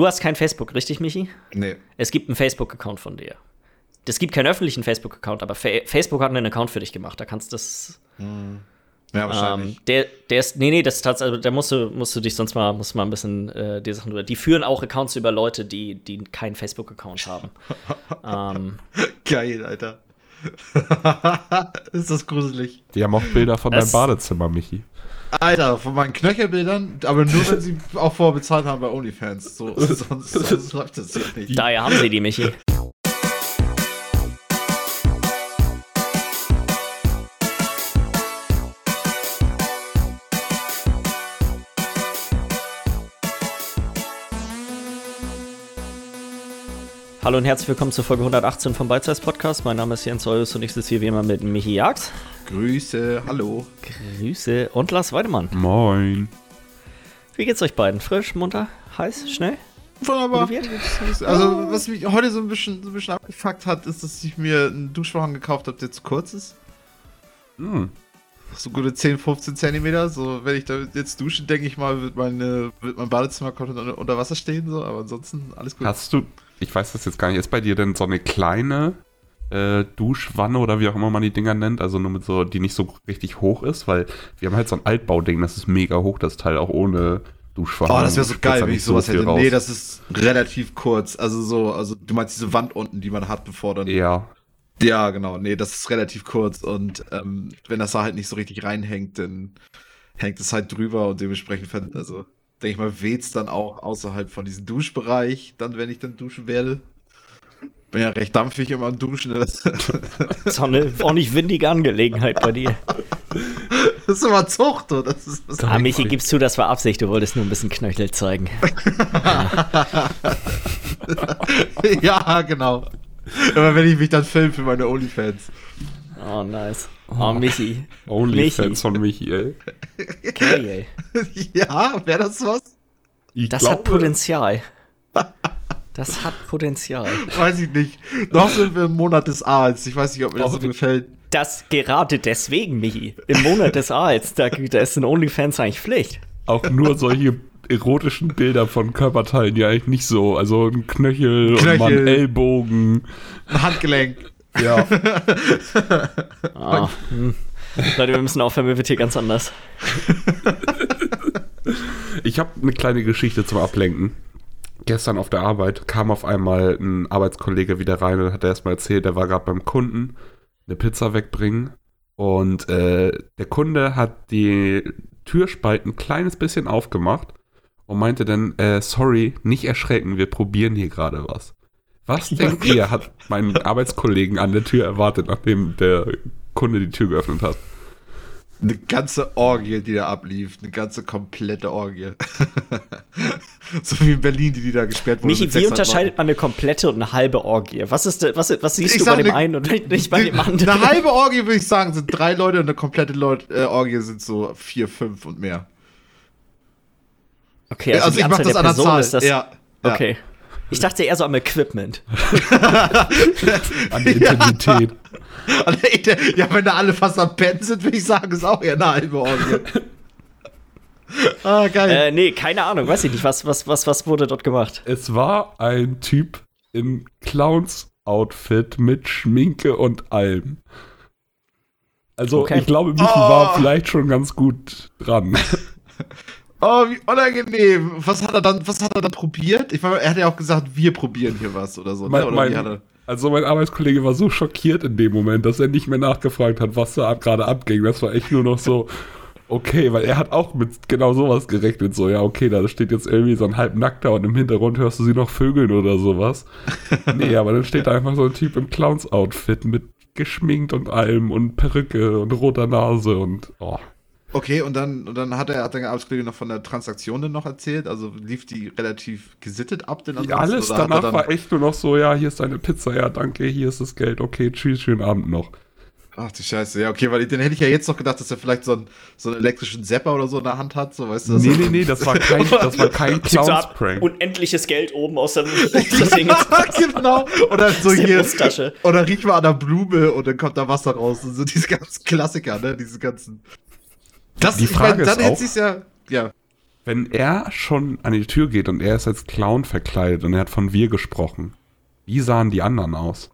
Du hast kein Facebook, richtig, Michi? Nee. Es gibt einen Facebook-Account von dir. Es gibt keinen öffentlichen Facebook-Account, aber Fa Facebook hat einen Account für dich gemacht. Da kannst du das. Ja, wahrscheinlich. Ähm, der, der ist, nee, nee, das ist tatsächlich, also, da musst du, musst du dich sonst mal, musst mal ein bisschen äh, die Sachen drüber. Die führen auch Accounts über Leute, die, die keinen Facebook-Account haben. ähm, Geil, Alter. ist das gruselig. Die haben auch Bilder von deinem Das- Badezimmer, Michi. Alter, von meinen Knöchelbildern, aber nur wenn sie auch vorher bezahlt haben bei OnlyFans. So, sonst, sonst läuft das hier nicht. daher haben sie die, Michi. Hallo und herzlich willkommen zur Folge 118 vom Beizeis Podcast. Mein Name ist Jens Eulus und ich sitze hier wie immer mit Michi Jags. Grüße, hallo. Grüße und Lars Weidemann. Moin. Wie geht's euch beiden? Frisch, munter, heiß, schnell? Wunderbar. Also, was mich heute so ein bisschen, so ein bisschen abgefuckt hat, ist, dass ich mir einen Duschvorhang gekauft habe, der zu kurz ist. Hm. So gute 10, 15 Zentimeter. So, wenn ich da jetzt dusche, denke ich mal, wird, meine, wird mein Badezimmer komplett unter, unter Wasser stehen. So, aber ansonsten alles gut. Hast du, ich weiß das jetzt gar nicht, ist bei dir denn so eine kleine äh, Duschwanne oder wie auch immer man die Dinger nennt, also nur mit so, die nicht so richtig hoch ist, weil wir haben halt so ein Altbauding, das ist mega hoch, das Teil auch ohne Duschvorhang. Oh, das wäre so geil, wenn ich sowas hätte. raus. Nee, das ist relativ kurz. Also so, also du meinst diese Wand unten, die man hat, bevor dann. Ja, Ja, genau. Nee, das ist relativ kurz. Und ähm, wenn das da halt nicht so richtig reinhängt, dann hängt es halt drüber und dementsprechend, also denke ich mal, weht's dann auch außerhalb von diesem Duschbereich, dann, wenn ich dann duschen werde. Bin ja recht dampfig immer am Duschen. ne? Das Das ist auch eine ordentlich windige Angelegenheit bei dir. ist immer Zucht, oder? Das ist das Ah, Michi, gibst zu, das war Absicht. Du wolltest nur ein bisschen Knöchel zeigen. Ja, genau. Aber wenn ich mich dann filme für meine Onlyfans. Oh, nice. Oh, Michi. Onlyfans von Michi, ey. Okay, ey. Ja, wäre das was? Ich Das hat Potenzial. Das hat Potenzial. Weiß ich nicht. Noch sind wir im Monat des Aals. Ich weiß nicht, ob mir das so Oh, gefällt. Das gerade deswegen, Michi. Im Monat des Aals, da, da ist ein OnlyFans eigentlich Pflicht. auch nur solche erotischen Bilder von Körperteilen, die eigentlich nicht so, also ein Knöchel, und mal Knöchel. ein Ellbogen. Ein Handgelenk. Ja. Ah, hm. Leute, wir müssen aufhören, mir wird hier ganz anders. Ich habe eine kleine Geschichte zum Ablenken. Gestern auf der Arbeit kam auf einmal ein Arbeitskollege wieder rein und hat erstmal erzählt, er war gerade beim Kunden eine Pizza wegbringen und äh, der Kunde hat die Türspalt ein kleines bisschen aufgemacht und meinte dann, äh, sorry, nicht erschrecken, wir probieren hier gerade was. Was denkt ihr, hat mein Arbeitskollegen an der Tür erwartet, nachdem der Kunde die Tür geöffnet hat? Eine ganze Orgie, die da ablief. Eine ganze komplette Orgie. so wie in Berlin, die, die da gesperrt wurde. Michi, wie 600 unterscheidet man eine komplette und eine halbe Orgie? Was, ist, de- was, was siehst Ich du bei dem ne- einen und nicht bei dem anderen? Eine halbe Orgie, würde ich sagen, sind drei Leute und eine komplette Leut äh, Orgie sind so vier, fünf und mehr. Okay, also, Also die ich mach Anzahl das der an der Zahl. ist das. Ja, ja. Okay. Ich dachte eher so am Equipment. An der Intensität. Alter, Ja, wenn da alle fast am Pennen sind, würde ich sagen, ist auch eher eine halbe Orgie. ah, geil. Äh, nee, keine Ahnung, weiß ich nicht. Was, was, was, was wurde dort gemacht? Es war ein Typ im Clowns-Outfit mit Schminke und allem. Also, Okay. ich glaube, Michi Oh. war vielleicht schon ganz gut dran. Oh, wie unangenehm. Was hat er dann, was hat er dann probiert? Ich meine, er hat ja auch gesagt, wir probieren hier was oder so. Ne? Mein, Oder wie hat mein, also, mein Arbeitskollege war so schockiert in dem Moment, dass er nicht mehr nachgefragt hat, was da gerade abging. Das war echt nur noch so, okay, weil er hat auch mit genau sowas gerechnet. So, ja, okay, da steht jetzt irgendwie so ein halbnackter und im Hintergrund hörst du sie noch vögeln oder sowas. nee, aber dann steht da einfach so ein Typ im Clowns-Outfit mit geschminkt und allem und Perücke und roter Nase und oh. Okay, und dann, und dann hat er, hat der Arbeitskollege noch von der Transaktion dann noch erzählt. Also lief die relativ gesittet ab, denn ansonsten, Alles danach dann, war echt nur noch so, ja, hier ist deine Pizza, ja, danke, hier ist das Geld, okay, tschüss, schönen Abend noch. Ach du Scheiße, ja, okay, weil dann hätte ich ja jetzt noch gedacht, dass er vielleicht so einen, so einen elektrischen Zapper oder so in der Hand hat, so weißt du. Nee, nee, nee, das war kein, das war kein Clowns-Prank. unendliches Geld oben aus ist- genau. Oder so hier. Oder riech mal an der Blume und dann kommt da Wasser raus. Und so diese ganzen Klassiker, ne? Diese ganzen. Das Die ich Frage mein, dann ist auch- ja. Ja. wenn er schon an die Tür geht und er ist als Clown verkleidet und er hat von wir gesprochen, wie sahen die anderen aus?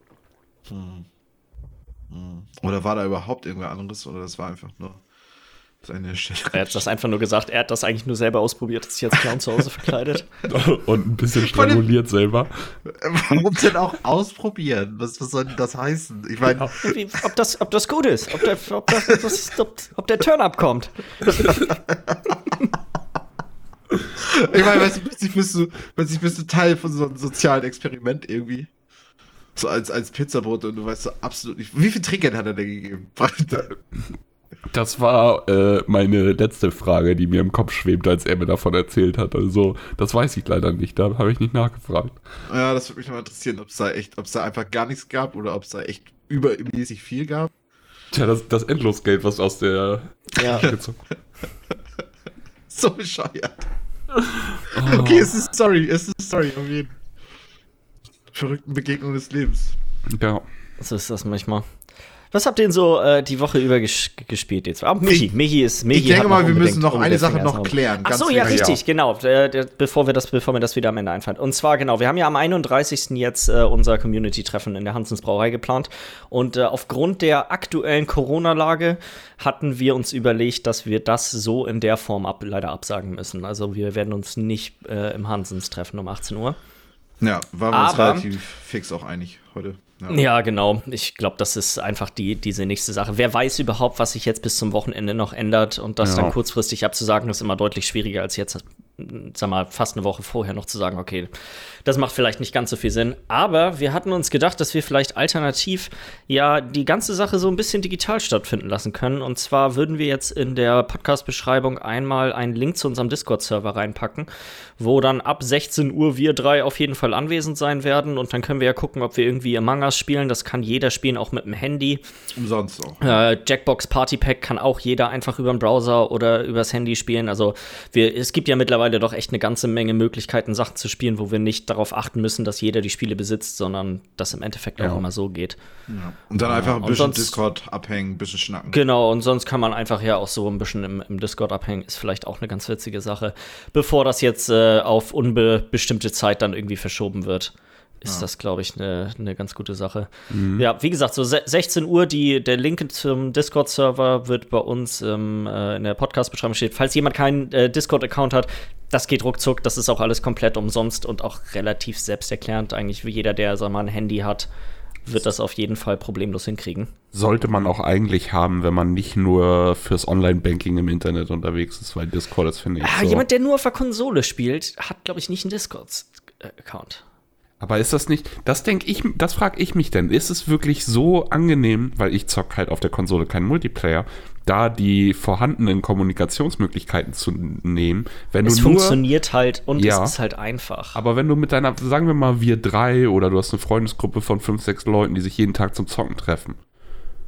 Oder war da überhaupt irgendwer anderes? Oder das war einfach nur seine? Er hat das einfach nur gesagt, er hat das eigentlich nur selber ausprobiert, sich als Clown zu Hause verkleidet. Und ein bisschen stranguliert selber. Warum denn auch ausprobieren? Was, was soll denn das heißen? Ich meine, Wie, ob, das, ob das gut ist, ob der, ob das, das, ob, ob der Turn-Up kommt. ich meine, weißt du, plötzlich bist du, plötzlich bist du Teil von so einem sozialen Experiment irgendwie. So als, als Pizzabrot und du weißt so absolut nicht. Wie viel Trinkgeld hat er denn gegeben? Das war äh, meine letzte Frage, die mir im Kopf schwebte, als er mir davon erzählt hat. Also, das weiß ich leider nicht. Da habe ich nicht nachgefragt. Ja, das würde mich noch interessieren, ob es da echt, ob es da einfach gar nichts gab oder ob es da echt übermäßig viel gab. Tja, das, das Endlosgeld, was aus der. Ja. So bescheuert. Okay, es ist sorry, es ist sorry, auf jeden verrückten Begegnung des Lebens. Ja. So ist das manchmal. Was habt ihr denn so äh, die Woche über ges gespielt jetzt? Ah, Michi, Michi ist Michi. Ich denke mal, wir müssen noch eine Sache noch klären. Ach so, ja, richtig, genau. Der, bevor, wir das, bevor mir das wieder am Ende einfällt. Und zwar, genau, wir haben ja am 31. jetzt äh, unser Community-Treffen in der Hansens Brauerei geplant. Und äh, aufgrund der aktuellen Corona-Lage hatten wir uns überlegt, dass wir das so in der Form ab, leider absagen müssen. Also wir werden uns nicht äh, im Hansens treffen um 18 Uhr. Ja, waren wir uns relativ fix auch einig heute. Ja, genau. Ich glaube, das ist einfach die, diese nächste Sache. Wer weiß überhaupt, was sich jetzt bis zum Wochenende noch ändert und das Ja. dann kurzfristig abzusagen, ist immer deutlich schwieriger als jetzt, sag mal, fast eine Woche vorher noch zu sagen, okay, das macht vielleicht nicht ganz so viel Sinn. Aber wir hatten uns gedacht, dass wir vielleicht alternativ ja die ganze Sache so ein bisschen digital stattfinden lassen können. Und zwar würden wir jetzt in der Podcast-Beschreibung einmal einen Link zu unserem Discord-Server reinpacken, wo dann ab 16 Uhr wir drei auf jeden Fall anwesend sein werden. Und dann können wir ja gucken, ob wir irgendwie Among Us spielen. Das kann jeder spielen, auch mit dem Handy. Umsonst auch. Äh, Jackbox Party Pack kann auch jeder einfach über den Browser oder übers Handy spielen. Also wir, es gibt ja mittlerweile doch echt eine ganze Menge Möglichkeiten, Sachen zu spielen, wo wir nicht darauf achten müssen, dass jeder die Spiele besitzt, sondern das im Endeffekt Ja. auch immer so geht. Und dann einfach ein bisschen sonst- Discord abhängen, ein bisschen schnacken. Genau, und sonst kann man einfach ja auch so ein bisschen im, im Discord abhängen. Ist vielleicht auch eine ganz witzige Sache. Bevor das jetzt äh, auf unbestimmte Zeit dann irgendwie verschoben wird, ist das, glaube ich, eine eine ganz gute Sache. Ja, wie gesagt, so se- 16 Uhr, die, der Link zum Discord-Server wird bei uns ähm, äh, in der Podcast-Beschreibung stehen. Falls jemand keinen äh, Discord-Account hat, das geht ruckzuck. Das ist auch alles komplett umsonst und auch relativ selbsterklärend. Eigentlich wie jeder, der sag mal, ein Handy hat, wird das auf jeden Fall problemlos hinkriegen. Sollte man auch eigentlich haben, wenn man nicht nur fürs Online-Banking im Internet unterwegs ist, weil Discord ist, finde ich. Ah, so. Jemand, der nur auf der Konsole spielt, hat, glaube ich, nicht einen Discord-Account. Aber ist das nicht, das denke ich, das frage ich mich denn, ist es wirklich so angenehm, weil ich zock halt auf der Konsole keinen Multiplayer, da die vorhandenen Kommunikationsmöglichkeiten zu nehmen, wenn Es du nur, funktioniert halt und Ja. es ist halt einfach. aber wenn du mit deiner, sagen wir mal wir drei oder du hast eine Freundesgruppe von fünf, sechs Leuten, die sich jeden Tag zum Zocken treffen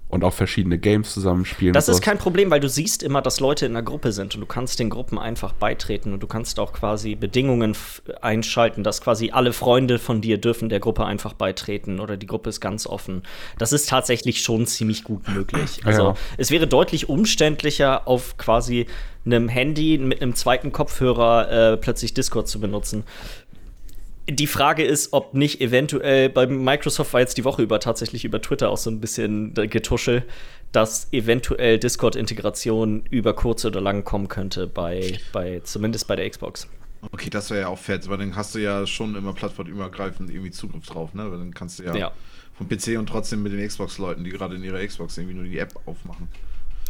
und auch verschiedene Games zusammenspielen. Das ist kein Problem, weil du siehst immer, dass Leute in einer Gruppe sind und du kannst den Gruppen einfach beitreten und du kannst auch quasi Bedingungen einschalten, dass quasi alle Freunde von dir dürfen der Gruppe einfach beitreten oder die Gruppe ist ganz offen. Das ist tatsächlich schon ziemlich gut möglich. Also Ja. es wäre deutlich umständlicher, auf quasi einem Handy mit einem zweiten Kopfhörer äh, plötzlich Discord zu benutzen. Die Frage ist, ob nicht eventuell bei Microsoft war jetzt die Woche über tatsächlich über Twitter auch so ein bisschen Getuschel, dass eventuell Discord-Integration über kurz oder lang kommen könnte bei, bei zumindest bei der Xbox. Okay, das wäre ja auch fett, weil dann hast du ja schon immer plattformübergreifend irgendwie Zugriff drauf, ne? Weil dann kannst du ja, Ja. vom PC und trotzdem mit den Xbox-Leuten, die gerade in ihrer Xbox irgendwie nur die App aufmachen.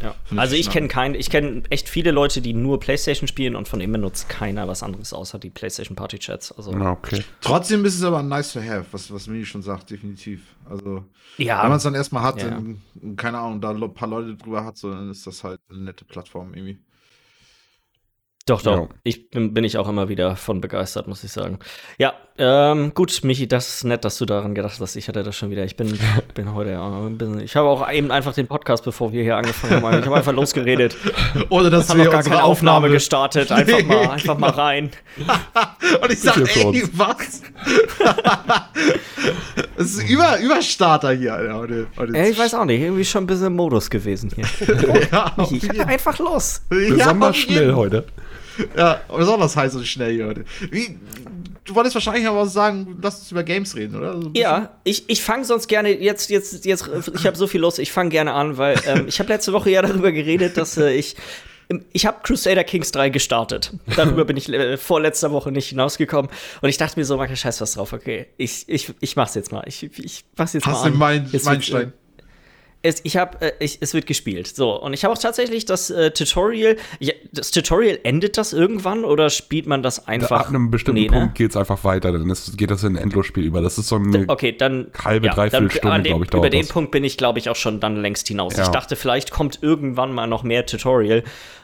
Ja. Also ich kenne keinen, ich kenne echt viele Leute, die nur PlayStation spielen und von denen benutzt keiner was anderes außer die PlayStation Party Chats. Also okay. Trotzdem ist es aber nice to have, was, was Mini schon sagt, definitiv. Also, ja, wenn man es dann erstmal hat, Ja. dann, keine Ahnung, da ein paar Leute drüber hat, so, dann ist das halt eine nette Plattform irgendwie. Doch, doch. Ja. Ich bin, bin ich auch immer wieder von begeistert, muss ich sagen. Ja, ähm, gut, Michi, das ist nett, dass du daran gedacht hast. Ich hatte das schon wieder. Ich bin, bin heute ja ein bisschen. Ich habe auch eben einfach den Podcast, bevor wir hier angefangen haben. Ich habe einfach losgeredet. Oder dass Haben noch gar keine Aufnahme gestartet. Einfach mal, Nee, einfach mal rein. Und ich sag, Sicher für ey, was? Es ist über, Überstarter hier, Alter. Heute, heute Ey, ich weiß auch nicht, irgendwie schon ein bisschen im Modus gewesen hier. Ja, Michi, ich hatte einfach los. ja, Besonders schnell heute. ja, besonders heiß und schnell hier heute. Wie, du wolltest wahrscheinlich aber sagen, lass uns über Games reden, oder? So ja, ich, ich fange sonst gerne, jetzt, jetzt, jetzt, ich habe so viel los, ich fange gerne an, weil ähm, ich habe letzte Woche ja darüber geredet, dass äh, ich ich habe Crusader Kings 3 gestartet. Darüber bin ich äh, vorletzter Woche nicht hinausgekommen. Und ich dachte mir so, mach scheiß was drauf, okay. Ich, ich, ich mach's jetzt mal. Ich, ich mach's jetzt Hast mal. Hast du meinen mein Stein? Es, ich habe, äh, es wird gespielt. So, und ich habe auch tatsächlich das äh, Tutorial. Ja, das Tutorial endet das irgendwann oder spielt man das einfach? Ab einem bestimmten nee, ne? Punkt geht es einfach weiter, dann ist, geht das in ein Endlosspiel über. Das ist so eine okay, dann, halbe, ja, dreiviertel Stunde, glaube ich, dauert Über den das. Punkt bin ich, glaube ich, auch schon dann längst hinaus. Ja. Ich dachte, vielleicht kommt irgendwann mal noch mehr Tutorial,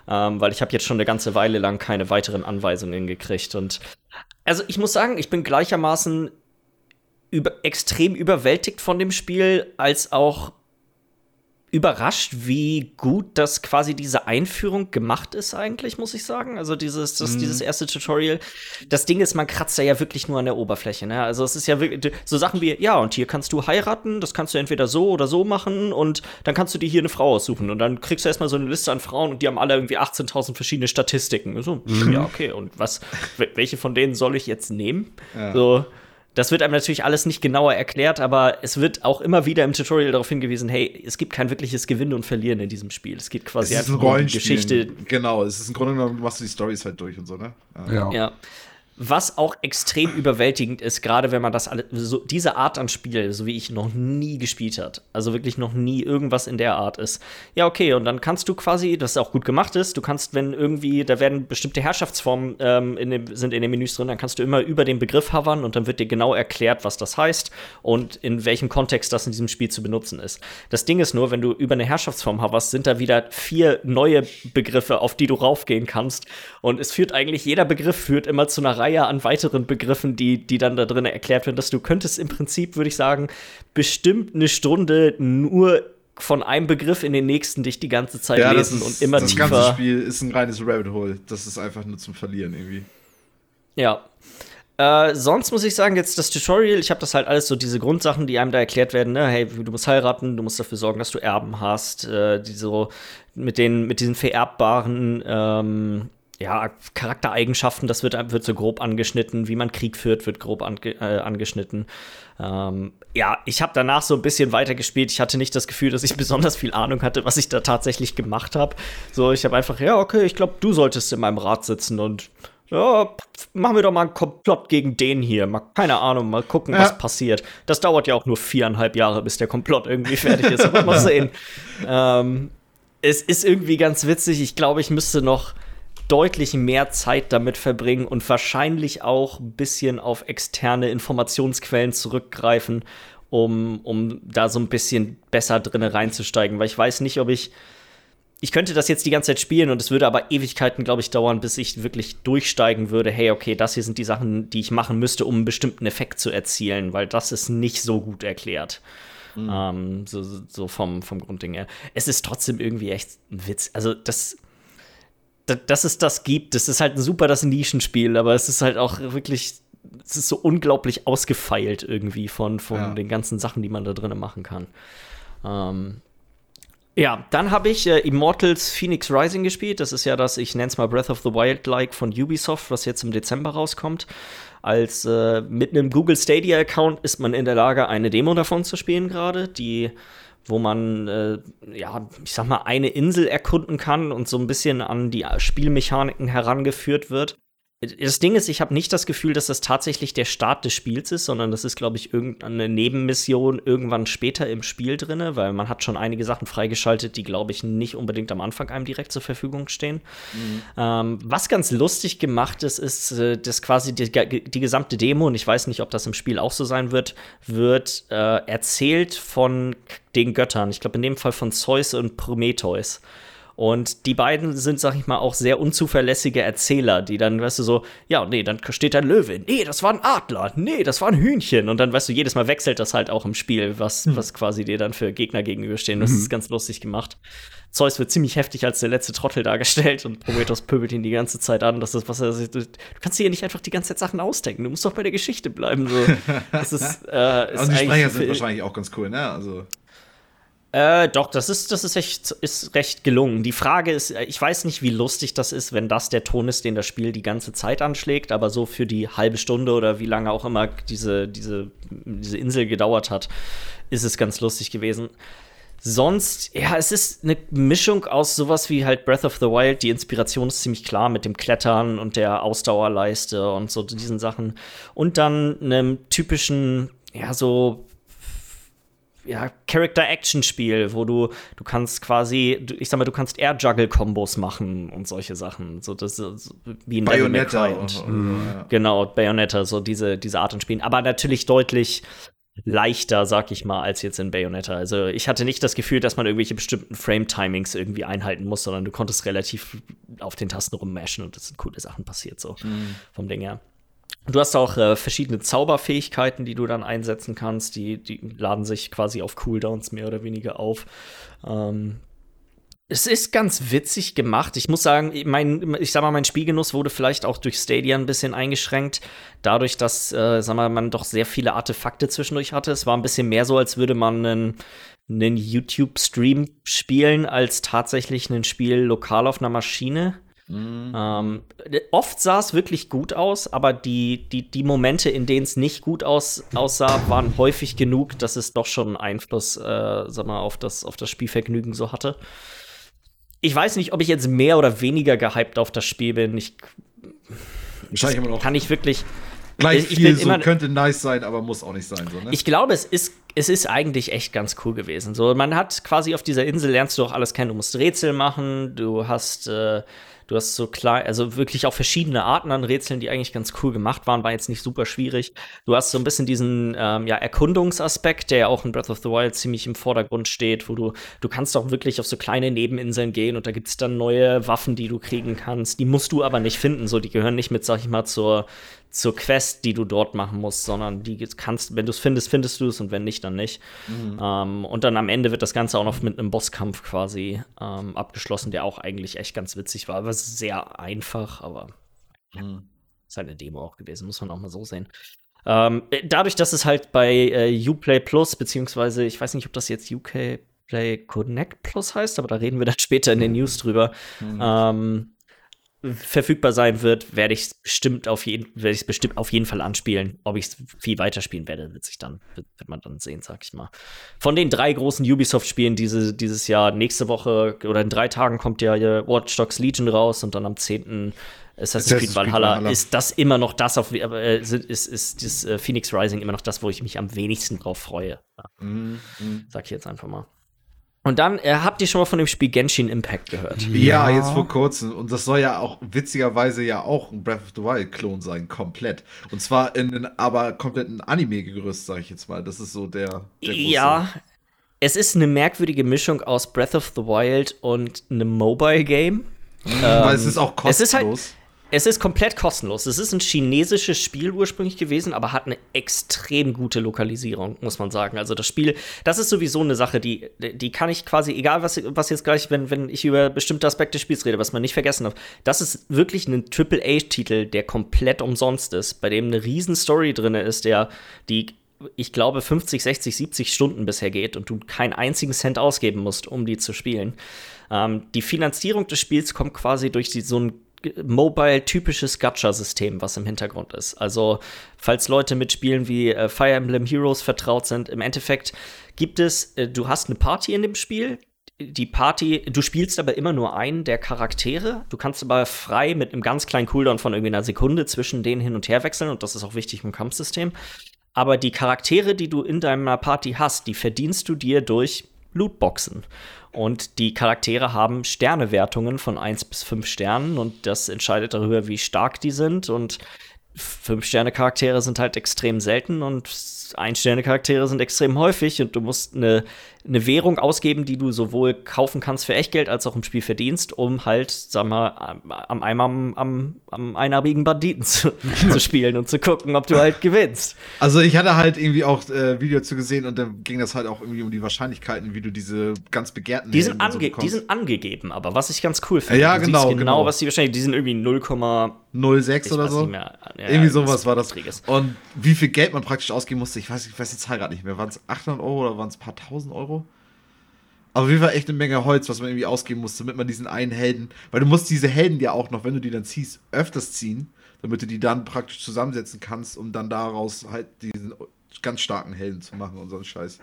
ähm, weil ich habe jetzt schon eine ganze Weile lang keine weiteren Anweisungen gekriegt. Und also ich muss sagen, ich bin gleichermaßen über, extrem überwältigt von dem Spiel, als auch überrascht, wie gut das quasi diese Einführung gemacht ist eigentlich, muss ich sagen. Also dieses, das, mm. dieses erste Tutorial. Das Ding ist, man kratzt da ja wirklich nur an der Oberfläche. Ne? Also es ist ja wirklich so Sachen wie, ja, und hier kannst du heiraten, das kannst du entweder so oder so machen und dann kannst du dir hier eine Frau aussuchen und dann kriegst du erstmal so eine Liste an Frauen und die haben alle irgendwie 18.000 verschiedene Statistiken. So, mm. ja, okay, und was, welche von denen soll ich jetzt nehmen? Ja. So, das wird einem natürlich alles nicht genauer erklärt, aber es wird auch immer wieder im Tutorial darauf hingewiesen, hey, es gibt kein wirkliches Gewinnen und Verlieren in diesem Spiel. Es geht quasi es ist einfach um die Geschichte. Genau, es ist im Grunde genommen, machst du die Storys halt durch und so, ne? Ja. ja. Was auch extrem überwältigend ist, gerade wenn man das alle, so diese Art an Spiel, so wie ich noch nie gespielt hat, also wirklich noch nie irgendwas in der Art ist. Ja, okay, und dann kannst du quasi, das auch gut gemacht ist, du kannst, wenn irgendwie, da werden bestimmte Herrschaftsformen ähm, in dem, sind in den Menüs drin, dann kannst du immer über den Begriff hovern und dann wird dir genau erklärt, was das heißt und in welchem Kontext das in diesem Spiel zu benutzen ist. Das Ding ist nur, wenn du über eine Herrschaftsform hoverst, sind da wieder vier neue Begriffe, auf die du raufgehen kannst und es führt eigentlich, jeder Begriff führt immer zu einer Reihe Reihe an weiteren Begriffen, die, die dann da drin erklärt werden, dass du könntest im Prinzip, würde ich sagen, bestimmt eine Stunde nur von einem Begriff in den nächsten dich die ganze Zeit ja, lesen ist, und immer das tiefer. Das ganze Spiel ist ein reines Rabbit Hole. Das ist einfach nur zum Verlieren irgendwie. Ja. Äh, sonst muss ich sagen, jetzt das Tutorial, ich habe das halt alles so, diese Grundsachen, die einem da erklärt werden, ne? hey, du musst heiraten, du musst dafür sorgen, dass du Erben hast, äh, die so mit den, mit diesen vererbbaren ähm, ja, Charaktereigenschaften, das wird, wird so grob angeschnitten, wie man Krieg führt, wird grob ange, äh, angeschnitten. Ähm, ja, ich habe danach so ein bisschen weitergespielt. Ich hatte nicht das Gefühl, dass ich besonders viel Ahnung hatte, was ich da tatsächlich gemacht habe. So, ich habe einfach, ja, okay, ich glaube, du solltest in meinem Rat sitzen und ja, machen wir doch mal einen Komplott gegen den hier. Mal, keine Ahnung, mal gucken, ja. was passiert. Das dauert ja auch nur viereinhalb Jahre, bis der Komplott irgendwie fertig ist. Aber mal sehen. ähm, es ist irgendwie ganz witzig. Ich glaube, ich müsste noch deutlich mehr Zeit damit verbringen und wahrscheinlich auch ein bisschen auf externe Informationsquellen zurückgreifen, um, um da so ein bisschen besser drin reinzusteigen. Weil ich weiß nicht, ob ich. Ich könnte das jetzt die ganze Zeit spielen und es würde aber Ewigkeiten, glaube ich, dauern, bis ich wirklich durchsteigen würde. Hey, okay, das hier sind die Sachen, die ich machen müsste, um einen bestimmten Effekt zu erzielen, weil das ist nicht so gut erklärt. Mhm. Ähm, so, so vom, vom Grundding her. Es ist trotzdem irgendwie echt ein Witz. Also, das dass es das gibt. Das ist halt ein super das Nischenspiel, aber es ist halt auch wirklich, es ist so unglaublich ausgefeilt irgendwie von, von ja. den ganzen Sachen, die man da drinnen machen kann. Ähm, ja, dann habe ich äh, Immortals Phoenix Rising gespielt. Das ist ja das, ich nenne es mal Breath of the Wild-like von Ubisoft, was jetzt im Dezember rauskommt. Als äh, mit einem Google Stadia-Account ist man in der Lage, eine Demo davon zu spielen gerade, die wo man, äh, ja, ich sag mal, eine Insel erkunden kann und so ein bisschen an die Spielmechaniken herangeführt wird. Das Ding ist, ich habe nicht das Gefühl, dass das tatsächlich der Start des Spiels ist, sondern das ist, glaube ich, irgendeine Nebenmission irgendwann später im Spiel drin, weil man hat schon einige Sachen freigeschaltet, die, glaube ich, nicht unbedingt am Anfang einem direkt zur Verfügung stehen. Mhm. Ähm, was ganz lustig gemacht ist, ist, äh, dass quasi die, die, gesamte Demo, und ich weiß nicht, ob das im Spiel auch so sein wird, wird äh, erzählt von den Göttern. Ich glaube, in dem Fall von Zeus und Prometheus. Und die beiden sind, sag ich mal, auch sehr unzuverlässige Erzähler, die dann, weißt du, so, ja, nee, dann steht da ein Löwe, nee, das war ein Adler, nee, das war ein Hühnchen. Und dann, weißt du, jedes Mal wechselt das halt auch im Spiel, was, mhm. was quasi dir dann für Gegner gegenüberstehen. Das mhm. ist ganz lustig gemacht. Zeus wird ziemlich heftig als der letzte Trottel dargestellt und Prometheus pöbelt ihn die ganze Zeit an. Das ist, was er, du, kannst dir nicht einfach die ganze Zeit Sachen ausdenken. Du musst doch bei der Geschichte bleiben. So. Das ist, äh, ist und die Sprecher sind wahrscheinlich auch ganz cool, ne? Also. Äh, doch, das ist, das ist echt ist recht gelungen. Die Frage ist, äh, ich weiß nicht, wie lustig das ist, wenn das der Ton ist, den das Spiel die ganze Zeit anschlägt, aber so für die halbe Stunde oder wie lange auch immer diese, diese, diese Insel gedauert hat, ist es ganz lustig gewesen. Sonst, ja, es ist eine Mischung aus sowas wie halt Breath of the Wild. Die Inspiration ist ziemlich klar mit dem Klettern und der Ausdauerleiste und so diesen Sachen. Und dann einem typischen, ja, so ja, Character-Action-Spiel, wo du, du kannst quasi, ich sag mal, du kannst Air-Juggle-Kombos machen und solche Sachen. So, das, so, wie in Bayonetta. Und, und, mhm. ja. Genau, Bayonetta, so diese, diese Art von Spielen. Aber natürlich deutlich leichter, sag ich mal, als jetzt in Bayonetta. Also ich hatte nicht das Gefühl, dass man irgendwelche bestimmten Frame-Timings irgendwie einhalten muss, sondern du konntest relativ auf den Tasten rummashen und es sind coole Sachen passiert, so mhm. vom Ding her. Du hast auch äh, verschiedene Zauberfähigkeiten, die du dann einsetzen kannst. Die, die laden sich quasi auf Cooldowns mehr oder weniger auf. Ähm, es ist ganz witzig gemacht. Ich muss sagen, mein, ich sag mal, mein Spielgenuss wurde vielleicht auch durch Stadia ein bisschen eingeschränkt. Dadurch, dass, äh, sag mal, man doch sehr viele Artefakte zwischendurch hatte. Es war ein bisschen mehr so, als würde man einen, einen YouTube-Stream spielen, als tatsächlich ein Spiel lokal auf einer Maschine. Mhm. Ähm, oft sah es wirklich gut aus, aber die, die, die Momente, in denen es nicht gut aus, aussah, waren häufig genug, dass es doch schon einen Einfluss äh, sag mal, auf, das, auf das Spielvergnügen so hatte. Ich weiß nicht, ob ich jetzt mehr oder weniger gehypt auf das Spiel bin. Ich, Wahrscheinlich immer noch. Kann ich wirklich. Gleich ich, viel, so immer, könnte nice sein, aber muss auch nicht sein. So, ne? Ich glaube, es ist, es ist eigentlich echt ganz cool gewesen. So, man hat quasi auf dieser Insel lernst du auch alles kennen. Du musst Rätsel machen, du hast äh, Du hast so klar, also wirklich auch verschiedene Arten an Rätseln, die eigentlich ganz cool gemacht waren, war jetzt nicht super schwierig. Du hast so ein bisschen diesen ähm, ja, Erkundungsaspekt, der ja auch in Breath of the Wild ziemlich im Vordergrund steht, wo du, du kannst auch wirklich auf so kleine Nebeninseln gehen und da gibt es dann neue Waffen, die du kriegen kannst. Die musst du aber nicht finden, so die gehören nicht mit, sag ich mal, zur, zur Quest, die du dort machen musst, sondern die kannst, wenn du es findest, findest du es und wenn nicht, dann nicht. Mhm. Ähm, und dann am Ende wird das Ganze auch noch mit einem Bosskampf quasi ähm, abgeschlossen, der auch eigentlich echt ganz witzig war. Aber sehr einfach, aber mhm. ist halt eine Demo auch gewesen, muss man auch mal so sehen. Ähm, dadurch, dass es halt bei äh, Uplay Plus, beziehungsweise ich weiß nicht, ob das jetzt UK Play Connect Plus heißt, aber da reden wir dann später in den News drüber. Mhm. Ähm, verfügbar sein wird, werde ich bestimmt auf jeden, werde ich bestimmt auf jeden Fall anspielen. Ob ich es viel weiterspielen werde, wird sich dann, wird, wird, man dann sehen, sag ich mal. Von den drei großen Ubisoft-Spielen diese, dieses Jahr, nächste Woche oder in drei Tagen kommt ja Watch Dogs Legion raus und dann am 10. Assassin's Creed Valhalla, Valhalla, ist das immer noch das, auf, äh, ist, ist, ist das äh, Phoenix Rising immer noch das, wo ich mich am wenigsten drauf freue. Ja. Mm, mm. Sag ich jetzt einfach mal. Und dann äh, habt ihr schon mal von dem Spiel Genshin Impact gehört? Ja. ja, jetzt vor kurzem. Und das soll ja auch witzigerweise ja auch ein Breath of the Wild-Klon sein, komplett. Und zwar in einen, aber komplett ein Anime-Gerüst, sag ich jetzt mal. Das ist so der. der ja, es ist eine merkwürdige Mischung aus Breath of the Wild und einem Mobile-Game. Mhm, ähm, weil es ist auch kostenlos. Es ist halt, es ist komplett kostenlos. Es ist ein chinesisches Spiel ursprünglich gewesen, aber hat eine extrem gute Lokalisierung, muss man sagen. Also das Spiel, das ist sowieso eine Sache, die, die kann ich quasi, egal was, was jetzt gleich, wenn, wenn ich über bestimmte Aspekte des Spiels rede, was man nicht vergessen darf, das ist wirklich ein Triple-A-Titel, der komplett umsonst ist, bei dem eine riesen Story drin ist, der die ich glaube, 50, 60, 70 Stunden bisher geht und du keinen einzigen Cent ausgeben musst, um die zu spielen. Ähm, die Finanzierung des Spiels kommt quasi durch die, so ein Mobile-typisches Gacha-System, was im Hintergrund ist. Also, falls Leute mit Spielen wie äh, Fire Emblem Heroes vertraut sind, im Endeffekt gibt es, äh, du hast eine Party in dem Spiel. Die Party, du spielst aber immer nur einen der Charaktere. Du kannst aber frei mit einem ganz kleinen Cooldown von irgendwie einer Sekunde zwischen denen hin und her wechseln und das ist auch wichtig im Kampfsystem. Aber die Charaktere, die du in deiner Party hast, die verdienst du dir durch Lootboxen. Und die Charaktere haben Sternewertungen von 1 bis 5 Sternen und das entscheidet darüber, wie stark die sind. Und 5-Sterne-Charaktere sind halt extrem selten und Ein-Sterne-Charaktere sind extrem häufig und du musst eine eine Währung ausgeben, die du sowohl kaufen kannst für Echtgeld als auch im Spiel verdienst, um halt, sag mal, am, am, am, am einarmigen Banditen zu, zu, spielen und zu gucken, ob du halt gewinnst. Also ich hatte halt irgendwie auch äh, Video zu gesehen und dann ging das halt auch irgendwie um die Wahrscheinlichkeiten, wie du diese ganz begehrten die sind, ange so die sind angegeben, aber was ich ganz cool finde. Ja, genau, genau, genau. was die wahrscheinlich, die sind irgendwie 0,06 oder so. Ja, irgendwie sowas war das. Und wie viel Geld man praktisch ausgeben musste, ich weiß, ich weiß die Zahl gerade nicht mehr. Waren es 800 Euro oder waren es ein paar tausend Euro? Auf jeden Fall echt eine Menge Holz, was man irgendwie ausgeben muss, damit man diesen einen Helden, weil du musst diese Helden ja auch noch, wenn du die dann ziehst, öfters ziehen, damit du die dann praktisch zusammensetzen kannst, um dann daraus halt diesen ganz starken Helden zu machen und so einen Scheiß.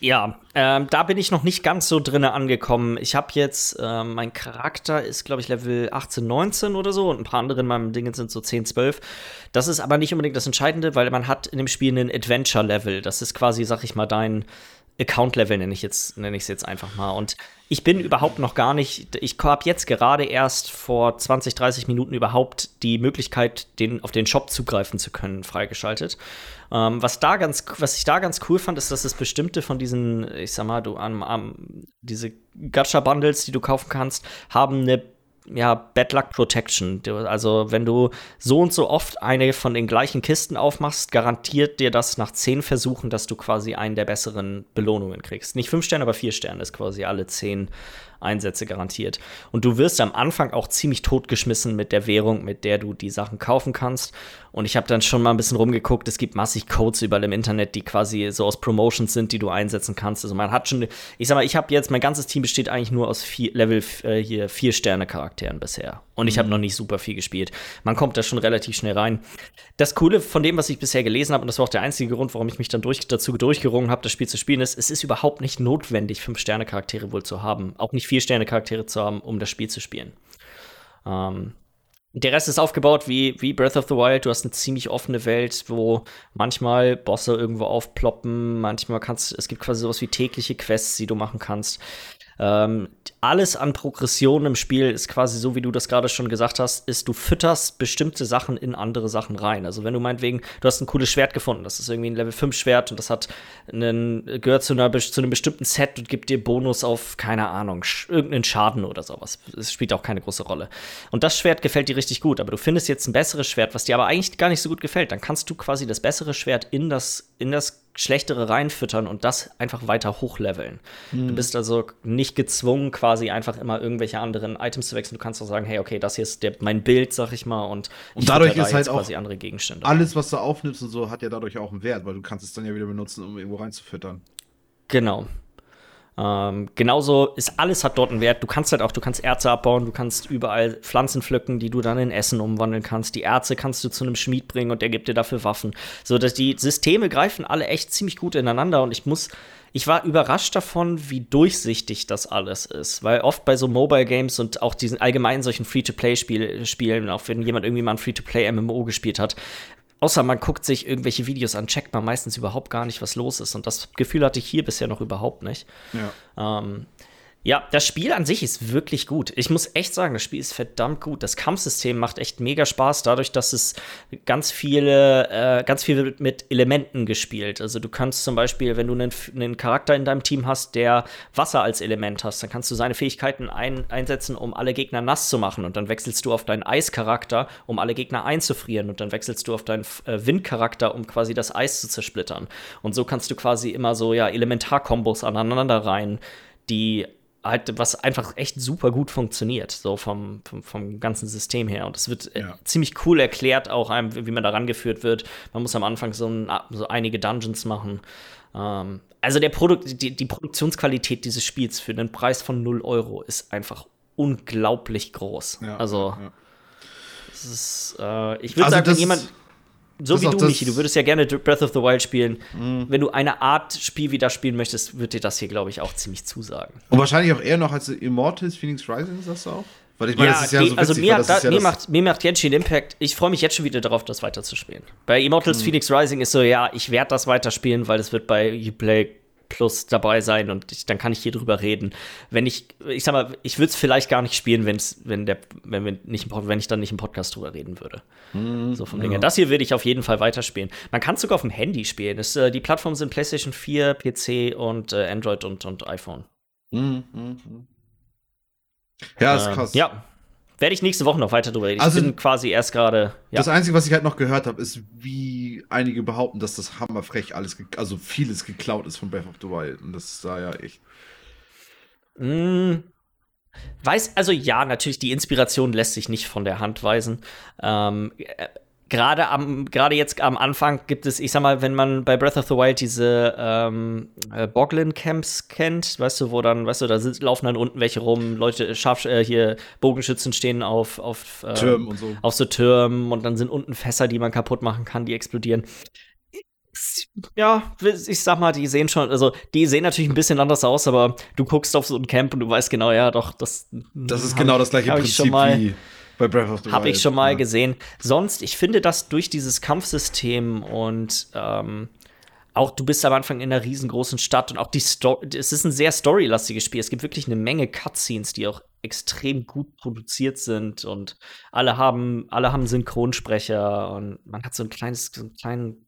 Ja, ähm, da bin ich noch nicht ganz so drinne angekommen. Ich habe jetzt, äh, mein Charakter ist, glaube ich, Level 18, 19 oder so und ein paar andere in meinem Ding sind so 10, 12. Das ist aber nicht unbedingt das Entscheidende, weil man hat in dem Spiel einen Adventure-Level. Das ist quasi, sag ich mal, dein Account-Level nenne ich jetzt, nenne ich es jetzt einfach mal. Und ich bin überhaupt noch gar nicht, ich habe jetzt gerade erst vor 20, 30 Minuten überhaupt die Möglichkeit, den, auf den Shop zugreifen zu können, freigeschaltet. Ähm, was da ganz, was ich da ganz cool fand, ist, dass es bestimmte von diesen, ich sag mal, du, um, um, diese Gacha-Bundles, die du kaufen kannst, haben eine ja, Bad Luck Protection. Also, wenn du so und so oft eine von den gleichen Kisten aufmachst, garantiert dir das nach zehn Versuchen, dass du quasi einen der besseren Belohnungen kriegst. Nicht fünf Sterne, aber vier Sterne ist quasi alle zehn Einsätze garantiert. Und du wirst am Anfang auch ziemlich totgeschmissen mit der Währung, mit der du die Sachen kaufen kannst. Und ich habe dann schon mal ein bisschen rumgeguckt. Es gibt massig Codes überall im Internet, die quasi so aus Promotions sind, die du einsetzen kannst. Also man hat schon, ich sag mal, ich habe jetzt, mein ganzes Team besteht eigentlich nur aus vier, Level äh, hier vier Sterne Charakteren bisher. Und ich habe mhm. noch nicht super viel gespielt. Man kommt da schon relativ schnell rein. Das Coole von dem, was ich bisher gelesen habe, und das war auch der einzige Grund, warum ich mich dann durch, dazu durchgerungen habe, das Spiel zu spielen, ist, es ist überhaupt nicht notwendig, fünf Sterne Charaktere wohl zu haben. Auch nicht vier Sterne Charaktere zu haben, um das Spiel zu spielen. Ähm, der Rest ist aufgebaut wie, wie Breath of the Wild. Du hast eine ziemlich offene Welt, wo manchmal Bosse irgendwo aufploppen, manchmal kannst es gibt quasi sowas wie tägliche Quests, die du machen kannst. Ähm, alles an Progression im Spiel ist quasi so, wie du das gerade schon gesagt hast, ist, du fütterst bestimmte Sachen in andere Sachen rein. Also wenn du meinetwegen, du hast ein cooles Schwert gefunden, das ist irgendwie ein Level 5 Schwert und das hat einen, gehört zu, einer, zu einem bestimmten Set und gibt dir Bonus auf, keine Ahnung, irgendeinen Schaden oder sowas. Es spielt auch keine große Rolle. Und das Schwert gefällt dir richtig gut, aber du findest jetzt ein besseres Schwert, was dir aber eigentlich gar nicht so gut gefällt. Dann kannst du quasi das bessere Schwert in das, in das schlechtere reinfüttern und das einfach weiter hochleveln. Mhm. Du bist also nicht gezwungen, quasi einfach immer irgendwelche anderen Items zu wechseln. Du kannst auch sagen, hey, okay, das hier ist der, mein Bild, sag ich mal, und, und dadurch ist halt auch quasi andere Gegenstände. Alles, was du aufnimmst und so, hat ja dadurch auch einen Wert, weil du kannst es dann ja wieder benutzen, um irgendwo reinzufüttern. Genau. Ähm, genauso ist alles hat dort einen Wert. Du kannst halt auch, du kannst Erze abbauen, du kannst überall Pflanzen pflücken, die du dann in Essen umwandeln kannst. Die Erze kannst du zu einem Schmied bringen und der gibt dir dafür Waffen. So dass die Systeme greifen alle echt ziemlich gut ineinander und ich muss ich war überrascht davon, wie durchsichtig das alles ist. Weil oft bei so Mobile Games und auch diesen allgemeinen solchen Free-to-Play-Spielen, auch wenn jemand irgendwie mal ein Free-to-Play-MMO gespielt hat, außer man guckt sich irgendwelche Videos an, checkt man meistens überhaupt gar nicht, was los ist. Und das Gefühl hatte ich hier bisher noch überhaupt nicht. Ja. Ähm, ja, das Spiel an sich ist wirklich gut. Ich muss echt sagen, das Spiel ist verdammt gut. Das Kampfsystem macht echt mega Spaß, dadurch, dass es ganz viele, äh, ganz viel mit Elementen gespielt. Also du kannst zum Beispiel, wenn du einen, einen Charakter in deinem Team hast, der Wasser als Element hast, dann kannst du seine Fähigkeiten ein, einsetzen, um alle Gegner nass zu machen. Und dann wechselst du auf deinen Eischarakter, um alle Gegner einzufrieren. Und dann wechselst du auf deinen äh, Windcharakter, um quasi das Eis zu zersplittern. Und so kannst du quasi immer so ja Elementarkombos aneinander rein, die halt, was einfach echt super gut funktioniert, so vom, vom, vom ganzen System her. Und es wird äh, ja. ziemlich cool erklärt, auch einem, wie man da rangeführt wird. Man muss am Anfang so, ein, so einige Dungeons machen. Ähm, also der Produkt, die, die Produktionsqualität dieses Spiels für einen Preis von 0 Euro ist einfach unglaublich groß. Ja, also, ja. Ist, äh, ich würde also sagen, wenn jemand so wie du, Michi, du würdest ja gerne Breath of the Wild spielen. Mhm. Wenn du eine Art Spiel wieder spielen möchtest, wird dir das hier, glaube ich, auch ziemlich zusagen. Und wahrscheinlich auch eher noch als Immortals Phoenix Rising, sagst du auch? Weil ich meine, ja, das ist ja die, so also witzig, also mir, da, ja mir, macht, mir macht Genshin Impact, ich freue mich jetzt schon wieder darauf, das weiterzuspielen. Bei Immortals mhm. Phoenix Rising ist so, ja, ich werde das weiterspielen, weil es wird bei Uplay Plus dabei sein und ich, dann kann ich hier drüber reden. Wenn ich, ich sag mal, ich würde es vielleicht gar nicht spielen, wenn's, wenn der, wenn wir nicht, wenn ich dann nicht im Podcast drüber reden würde. Mhm, so vom ja. Ding Das hier würde ich auf jeden Fall weiterspielen. Man kann es sogar auf dem Handy spielen. Das, äh, die Plattformen sind PlayStation 4, PC und äh, Android und, und iPhone. Mhm, mh. Ja, ist äh, krass. Ja, werde ich nächste Woche noch weiter drüber reden. Also, ich bin quasi erst gerade. Ja. Das Einzige, was ich halt noch gehört habe, ist, wie einige behaupten, dass das hammerfrech alles, also vieles geklaut ist von Breath of the Wild. Und das sah ja echt. Mm, weiß, also ja, natürlich, die Inspiration lässt sich nicht von der Hand weisen. Ähm, gerade am, gerade jetzt am Anfang gibt es, ich sag mal, wenn man bei Breath of the Wild diese ähm, äh, Boglin-Camps kennt, weißt du, wo dann, weißt du, da sind, laufen dann unten welche rum, Leute, Scharf, äh, hier Bogenschützen stehen auf, auf ähm, Türmen und so. Auf so Türmen und dann sind unten Fässer, die man kaputt machen kann, die explodieren. Ja, ich sag mal, die sehen schon, also die sehen natürlich ein bisschen anders aus, aber du guckst auf so ein Camp und du weißt genau, ja, doch, das. Das ist genau das gleiche Prinzip wie bei Breath of the Wild. Habe ich schon mal ja. gesehen. Sonst, ich finde, dass durch dieses Kampfsystem und ähm, auch du bist am Anfang in einer riesengroßen Stadt und auch die Story, es ist ein sehr storylastiges Spiel. Es gibt wirklich eine Menge Cutscenes, die auch extrem gut produziert sind und alle haben, alle haben Synchronsprecher und man hat so ein kleines, so einen kleinen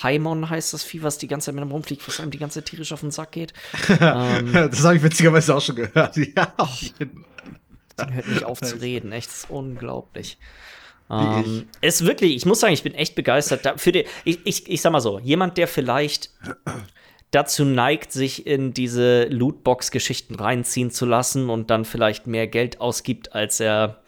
Paimon heißt das Vieh, was die ganze Zeit mit einem rumfliegt, was einem die ganze Zeit tierisch auf den Sack geht. ähm, das habe ich witzigerweise auch schon gehört. Ja, auf jeden den hört nicht auf zu reden. Echt, ist unglaublich. Ähm, ist wirklich, ich muss sagen, ich bin echt begeistert. Für die, ich, ich, ich sag mal so, jemand, der vielleicht dazu neigt, sich in diese Lootbox-Geschichten reinziehen zu lassen und dann vielleicht mehr Geld ausgibt, als er,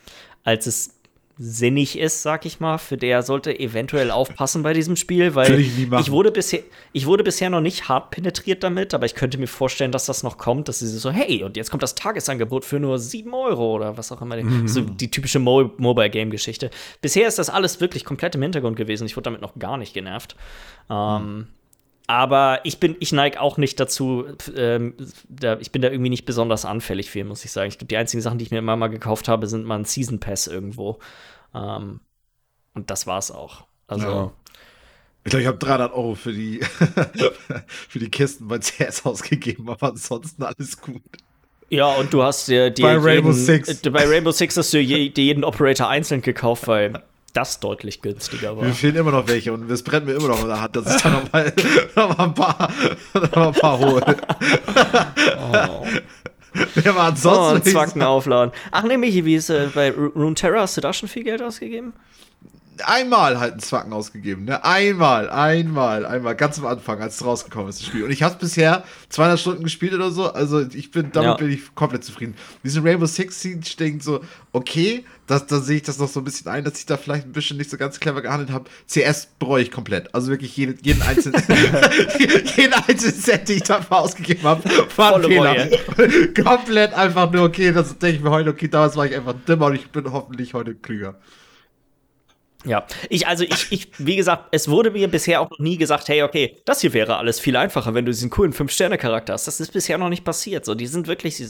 als es sinnig ist, sag ich mal, für der sollte eventuell aufpassen bei diesem Spiel, weil ich, ich, wurde bisher, ich wurde bisher noch nicht hart penetriert damit, aber ich könnte mir vorstellen, dass das noch kommt, dass sie so, hey, und jetzt kommt das Tagesangebot für nur 7 Euro oder was auch immer. Mhm. So die typische Mo Mobile Game-Geschichte. Bisher ist das alles wirklich komplett im Hintergrund gewesen. Ich wurde damit noch gar nicht genervt. Ähm, mhm. Aber ich bin, ich neige auch nicht dazu, ähm, da, ich bin da irgendwie nicht besonders anfällig für, muss ich sagen. Ich glaube, die einzigen Sachen, die ich mir immer mal gekauft habe, sind mal ein Season Pass irgendwo. Ähm, und das war's auch. Also. Ja. Ich glaube, ich habe 300 Euro für die, für die Kisten bei CS ausgegeben, aber ansonsten alles gut. Ja, und du hast dir, dir bei Rainbow jeden, Six. Äh, bei Rainbow Six hast du je, jeden Operator einzeln gekauft, weil das deutlich günstiger war. Mir fehlen immer noch welche und es brennt mir immer noch in der Hand, dass ich da noch mal, noch mal ein paar, noch mal ein paar hole. oh. Wer war ansonsten? Oh, Zwacken aufladen. Ach nee, Michi, wie ist äh, bei Rune Terror? Hast du da schon viel Geld ausgegeben? Einmal halt einen Zwacken ausgegeben, ne? Einmal, einmal, einmal, ganz am Anfang, als es rausgekommen ist, das Spiel. Und ich habe bisher 200 Stunden gespielt oder so, also ich bin, damit ja. bin ich komplett zufrieden. Diese Rainbow Six Siege denkt so, okay, da sehe ich das noch so ein bisschen ein, dass ich da vielleicht ein bisschen nicht so ganz clever gehandelt habe. CS bereue ich komplett. Also wirklich jeden, jeden einzelnen, jeden einzelnen Set, den ich dafür ausgegeben habe, war ein Fehler. komplett einfach nur, okay, das denke ich mir heute, okay, damals war ich einfach dümmer und ich bin hoffentlich heute klüger. Ja, ich, also ich, ich, wie gesagt, es wurde mir bisher auch noch nie gesagt, hey, okay, das hier wäre alles viel einfacher, wenn du diesen coolen Fünf-Sterne-Charakter hast. Das ist bisher noch nicht passiert. So, die sind wirklich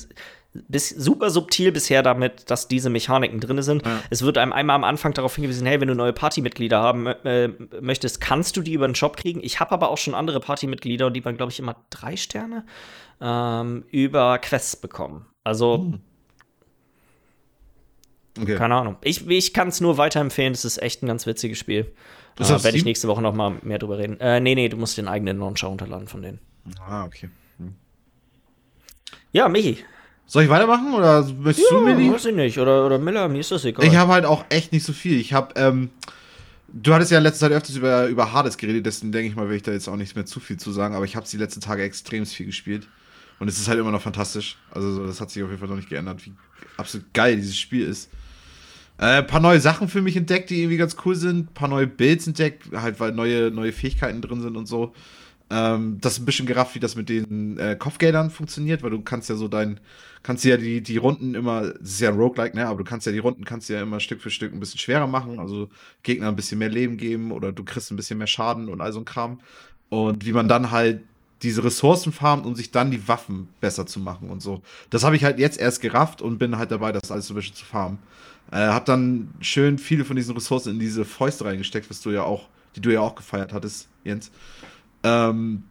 bis, super subtil bisher damit, dass diese Mechaniken drin sind. Ja. Es wird einem einmal am Anfang darauf hingewiesen, hey, wenn du neue Partymitglieder haben äh, möchtest, kannst du die über den Shop kriegen. Ich habe aber auch schon andere Partymitglieder und die waren, glaube ich, immer drei Sterne ähm, über Quests bekommen. Also. Hm Okay. Keine Ahnung. Ich, ich kann es nur weiterempfehlen. Es ist echt ein ganz witziges Spiel. Da äh, werde ich nächste Woche noch mal mehr drüber reden. Äh, nee, nee, du musst den eigenen Launcher runterladen von denen. Ah, okay. Hm. Ja, Michi. Soll ich weitermachen oder möchtest ja, du, Milli? Weiß ich nicht. Oder, oder Miller, mir ist das egal. Ich habe halt auch echt nicht so viel. Ich habe, ähm, du hattest ja in letzter Zeit öfters über, über Hades geredet, deswegen denke ich mal, will ich da jetzt auch nichts mehr zu viel zu sagen, aber ich habe die letzten Tage extrem viel gespielt. Und es ist halt immer noch fantastisch. Also, das hat sich auf jeden Fall noch nicht geändert, wie absolut geil dieses Spiel ist. Ein äh, paar neue Sachen für mich entdeckt, die irgendwie ganz cool sind. Ein paar neue Builds entdeckt, halt weil neue, neue Fähigkeiten drin sind und so. Ähm, das ist ein bisschen gerafft, wie das mit den äh, Kopfgeldern funktioniert, weil du kannst ja so dein, kannst ja die, die Runden immer, das ist ja ein Roguelike, ne, aber du kannst ja die Runden kannst ja immer Stück für Stück ein bisschen schwerer machen, also Gegner ein bisschen mehr Leben geben oder du kriegst ein bisschen mehr Schaden und all so ein Kram. Und wie man dann halt diese Ressourcen farmt, um sich dann die Waffen besser zu machen und so. Das habe ich halt jetzt erst gerafft und bin halt dabei, das alles so ein bisschen zu farmen. Äh, hab dann schön viele von diesen Ressourcen in diese Fäuste reingesteckt, was du ja auch, die du ja auch gefeiert hattest, Jens. Ähm,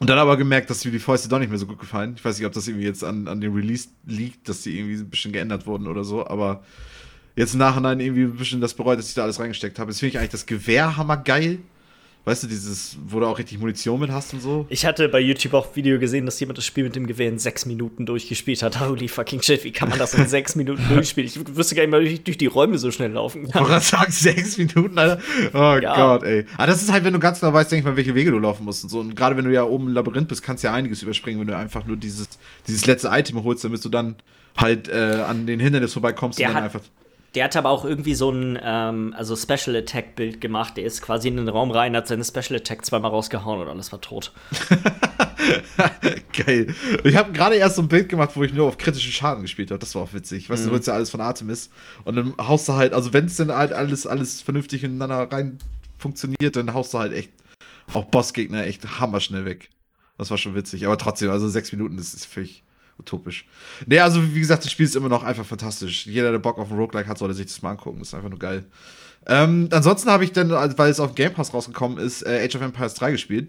und dann aber gemerkt, dass mir die Fäuste doch nicht mehr so gut gefallen. Ich weiß nicht, ob das irgendwie jetzt an, an dem Release liegt, dass die irgendwie ein bisschen geändert wurden oder so, aber jetzt im Nachhinein irgendwie ein bisschen das bereut, dass ich da alles reingesteckt habe. Jetzt finde ich eigentlich das Gewehr hammergeil. Weißt du, dieses, wo du auch richtig Munition mit hast und so. Ich hatte bei YouTube auch ein Video gesehen, dass jemand das Spiel mit dem Gewehr in sechs Minuten durchgespielt hat. Holy fucking shit, wie kann man das in sechs Minuten durchspielen? Ich wüsste gar nicht mal, wie ich durch die Räume so schnell laufen kann. Ich sagen, sechs Minuten, Alter. Oh ja. Gott, ey. Aber das ist halt, wenn du ganz genau weißt, denke ich mal, welche Wege du laufen musst und so. Und gerade wenn du ja oben im Labyrinth bist, kannst du ja einiges überspringen, wenn du einfach nur dieses, dieses letzte Item holst, damit du dann halt äh, an den Hindernis vorbeikommst der und dann einfach Der hat aber auch irgendwie so ein ähm, also Special Attack Bild gemacht. Der ist quasi in den Raum rein, hat seine Special Attack zweimal rausgehauen und alles war tot. Geil. Ich habe gerade erst so ein Bild gemacht, wo ich nur auf kritischen Schaden gespielt habe. Das war auch witzig. Weißt mhm. du, du ja alles von Artemis. Und dann haust du halt, also wenn es denn halt alles, alles vernünftig ineinander rein funktioniert, dann haust du halt echt auch Bossgegner echt hammerschnell weg. Das war schon witzig. Aber trotzdem, also sechs Minuten, das ist völlig utopisch. Nee, also wie gesagt, das Spiel ist immer noch einfach fantastisch. Jeder, der Bock auf ein Roguelike hat, sollte sich das mal angucken. Das ist einfach nur geil. Ähm, ansonsten habe ich dann, weil es auf Game Pass rausgekommen ist, äh, Age of Empires 3 gespielt.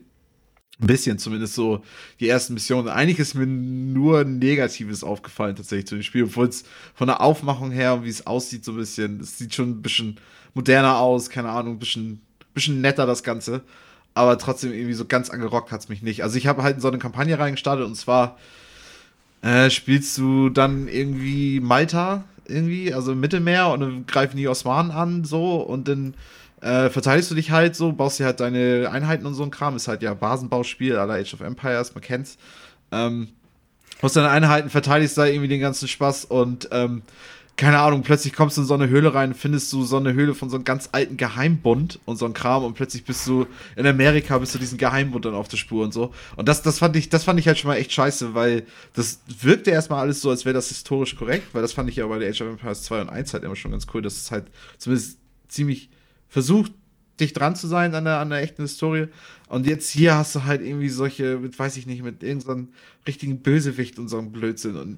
Ein bisschen zumindest so die ersten Missionen. Eigentlich ist mir nur Negatives aufgefallen tatsächlich zu dem Spiel, obwohl es von der Aufmachung her und wie es aussieht so ein bisschen, es sieht schon ein bisschen moderner aus, keine Ahnung, ein bisschen, bisschen netter das Ganze. Aber trotzdem irgendwie so ganz angerockt hat es mich nicht. Also ich habe halt in so eine Kampagne reingestartet und zwar äh, spielst du dann irgendwie Malta irgendwie, also im Mittelmeer und dann greifen die Osmanen an so und dann äh, verteidigst du dich halt so, baust dir halt deine Einheiten und so ein Kram. Ist halt ja Basenbauspiel aller Age of Empires, man kennt's. Ähm, musst deine Einheiten, verteidigst da irgendwie den ganzen Spaß und ähm, keine Ahnung, plötzlich kommst du in so eine Höhle rein, findest du so eine Höhle von so einem ganz alten Geheimbund und so ein Kram und plötzlich bist du in Amerika, bist du diesen Geheimbund dann auf der Spur und so. Und das, das fand ich, das fand ich halt schon mal echt scheiße, weil das wirkte erstmal alles so, als wäre das historisch korrekt, weil das fand ich ja bei der Age of Empires 2 und 1 halt immer schon ganz cool, dass es halt zumindest ziemlich versucht, dich dran zu sein an der, an der echten Historie. Und jetzt hier hast du halt irgendwie solche, mit, weiß ich nicht, mit irgendeinem richtigen Bösewicht und so einem Blödsinn. Und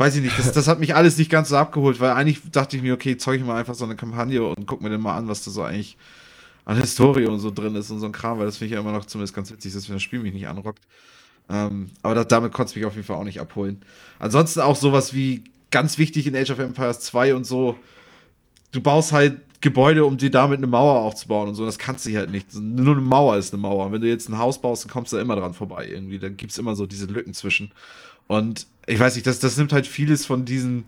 weiß ich nicht, das, das hat mich alles nicht ganz so abgeholt, weil eigentlich dachte ich mir, okay, zeug ich mal einfach so eine Kampagne und guck mir dann mal an, was da so eigentlich an Historie und so drin ist und so ein Kram, weil das finde ich ja immer noch zumindest ganz witzig, dass wenn das Spiel mich nicht anrockt. Ähm, aber das, damit konnte es mich auf jeden Fall auch nicht abholen. Ansonsten auch sowas wie ganz wichtig in Age of Empires 2 und so, du baust halt Gebäude, um dir damit eine Mauer aufzubauen und so. Das kannst du halt nicht. Nur eine Mauer ist eine Mauer. Wenn du jetzt ein Haus baust, dann kommst du da immer dran vorbei irgendwie. Dann gibt es immer so diese Lücken zwischen. Und ich weiß nicht, das, das nimmt halt vieles von diesen.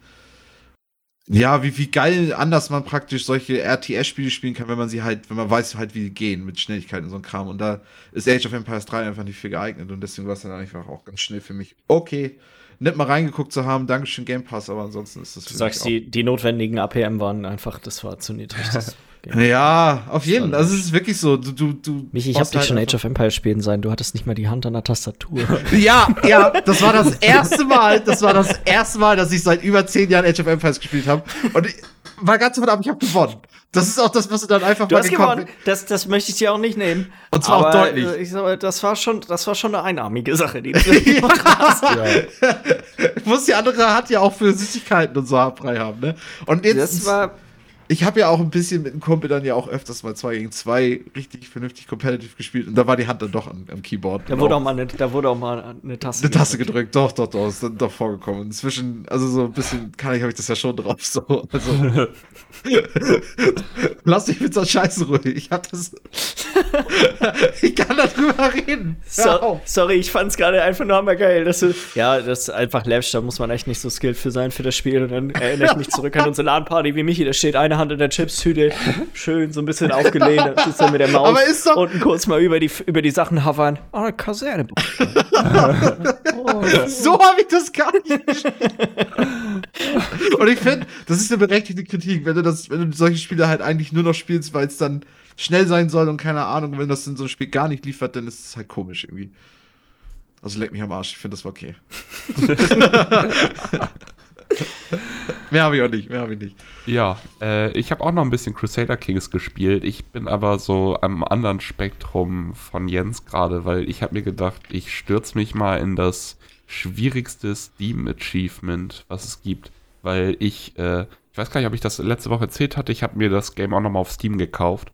Ja, wie, wie geil anders man praktisch solche RTS-Spiele spielen kann, wenn man sie halt, wenn man weiß halt, wie die gehen mit Schnelligkeit und so ein Kram. Und da ist Age of Empires 3 einfach nicht für geeignet und deswegen war es dann einfach auch ganz schnell für mich. Okay, nicht mal reingeguckt zu haben. Dankeschön Game Pass, aber ansonsten ist das. Du sagst, die, die notwendigen APM waren einfach, das war zu niedrig. ja, auf jeden Fall. Also es ist wirklich so. Du, du, du Michi, ich hab dich halt schon Age of Empires spielen sein. Du hattest nicht mal die Hand an der Tastatur. ja, ja, das war das erste Mal, das war das erste Mal, dass ich seit über zehn Jahren Age of Empires gespielt habe. Und ich war ganz verdammt, ich habe gewonnen. Das ist auch das, was du dann einfach du mal hast gewonnen. Das, das möchte ich dir auch nicht nehmen. Und zwar Aber, auch deutlich. Äh, ich sag, das war schon, das war schon eine einarmige Sache, die du hast. ja. Muss die andere hat ja auch für Süßigkeiten und so frei haben, ne? Und jetzt. Das war ich habe ja auch ein bisschen mit dem Kumpel dann ja auch öfters mal 2 gegen 2 richtig vernünftig competitive gespielt und da war die Hand dann doch am, am Keyboard. Da wurde, auch mal eine, da wurde auch mal eine Taste Eine Taste gedrückt, doch, doch, doch, ist dann doch vorgekommen. Inzwischen, also so ein bisschen kann ich, habe ich das ja schon drauf. So. Also, lass dich mit so Scheiße ruhig. Ich hab das. ich kann darüber reden. So, sorry, ich fand's gerade einfach nur hammergeil. Dass du, ja, das ist einfach Labs, da muss man echt nicht so skilled für sein für das Spiel. Und dann erinnere ich mich zurück an unsere LAN-Party, wie Michi, da steht eine Hand in der Chipstüte, schön so ein bisschen aufgelehnt, sitzt dann mit der Maus Aber ist doch unten kurz mal über die, über die Sachen hovern. Oh, eine Kaserne. oh. So habe ich das gar nicht. Und ich finde, das ist eine berechtigte Kritik, wenn du das, wenn du solche Spiele halt eigentlich nur noch spielst, weil es dann schnell sein soll und keine Ahnung, wenn das in so einem Spiel gar nicht liefert, dann ist es halt komisch irgendwie. Also leck mich am Arsch, ich finde das war okay. mehr habe ich auch nicht, mehr habe ich nicht. Ja, äh, ich habe auch noch ein bisschen Crusader Kings gespielt. Ich bin aber so am anderen Spektrum von Jens gerade, weil ich habe mir gedacht, ich stürze mich mal in das schwierigste Steam-Achievement, was es gibt. Weil ich, äh, ich weiß gar nicht, ob ich das letzte Woche erzählt hatte, ich habe mir das Game auch nochmal auf Steam gekauft.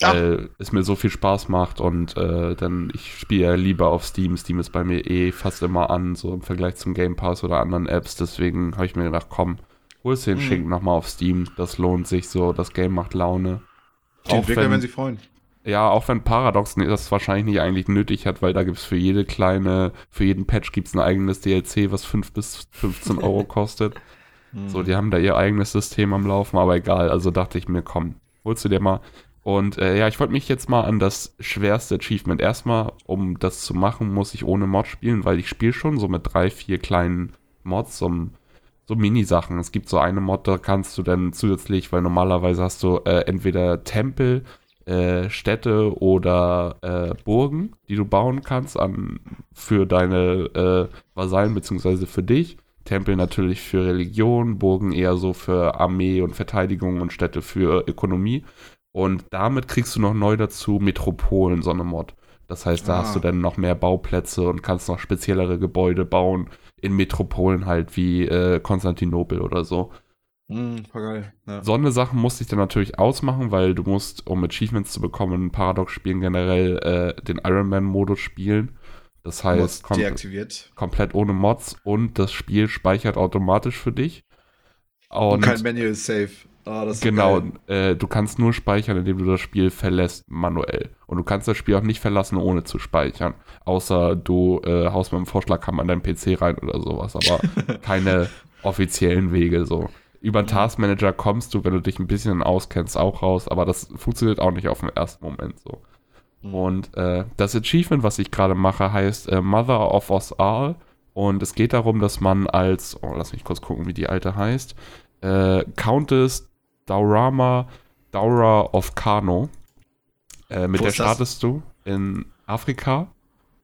Weil es mir so viel Spaß macht und äh, dann, ich spiele ja lieber auf Steam. Steam ist bei mir eh fast immer an, so im Vergleich zum Game Pass oder anderen Apps. Deswegen habe ich mir gedacht, komm, holst den mhm. Schinken nochmal auf Steam. Das lohnt sich so, das Game macht Laune. Die auch Entwickler, wenn, wenn sie freuen. Ja, auch wenn Paradox das wahrscheinlich nicht eigentlich nötig hat, weil da gibt es für jede kleine, für jeden Patch gibt es ein eigenes DLC, was 5 bis 15 Euro kostet. Mhm. So, die haben da ihr eigenes System am Laufen, aber egal. Also dachte ich mir, komm, holst du dir mal. Und äh, ja, ich wollte mich jetzt mal an das schwerste Achievement. Erstmal, um das zu machen, muss ich ohne Mod spielen, weil ich spiele schon so mit drei, vier kleinen Mods, um so Mini-Sachen. Es gibt so eine Mod, da kannst du dann zusätzlich, weil normalerweise hast du äh, entweder Tempel, äh, Städte oder äh, Burgen, die du bauen kannst an, für deine äh, Vasallen beziehungsweise für dich. Tempel natürlich für Religion, Burgen eher so für Armee und Verteidigung und Städte für Ökonomie. Und damit kriegst du noch neu dazu Metropolen, so eine Mod. Das heißt, da ah. hast du dann noch mehr Bauplätze und kannst noch speziellere Gebäude bauen in Metropolen halt wie äh, Konstantinopel oder so. Mm, voll geil. Ja. So eine Sache musste ich dann natürlich ausmachen, weil du musst, um Achievements zu bekommen, Paradox spielen generell äh, den Ironman-Modus spielen. Das heißt, kom komplett ohne Mods und das Spiel speichert automatisch für dich. Und, und kein Manual Save. Oh, genau, äh, du kannst nur speichern, indem du das Spiel verlässt manuell. Und du kannst das Spiel auch nicht verlassen, ohne zu speichern. Außer du äh, haust mit dem Vorschlaghammer an deinen PC rein oder sowas. Aber keine offiziellen Wege so. Über den Taskmanager kommst du, wenn du dich ein bisschen auskennst, auch raus. Aber das funktioniert auch nicht auf den ersten Moment so. Mhm. Und äh, das Achievement, was ich gerade mache, heißt äh, Mother of Us All. Und es geht darum, dass man als, oh, lass mich kurz gucken, wie die alte heißt, äh, Countess Daurama Daura of Kano. Äh, mit Wo der startest du in Afrika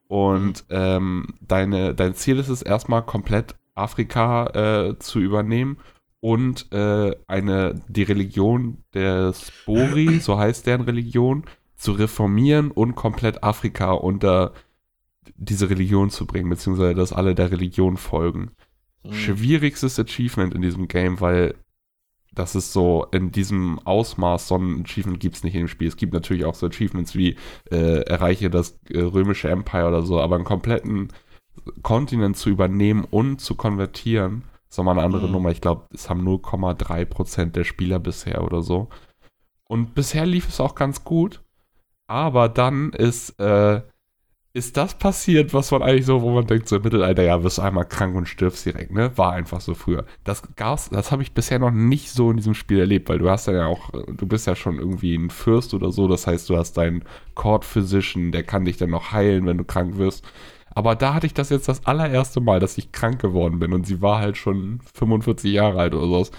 und ähm, deine, dein Ziel ist es erstmal komplett Afrika äh, zu übernehmen und äh, eine, die Religion der Spori, so heißt deren Religion, zu reformieren und komplett Afrika unter diese Religion zu bringen, beziehungsweise dass alle der Religion folgen. Mhm. Schwierigstes Achievement in diesem Game, weil das ist so in diesem Ausmaß, so ein Achievement gibt es nicht in dem Spiel. Es gibt natürlich auch so Achievements wie äh, erreiche das äh, römische Empire oder so, aber einen kompletten Kontinent zu übernehmen und zu konvertieren, ist nochmal eine andere mhm. Nummer. Ich glaube, es haben 0,3% der Spieler bisher oder so. Und bisher lief es auch ganz gut. Aber dann ist äh, ist das passiert, was man eigentlich so, wo man denkt, so im Mittelalter, ja, wirst du einmal krank und stirbst direkt, ne? War einfach so früher. Das gab's, das habe ich bisher noch nicht so in diesem Spiel erlebt, weil du hast ja auch, du bist ja schon irgendwie ein Fürst oder so, das heißt, du hast deinen Court Physician, der kann dich dann noch heilen, wenn du krank wirst. Aber da hatte ich das jetzt das allererste Mal, dass ich krank geworden bin und sie war halt schon 45 Jahre alt oder so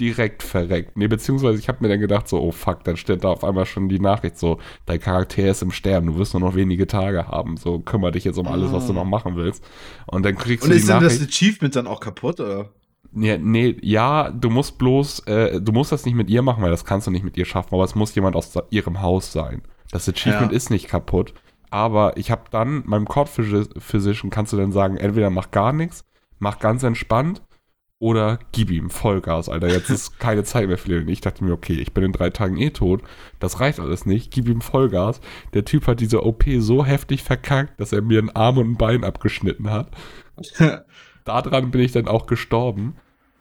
direkt verreckt. Nee, beziehungsweise ich habe mir dann gedacht, so, oh fuck, dann steht da auf einmal schon die Nachricht so, dein Charakter ist im Sterben, du wirst nur noch wenige Tage haben, so kümmere dich jetzt um alles, was du noch machen willst. Und dann kriegst Und du die Nachricht. Und ist denn das Achievement dann auch kaputt, oder? Nee, nee, ja, du musst bloß, äh, du musst das nicht mit ihr machen, weil das kannst du nicht mit ihr schaffen, aber es muss jemand aus ihrem Haus sein. Das Achievement ja. ist nicht kaputt, aber ich habe dann, meinem Court Physician kannst du dann sagen, entweder mach gar nichts, mach ganz entspannt oder gib ihm Vollgas, Alter. Jetzt ist keine Zeit mehr für ihn. Ich dachte mir, okay, ich bin in drei Tagen eh tot. Das reicht alles nicht. Gib ihm Vollgas. Der Typ hat diese OP so heftig verkackt, dass er mir einen Arm und ein Bein abgeschnitten hat. Daran bin ich dann auch gestorben.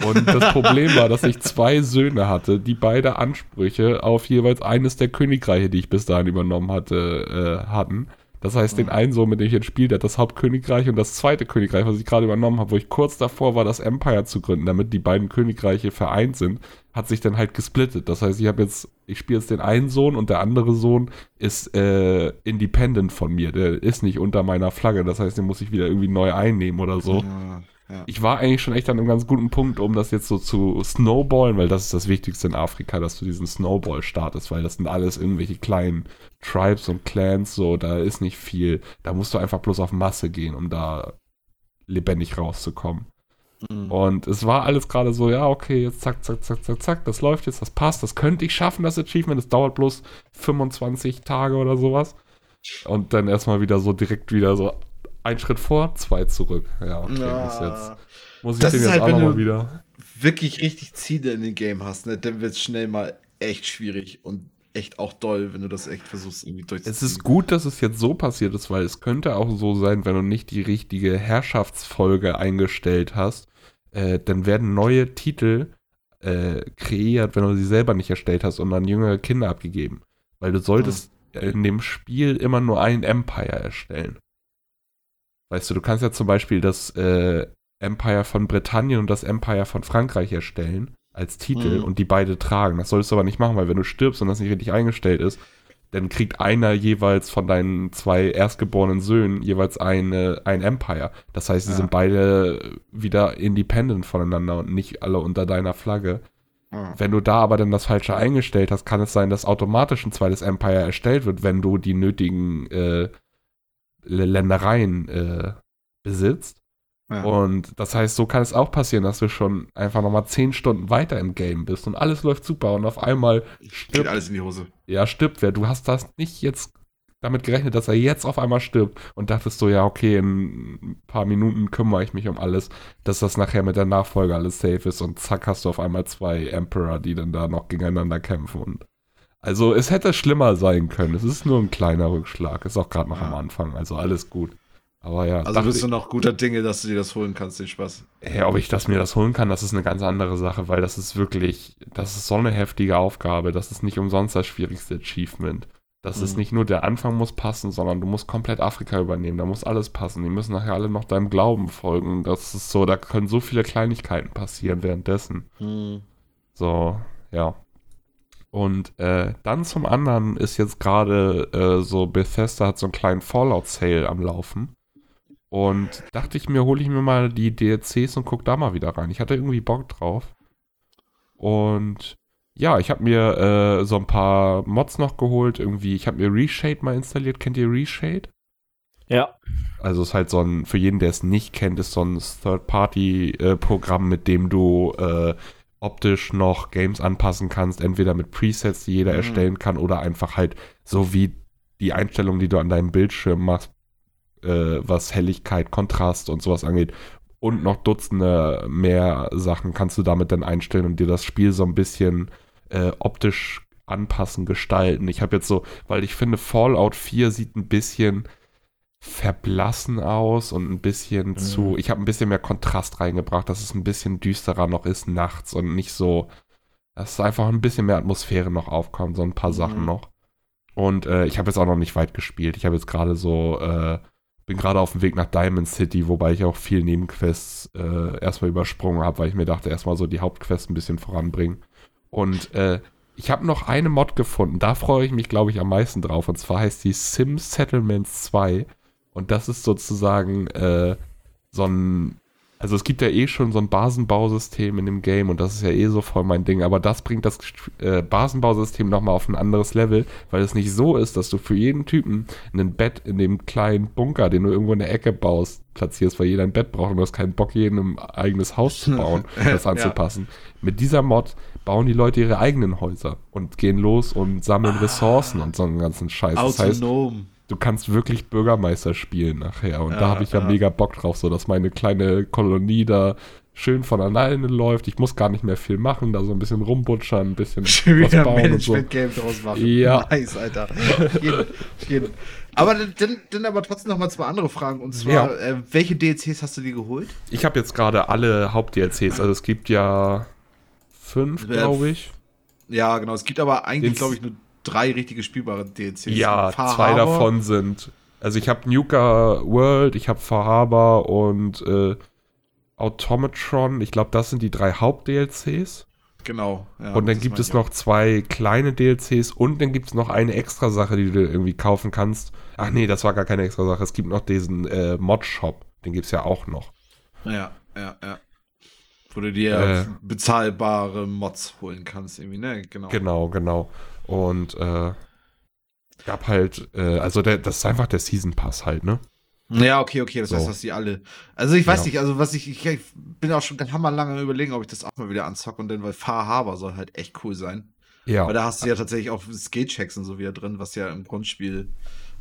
Und das Problem war, dass ich zwei Söhne hatte, die beide Ansprüche auf jeweils eines der Königreiche, die ich bis dahin übernommen hatte, äh, hatten. Das heißt, den einen Sohn, mit dem ich jetzt spiele, der hat das Hauptkönigreich und das zweite Königreich, was ich gerade übernommen habe, wo ich kurz davor war, das Empire zu gründen, damit die beiden Königreiche vereint sind, hat sich dann halt gesplittet. Das heißt, ich habe jetzt, ich spiele jetzt den einen Sohn und der andere Sohn ist äh, independent von mir. Der ist nicht unter meiner Flagge. Das heißt, den muss ich wieder irgendwie neu einnehmen oder so. Ja. Ich war eigentlich schon echt an einem ganz guten Punkt, um das jetzt so zu snowballen, weil das ist das Wichtigste in Afrika, dass du diesen Snowball startest, weil das sind alles irgendwelche kleinen Tribes und Clans, so, da ist nicht viel. Da musst du einfach bloß auf Masse gehen, um da lebendig rauszukommen. Mhm. Und es war alles gerade so, ja, okay, jetzt zack, zack, zack, zack, zack, das läuft jetzt, das passt, das könnte ich schaffen, das Achievement, das dauert bloß 25 Tage oder sowas. Und dann erstmal wieder so direkt wieder so ein Schritt vor, zwei zurück. Ja, okay, ja. Muss, jetzt, muss ich das den jetzt halt, auch nochmal wieder. Wirklich richtig Ziele in dem Game hast, ne, dann wird es schnell mal echt schwierig und echt auch doll, wenn du das echt versuchst irgendwie durchzuziehen. Es ist gut, dass es jetzt so passiert ist, weil es könnte auch so sein, wenn du nicht die richtige Herrschaftsfolge eingestellt hast, äh, dann werden neue Titel äh, kreiert, wenn du sie selber nicht erstellt hast und an jüngere Kinder abgegeben. Weil du solltest hm. in dem Spiel immer nur ein Empire erstellen. Weißt du, du kannst ja zum Beispiel das äh, Empire von Britannien und das Empire von Frankreich erstellen als Titel mhm. und die beide tragen. Das solltest du aber nicht machen, weil wenn du stirbst und das nicht richtig eingestellt ist, dann kriegt einer jeweils von deinen zwei erstgeborenen Söhnen jeweils eine, ein Empire. Das heißt, sie Ja. sind beide wieder independent voneinander und nicht alle unter deiner Flagge. Wenn du da aber dann das Falsche eingestellt hast, kann es sein, dass automatisch ein zweites Empire erstellt wird, wenn du die nötigen äh, Ländereien äh, besitzt. Ja. Und das heißt, so kann es auch passieren, dass du schon einfach nochmal zehn Stunden weiter im Game bist und alles läuft super und auf einmal Geht stirbt, alles in die Hose. ja, stirbt wer. Du hast das nicht jetzt damit gerechnet, dass er jetzt auf einmal stirbt und dachtest du, ja, okay, in ein paar Minuten kümmere ich mich um alles, dass das nachher mit der Nachfolge alles safe ist und zack, hast du auf einmal zwei Emperor, die dann da noch gegeneinander kämpfen und also es hätte schlimmer sein können. Es ist nur ein kleiner Rückschlag. Ist auch gerade noch Ja. am Anfang. Also alles gut. Aber ja, Also bist du noch guter Dinge, dass du dir das holen kannst, den Spaß. Hey, ob ich das mir das holen kann, das ist eine ganz andere Sache, weil das ist wirklich, das ist so eine heftige Aufgabe. Das ist nicht umsonst das schwierigste Achievement. Das ist Mhm. nicht nur der Anfang muss passen, sondern du musst komplett Afrika übernehmen. Da muss alles passen. Die müssen nachher alle noch deinem Glauben folgen. Das ist so, da können so viele Kleinigkeiten passieren währenddessen. So, ja. Und äh, dann zum anderen ist jetzt gerade äh, so, Bethesda hat so einen kleinen Fallout-Sale am Laufen. Und dachte ich mir, hole ich mir mal die DLCs und guck da mal wieder rein. Ich hatte irgendwie Bock drauf. Und ja, ich habe mir äh, so ein paar Mods noch geholt. Irgendwie, ich habe mir Reshade mal installiert. Kennt ihr Reshade? Ja. Also es ist halt so ein, für jeden, der es nicht kennt, ist so ein Third-Party-Programm, mit dem du äh, optisch noch Games anpassen kannst, entweder mit Presets, die jeder Mhm. erstellen kann, oder einfach halt so wie die Einstellungen, die du an deinem Bildschirm machst, äh, was Helligkeit, Kontrast und sowas angeht. Und noch Dutzende mehr Sachen kannst du damit dann einstellen und dir das Spiel so ein bisschen äh, optisch anpassen, gestalten. Ich habe jetzt so, weil ich finde, Fallout 4 sieht ein bisschen verblassen aus und ein bisschen zu. Ich habe ein bisschen mehr Kontrast reingebracht, dass es ein bisschen düsterer noch ist nachts und nicht so, dass einfach ein bisschen mehr Atmosphäre noch aufkommt, so ein paar Mhm. Sachen noch. Und äh, ich habe jetzt auch noch nicht weit gespielt. Ich habe jetzt gerade so, äh, bin gerade auf dem Weg nach Diamond City, wobei ich auch viel Nebenquests äh, erstmal übersprungen habe, weil ich mir dachte, erstmal so die Hauptquests ein bisschen voranbringen. Und äh, ich habe noch eine Mod gefunden, da freue ich mich, glaube ich, am meisten drauf. Und zwar heißt die Sims Settlements 2. Und das ist sozusagen äh, so ein. Also es gibt ja eh schon so ein Basenbausystem in dem Game und das ist ja eh so voll mein Ding, aber das bringt das äh, Basenbausystem nochmal auf ein anderes Level, weil es nicht so ist, dass du für jeden Typen ein Bett in dem kleinen Bunker, den du irgendwo in der Ecke baust, platzierst, weil jeder ein Bett braucht und du hast keinen Bock, jedem ein eigenes Haus zu bauen, das Ja. anzupassen. Mit dieser Mod bauen die Leute ihre eigenen Häuser und gehen los und sammeln Ressourcen und so einen ganzen Scheiß. Das heißt, Autonom. Du kannst wirklich Bürgermeister spielen nachher. Und Ja, da habe ich ja, ja. mega Bock drauf, so dass meine kleine Kolonie da schön von alleine läuft. Ich muss gar nicht mehr viel machen, da so ein bisschen rumbutschern, ein bisschen Schon was wieder bauen und so. Management-Game draus machen. Ja. Nice, Alter. Auf jeden, auf jeden. Aber dann, dann, aber trotzdem noch mal zwei andere Fragen. Und zwar, Ja. äh, welche DLCs hast du dir geholt? Ich habe jetzt gerade alle Haupt-DLCs, also es gibt ja fünf, Ja, glaube ich. Ja, genau. Es gibt aber eigentlich, glaube ich, nur drei richtige spielbare DLCs. Ja, Far zwei davon sind. Also ich habe Nuka World, ich habe Far Harbor und äh, Automatron. Ich glaube, das sind die drei Haupt-DLCs. Genau. Ja, und dann gibt es noch zwei kleine DLCs und dann gibt es noch eine extra Sache, die du irgendwie kaufen kannst. Ach nee, das war gar keine extra Sache. Es gibt noch diesen äh, Mod-Shop. Den gibt es ja auch noch. Ja, ja, ja. Wo du dir Äh. bezahlbare Mods holen kannst, irgendwie, ne? Genau. Genau, genau. Und äh, gab halt, äh, also der, das ist einfach der Season Pass halt, ne? Ja, okay, okay, das So. heißt, dass die alle. Also ich weiß Ja. nicht, also was ich, ich, ich bin auch schon ganz hammerlange am überlegen, ob ich das auch mal wieder anzocke und dann, weil Far Harbor soll halt echt cool sein. Ja. Weil da hast du ja tatsächlich auch Skill-Checks und so wieder drin, was ja im Grundspiel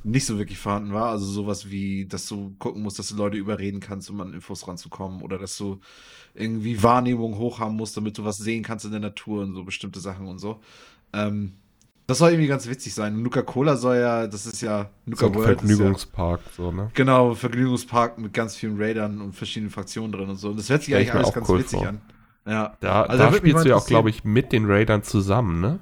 nicht so wirklich vorhanden war. Also sowas wie, dass du gucken musst, dass du Leute überreden kannst, um an Infos ranzukommen. Oder dass du irgendwie Wahrnehmung hoch haben musst, damit du was sehen kannst in der Natur und so bestimmte Sachen und so. Ähm, das soll irgendwie ganz witzig sein. Nuka Cola soll ja, das ist ja Nuka so World. ist ja, Vergnügungspark, so, ne? Genau, Vergnügungspark mit ganz vielen Raidern und verschiedenen Fraktionen drin und so. Und das hört sich eigentlich alles auch ganz cool witzig vor. an. Ja, Da, Also, da da spielst du ja auch, glaube ich, mit den Raidern zusammen, ne?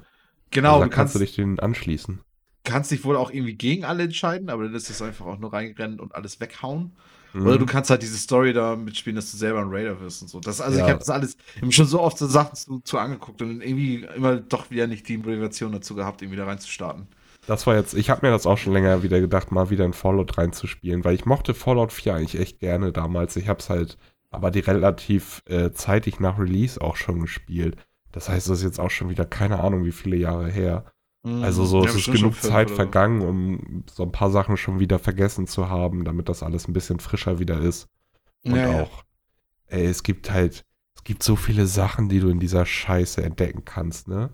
genau. Also da du kannst kannst, du dich denen anschließen. kannst dich wohl auch irgendwie gegen alle entscheiden, aber dann ist es einfach auch nur reinrennen und alles weghauen. Mhm. Oder du kannst halt diese Story da mitspielen, dass du selber ein Raider wirst und so. Das, also Ja. ich habe das alles schon so oft so Sachen zu, zu angeguckt und irgendwie immer doch wieder nicht die Motivation dazu gehabt, irgendwie da reinzustarten. das war jetzt, ich habe mir das auch schon länger wieder gedacht, mal wieder in Fallout reinzuspielen, weil ich mochte Fallout 4 eigentlich echt gerne damals. Ich habe es halt aber die relativ äh, zeitig nach Release auch schon gespielt. Das heißt, das ist jetzt auch schon wieder keine Ahnung, wie viele Jahre her. Mhm. Also so, Ja, es ist genug Zeit vergangen, um so ein paar Sachen schon wieder vergessen zu haben, damit das alles ein bisschen frischer wieder ist. Und Ja, ja. auch, ey, es gibt halt, es gibt so viele Sachen, die du in dieser Scheiße entdecken kannst, ne?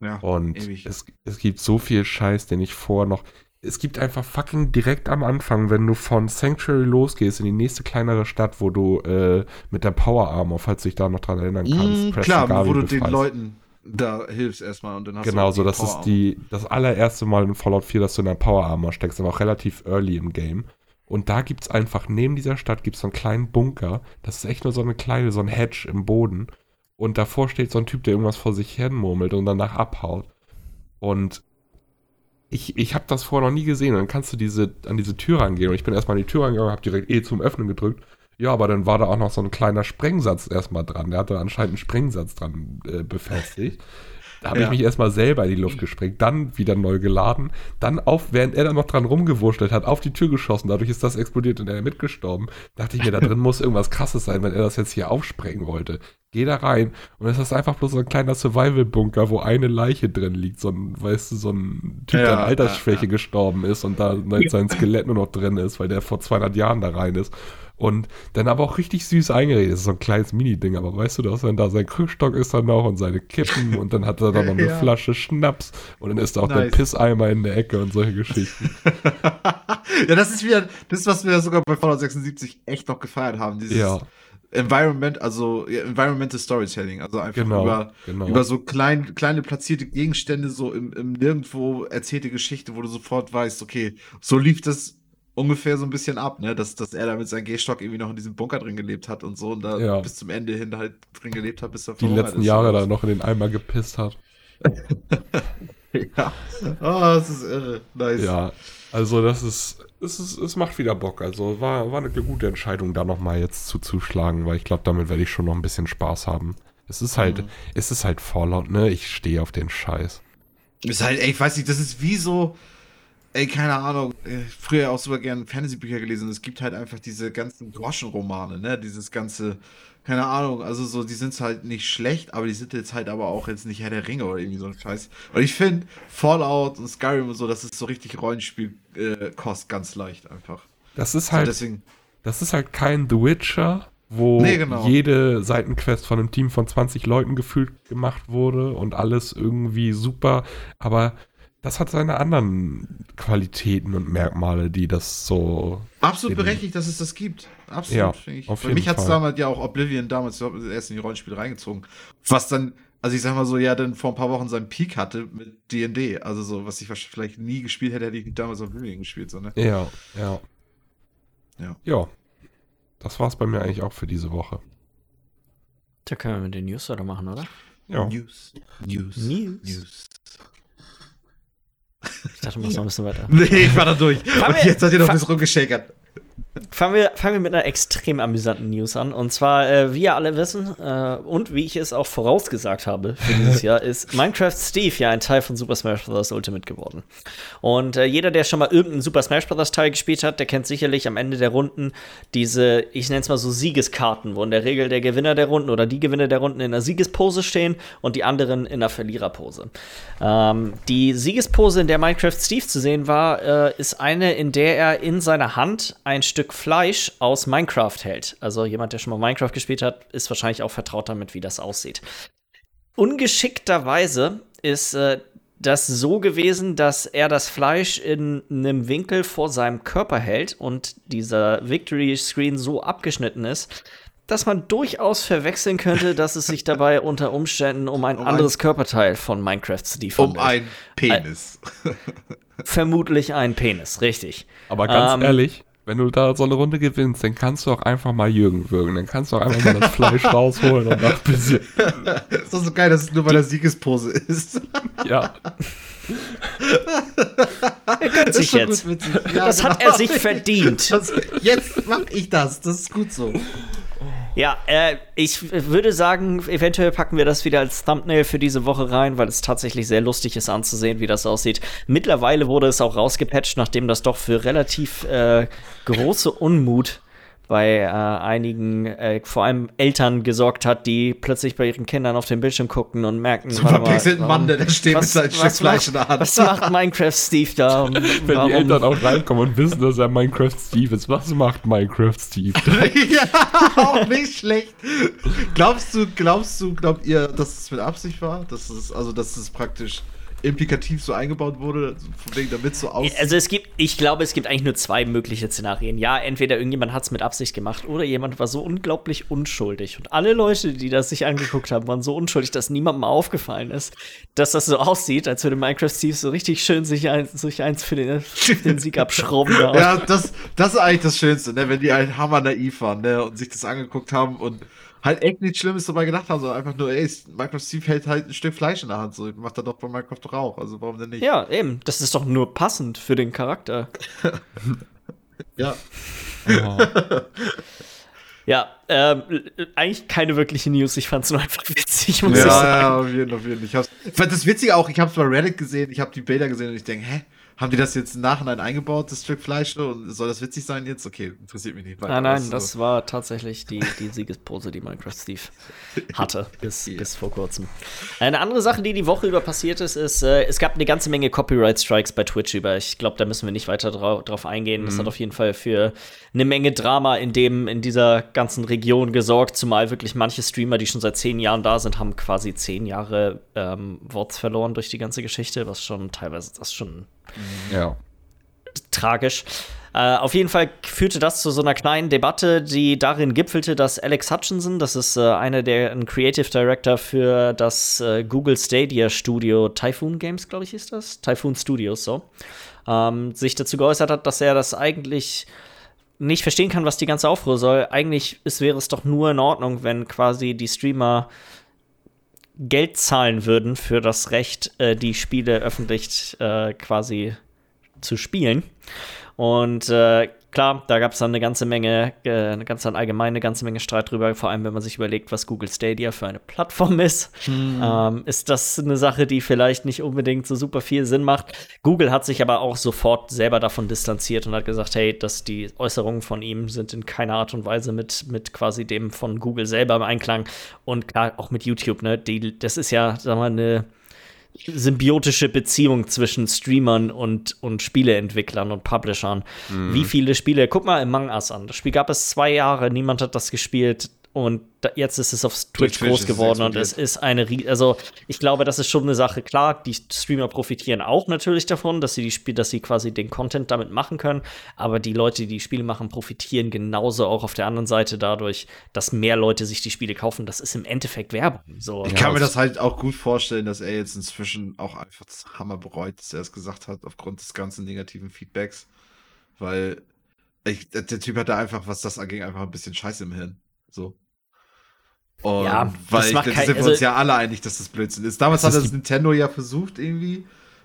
Ja, Und ewig. es, es gibt so viel Scheiß, den ich vorher noch. Es gibt einfach fucking direkt am Anfang, wenn du von Sanctuary losgehst in die nächste kleinere Stadt, wo du äh, mit der Power Armor, falls du dich da noch dran erinnern kannst, Mhm, Preston klar, wo du den befreist. Leuten da hilfst erstmal und dann hast du Genau, auch so das ist die das allererste Mal in Fallout 4, dass du in der Power Armor steckst, aber auch relativ early im Game. Und da gibt's einfach, neben dieser Stadt gibt's so einen kleinen Bunker. Das ist echt nur so eine kleine, so ein Hedge im Boden. Und davor steht so ein Typ, der irgendwas vor sich hin murmelt und danach abhaut. Und ich, ich habe das vorher noch nie gesehen. Und dann kannst du diese, an diese Tür rangehen. Und ich bin erstmal an die Tür rangegangen, habe direkt E zum Öffnen gedrückt. Ja, aber dann war da auch noch so ein kleiner Sprengsatz erstmal dran. Der hatte anscheinend einen Sprengsatz dran äh, befestigt. Da habe Ja. ich mich erstmal selber in die Luft gesprengt, dann wieder neu geladen, dann auf, während er da noch dran rumgewurschtelt hat, auf die Tür geschossen. Dadurch ist das explodiert und er mitgestorben. Dachte ich mir, da drin muss irgendwas krasses sein, wenn er das jetzt hier aufsprengen wollte. Geh da rein und es ist einfach bloß so ein kleiner Survival-Bunker, wo eine Leiche drin liegt. So ein, weißt du, so ein Typ, der Ja, an Altersschwäche ja, gestorben ist und da sein Skelett nur noch drin ist, weil der vor 200 Jahren da rein ist. Und dann aber auch richtig süß eingeredet. Das ist so ein kleines Mini-Ding, aber weißt du, dass dann da sein Krückstock ist dann noch und seine Kippen und dann hat er da noch eine Ja. Flasche Schnaps und dann ist da auch der Nice. Pisseimer in der Ecke und solche Geschichten. ja, das ist wieder das, was wir sogar bei Fallout 76 echt noch gefeiert haben. Dieses Ja. Environment, also ja, Environmental Storytelling, also einfach Genau, über, genau. über so klein, kleine platzierte Gegenstände, so im, im nirgendwo erzählte Geschichte, wo du sofort weißt, okay, so lief das ungefähr so ein bisschen ab, ne, dass, dass er da mit seinem Gehstock irgendwie noch in diesem Bunker drin gelebt hat und so und da Ja. bis zum Ende hin halt drin gelebt hat, bis er Die letzten Jahre da noch in den Eimer gepisst hat. Ja. Oh, das ist irre. Nice. Ja, also das ist, es ist, es macht wieder Bock. Also war, war eine gute Entscheidung, da nochmal jetzt zuzuschlagen, weil ich glaube, damit werde ich schon noch ein bisschen Spaß haben. Es ist halt, Mhm. es ist halt Fallout, ne? Ich stehe auf den Scheiß. Ist halt, ey, ich weiß nicht, das ist wie so, ey, keine Ahnung, äh, früher auch super gern Fantasy-Bücher gelesen es gibt halt einfach diese ganzen Groschenromane, ne, dieses ganze, keine Ahnung, also so, die sind halt nicht schlecht, aber die sind jetzt halt aber auch jetzt nicht Herr der Ringe oder irgendwie so ein Scheiß. Und ich finde, Fallout und Skyrim und so, das ist so richtig Rollenspiel, äh, kost ganz leicht einfach. Das ist So, halt, deswegen, das ist halt kein The Witcher, wo Nee, genau. jede Seitenquest von einem Team von 20 Leuten gefühlt gemacht wurde und alles irgendwie super, aber das hat seine anderen Qualitäten und Merkmale, die das so absolut berechtigt, dass es das gibt. Absolut, Ja, finde ich. auf Bei jeden mich hat es damals ja auch Oblivion damals überhaupt erst in die Rollenspiele reingezogen. Was dann, also ich sag mal so, ja, dann vor ein paar Wochen seinen Peak hatte mit D&D. Also so, was ich wahrscheinlich vielleicht nie gespielt hätte, hätte ich nicht damals Oblivion gespielt, so, ne? Ja, ja. Ja. Ja. Das war's bei mir eigentlich auch für diese Woche. Da können wir mit den News oder machen, oder? Ja. News. News. News. News. Ich dachte, wir machen noch ein bisschen weiter. Nee, ich war da durch. Fangen Und wir- jetzt hat ihr noch fa- ein bisschen rumgeschäkert. Fangen wir, fangen wir mit einer extrem amüsanten News an. Und zwar, äh, wie ihr alle wissen, äh, und wie ich es auch vorausgesagt habe für dieses Jahr, ist Minecraft Steve ja ein Teil von Super Smash Bros. Ultimate geworden. Und äh, jeder, der schon mal irgendeinen Super Smash Bros. Teil gespielt hat, der kennt sicherlich am Ende der Runden diese, ich nenne es mal so Siegeskarten, wo in der Regel der Gewinner der Runden oder die Gewinner der Runden in einer Siegespose stehen und die anderen in einer Verliererpose. Ähm, die Siegespose, in der Minecraft Steve zu sehen war, äh, ist eine, in der er in seiner Hand ein Stück Fleisch aus Minecraft hält. Also jemand, der schon mal Minecraft gespielt hat, ist wahrscheinlich auch vertraut damit, wie das aussieht. Ungeschickterweise ist äh, das so gewesen, dass er das Fleisch in einem Winkel vor seinem Körper hält und dieser Victory Screen so abgeschnitten ist, dass man durchaus verwechseln könnte, dass es sich dabei unter Umständen um ein Um anderes ein- Körperteil von Minecraft Steve Um ein Penis. Vermutlich ein Penis, richtig. Aber ganz Ähm, ehrlich, wenn du da so eine Runde gewinnst, dann kannst du auch einfach mal Jürgen würgen. Dann kannst du auch einfach mal das Fleisch rausholen und noch ein bisschen. ist doch so geil, dass es nur bei der Siegespose ist. Ja, Er gönnt sich jetzt. Ja, Das hat genau. er sich verdient. Das, jetzt mach ich das. Das ist gut so. Ja, äh, ich würde sagen, eventuell packen wir das wieder als Thumbnail für diese Woche rein, weil es tatsächlich sehr lustig ist anzusehen, wie das aussieht. Mittlerweile wurde es auch rausgepatcht, nachdem das doch für relativ äh, große Unmut bei äh, einigen, äh, vor allem Eltern gesorgt hat, die plötzlich bei ihren Kindern auf den Bildschirm gucken und merken, so verpixelten Mann, der steht was, mit seinem Stück Fleisch in der Hand. Was macht Minecraft Steve da? Und Wenn warum? die Eltern auch reinkommen und wissen, dass er Minecraft Steve ist, was macht Minecraft Steve? ja, auch nicht schlecht. Glaubst du, glaubst du, glaubt ihr, dass es mit Absicht war? Dass es, also, dass es praktisch implikativ so eingebaut wurde, von wegen damit so aus. Also es gibt, ich glaube, es gibt eigentlich nur zwei mögliche Szenarien. Ja, entweder irgendjemand hat es mit Absicht gemacht oder jemand war so unglaublich unschuldig. Und alle Leute, die das sich angeguckt haben, waren so unschuldig, dass niemandem aufgefallen ist, dass das so aussieht, als würde Minecraft Steve so richtig schön sich, ein, sich eins für den, für den Sieg abschrauben. Ja, das, das ist eigentlich das Schönste, ne? wenn die halt hammer naiv waren ne? und sich das angeguckt haben und halt echt nichts Schlimmes dabei gedacht haben, sondern einfach nur, ey, Minecraft Steve hält halt ein Stück Fleisch in der Hand, so macht er doch bei Minecraft doch auch, also warum denn nicht? Ja, eben. Das ist doch nur passend für den Charakter. Ja. Oh. Ja, ähm, eigentlich keine wirkliche News. Ich fand es nur einfach witzig, muss Ja, ich sagen. ja, auf jeden, auf jeden. Ich, hab's, ich fand das Witzige auch, ich hab's bei Reddit gesehen, ich habe die Bilder gesehen und ich denke, hä? Haben die das jetzt im Nachhinein eingebaut, das Stück Fleisch? Und soll das witzig sein jetzt? Okay, interessiert mich nicht. weiter. Nein, nein, Also, das war tatsächlich die, die Siegespose, die Minecraft Steve hatte, bis, Ja. bis vor kurzem. Eine andere Sache, die die Woche über passiert ist, ist, äh, es gab eine ganze Menge Copyright-Strikes bei Twitch über. Ich glaube, da müssen wir nicht weiter drau drauf eingehen. Das hat auf jeden Fall für eine Menge Drama in, dem, in dieser ganzen Region gesorgt, zumal wirklich manche Streamer, die schon seit zehn Jahren da sind, haben quasi zehn Jahre ähm, Worts verloren durch die ganze Geschichte, was schon teilweise, das schon Ja. tragisch. Äh, auf jeden Fall führte das zu so einer kleinen Debatte, die darin gipfelte, dass Alex Hutchinson, das ist äh, einer der ein Creative Director für das äh, Google Stadia Studio Typhoon Games, glaube ich, ist das. Typhoon Studios, so. Ähm, sich dazu geäußert hat, dass er das eigentlich nicht verstehen kann, was die ganze Aufruhr soll. Eigentlich wäre es doch nur in Ordnung, wenn quasi die Streamer Geld zahlen würden für das Recht, äh, die Spiele öffentlich äh, quasi zu spielen. Und äh, klar, da gab es dann eine ganze Menge, äh, eine ganze allgemeine eine ganze Menge Streit drüber, vor allem wenn man sich überlegt, was Google Stadia für eine Plattform ist. Ähm, ist das eine Sache, die vielleicht nicht unbedingt so super viel Sinn macht? Google hat sich aber auch sofort selber davon distanziert und hat gesagt, hey, dass die Äußerungen von ihm sind in keiner Art und Weise mit, mit quasi dem von Google selber im Einklang. Und klar, auch mit YouTube, ne? Die, das ist ja, sag mal, eine symbiotische Beziehung zwischen Streamern und, und Spieleentwicklern und Publishern. Wie viele Spiele, guck mal Among Us an. Das Spiel gab es zwei Jahre, niemand hat das gespielt und da, jetzt ist es auf Twitch Twitch groß geworden und es ist eine, also ich glaube, das ist schon eine Sache. Klar, die Streamer profitieren auch natürlich davon, dass sie die Spiel, dass sie quasi den Content damit machen können, aber die Leute, die die Spiele machen, profitieren genauso auch auf der anderen Seite dadurch, dass mehr Leute sich die Spiele kaufen. Das ist im Endeffekt Werbung. So. Ich kann mir das halt auch gut vorstellen, dass er jetzt inzwischen auch einfach das Hammer bereut, dass er es gesagt hat, aufgrund des ganzen negativen Feedbacks. Weil ich, der Typ hatte einfach, was das angeht, einfach ein bisschen Scheiße im Hirn. So. Und Ja, weil das ich, kein- sind wir also- uns ja alle einig, dass das Blödsinn ist. Damals Das hat das Nintendo ja versucht irgendwie.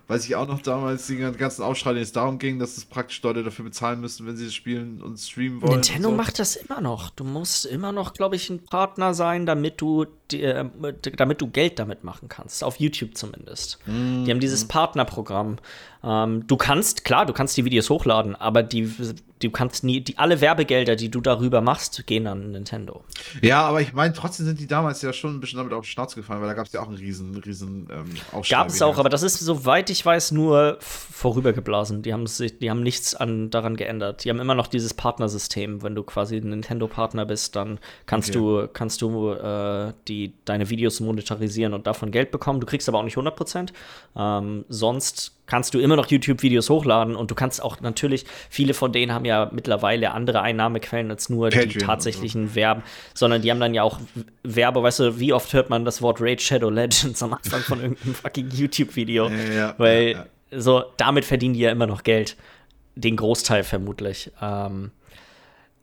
Weiß ich auch noch damals, die ganzen Aufschrei, denen es darum ging, dass es praktisch Leute dafür bezahlen müssen, wenn sie das spielen und streamen wollen. Nintendo so. macht das immer noch. Du musst immer noch, glaube ich, ein Partner sein, damit du, äh, damit du Geld damit machen kannst. Auf YouTube zumindest. Die haben dieses Partnerprogramm. Ähm, du kannst, klar, du kannst die Videos hochladen, aber die, du kannst nie, die, alle Werbegelder, die du darüber machst, gehen an Nintendo. Ja, aber ich meine, trotzdem sind die damals ja schon ein bisschen damit auf die Schnauze gefallen, weil da gab es ja auch einen riesen, riesen ähm, Aufschrei. Gab es auch, aber das ist, soweit ich weiß, nur vorübergeblasen. Die haben, sich, die haben nichts an, daran geändert. Die haben immer noch dieses Partnersystem. Wenn du quasi ein Nintendo-Partner bist, dann kannst Okay. du, kannst du äh, die, deine Videos monetarisieren und davon Geld bekommen. Du kriegst aber auch nicht 100%. Ähm, sonst kannst du immer noch YouTube-Videos hochladen und du kannst auch natürlich, viele von denen haben ja mittlerweile andere Einnahmequellen als nur Patreon die und so. tatsächlichen Verben, sondern die haben dann ja auch Werbe, weißt du, wie oft hört man das Wort Raid Shadow Legends am Anfang von irgendeinem fucking YouTube-Video? Ja, ja, Weil ja, so, damit verdienen die ja immer noch Geld. Den Großteil vermutlich. Ähm,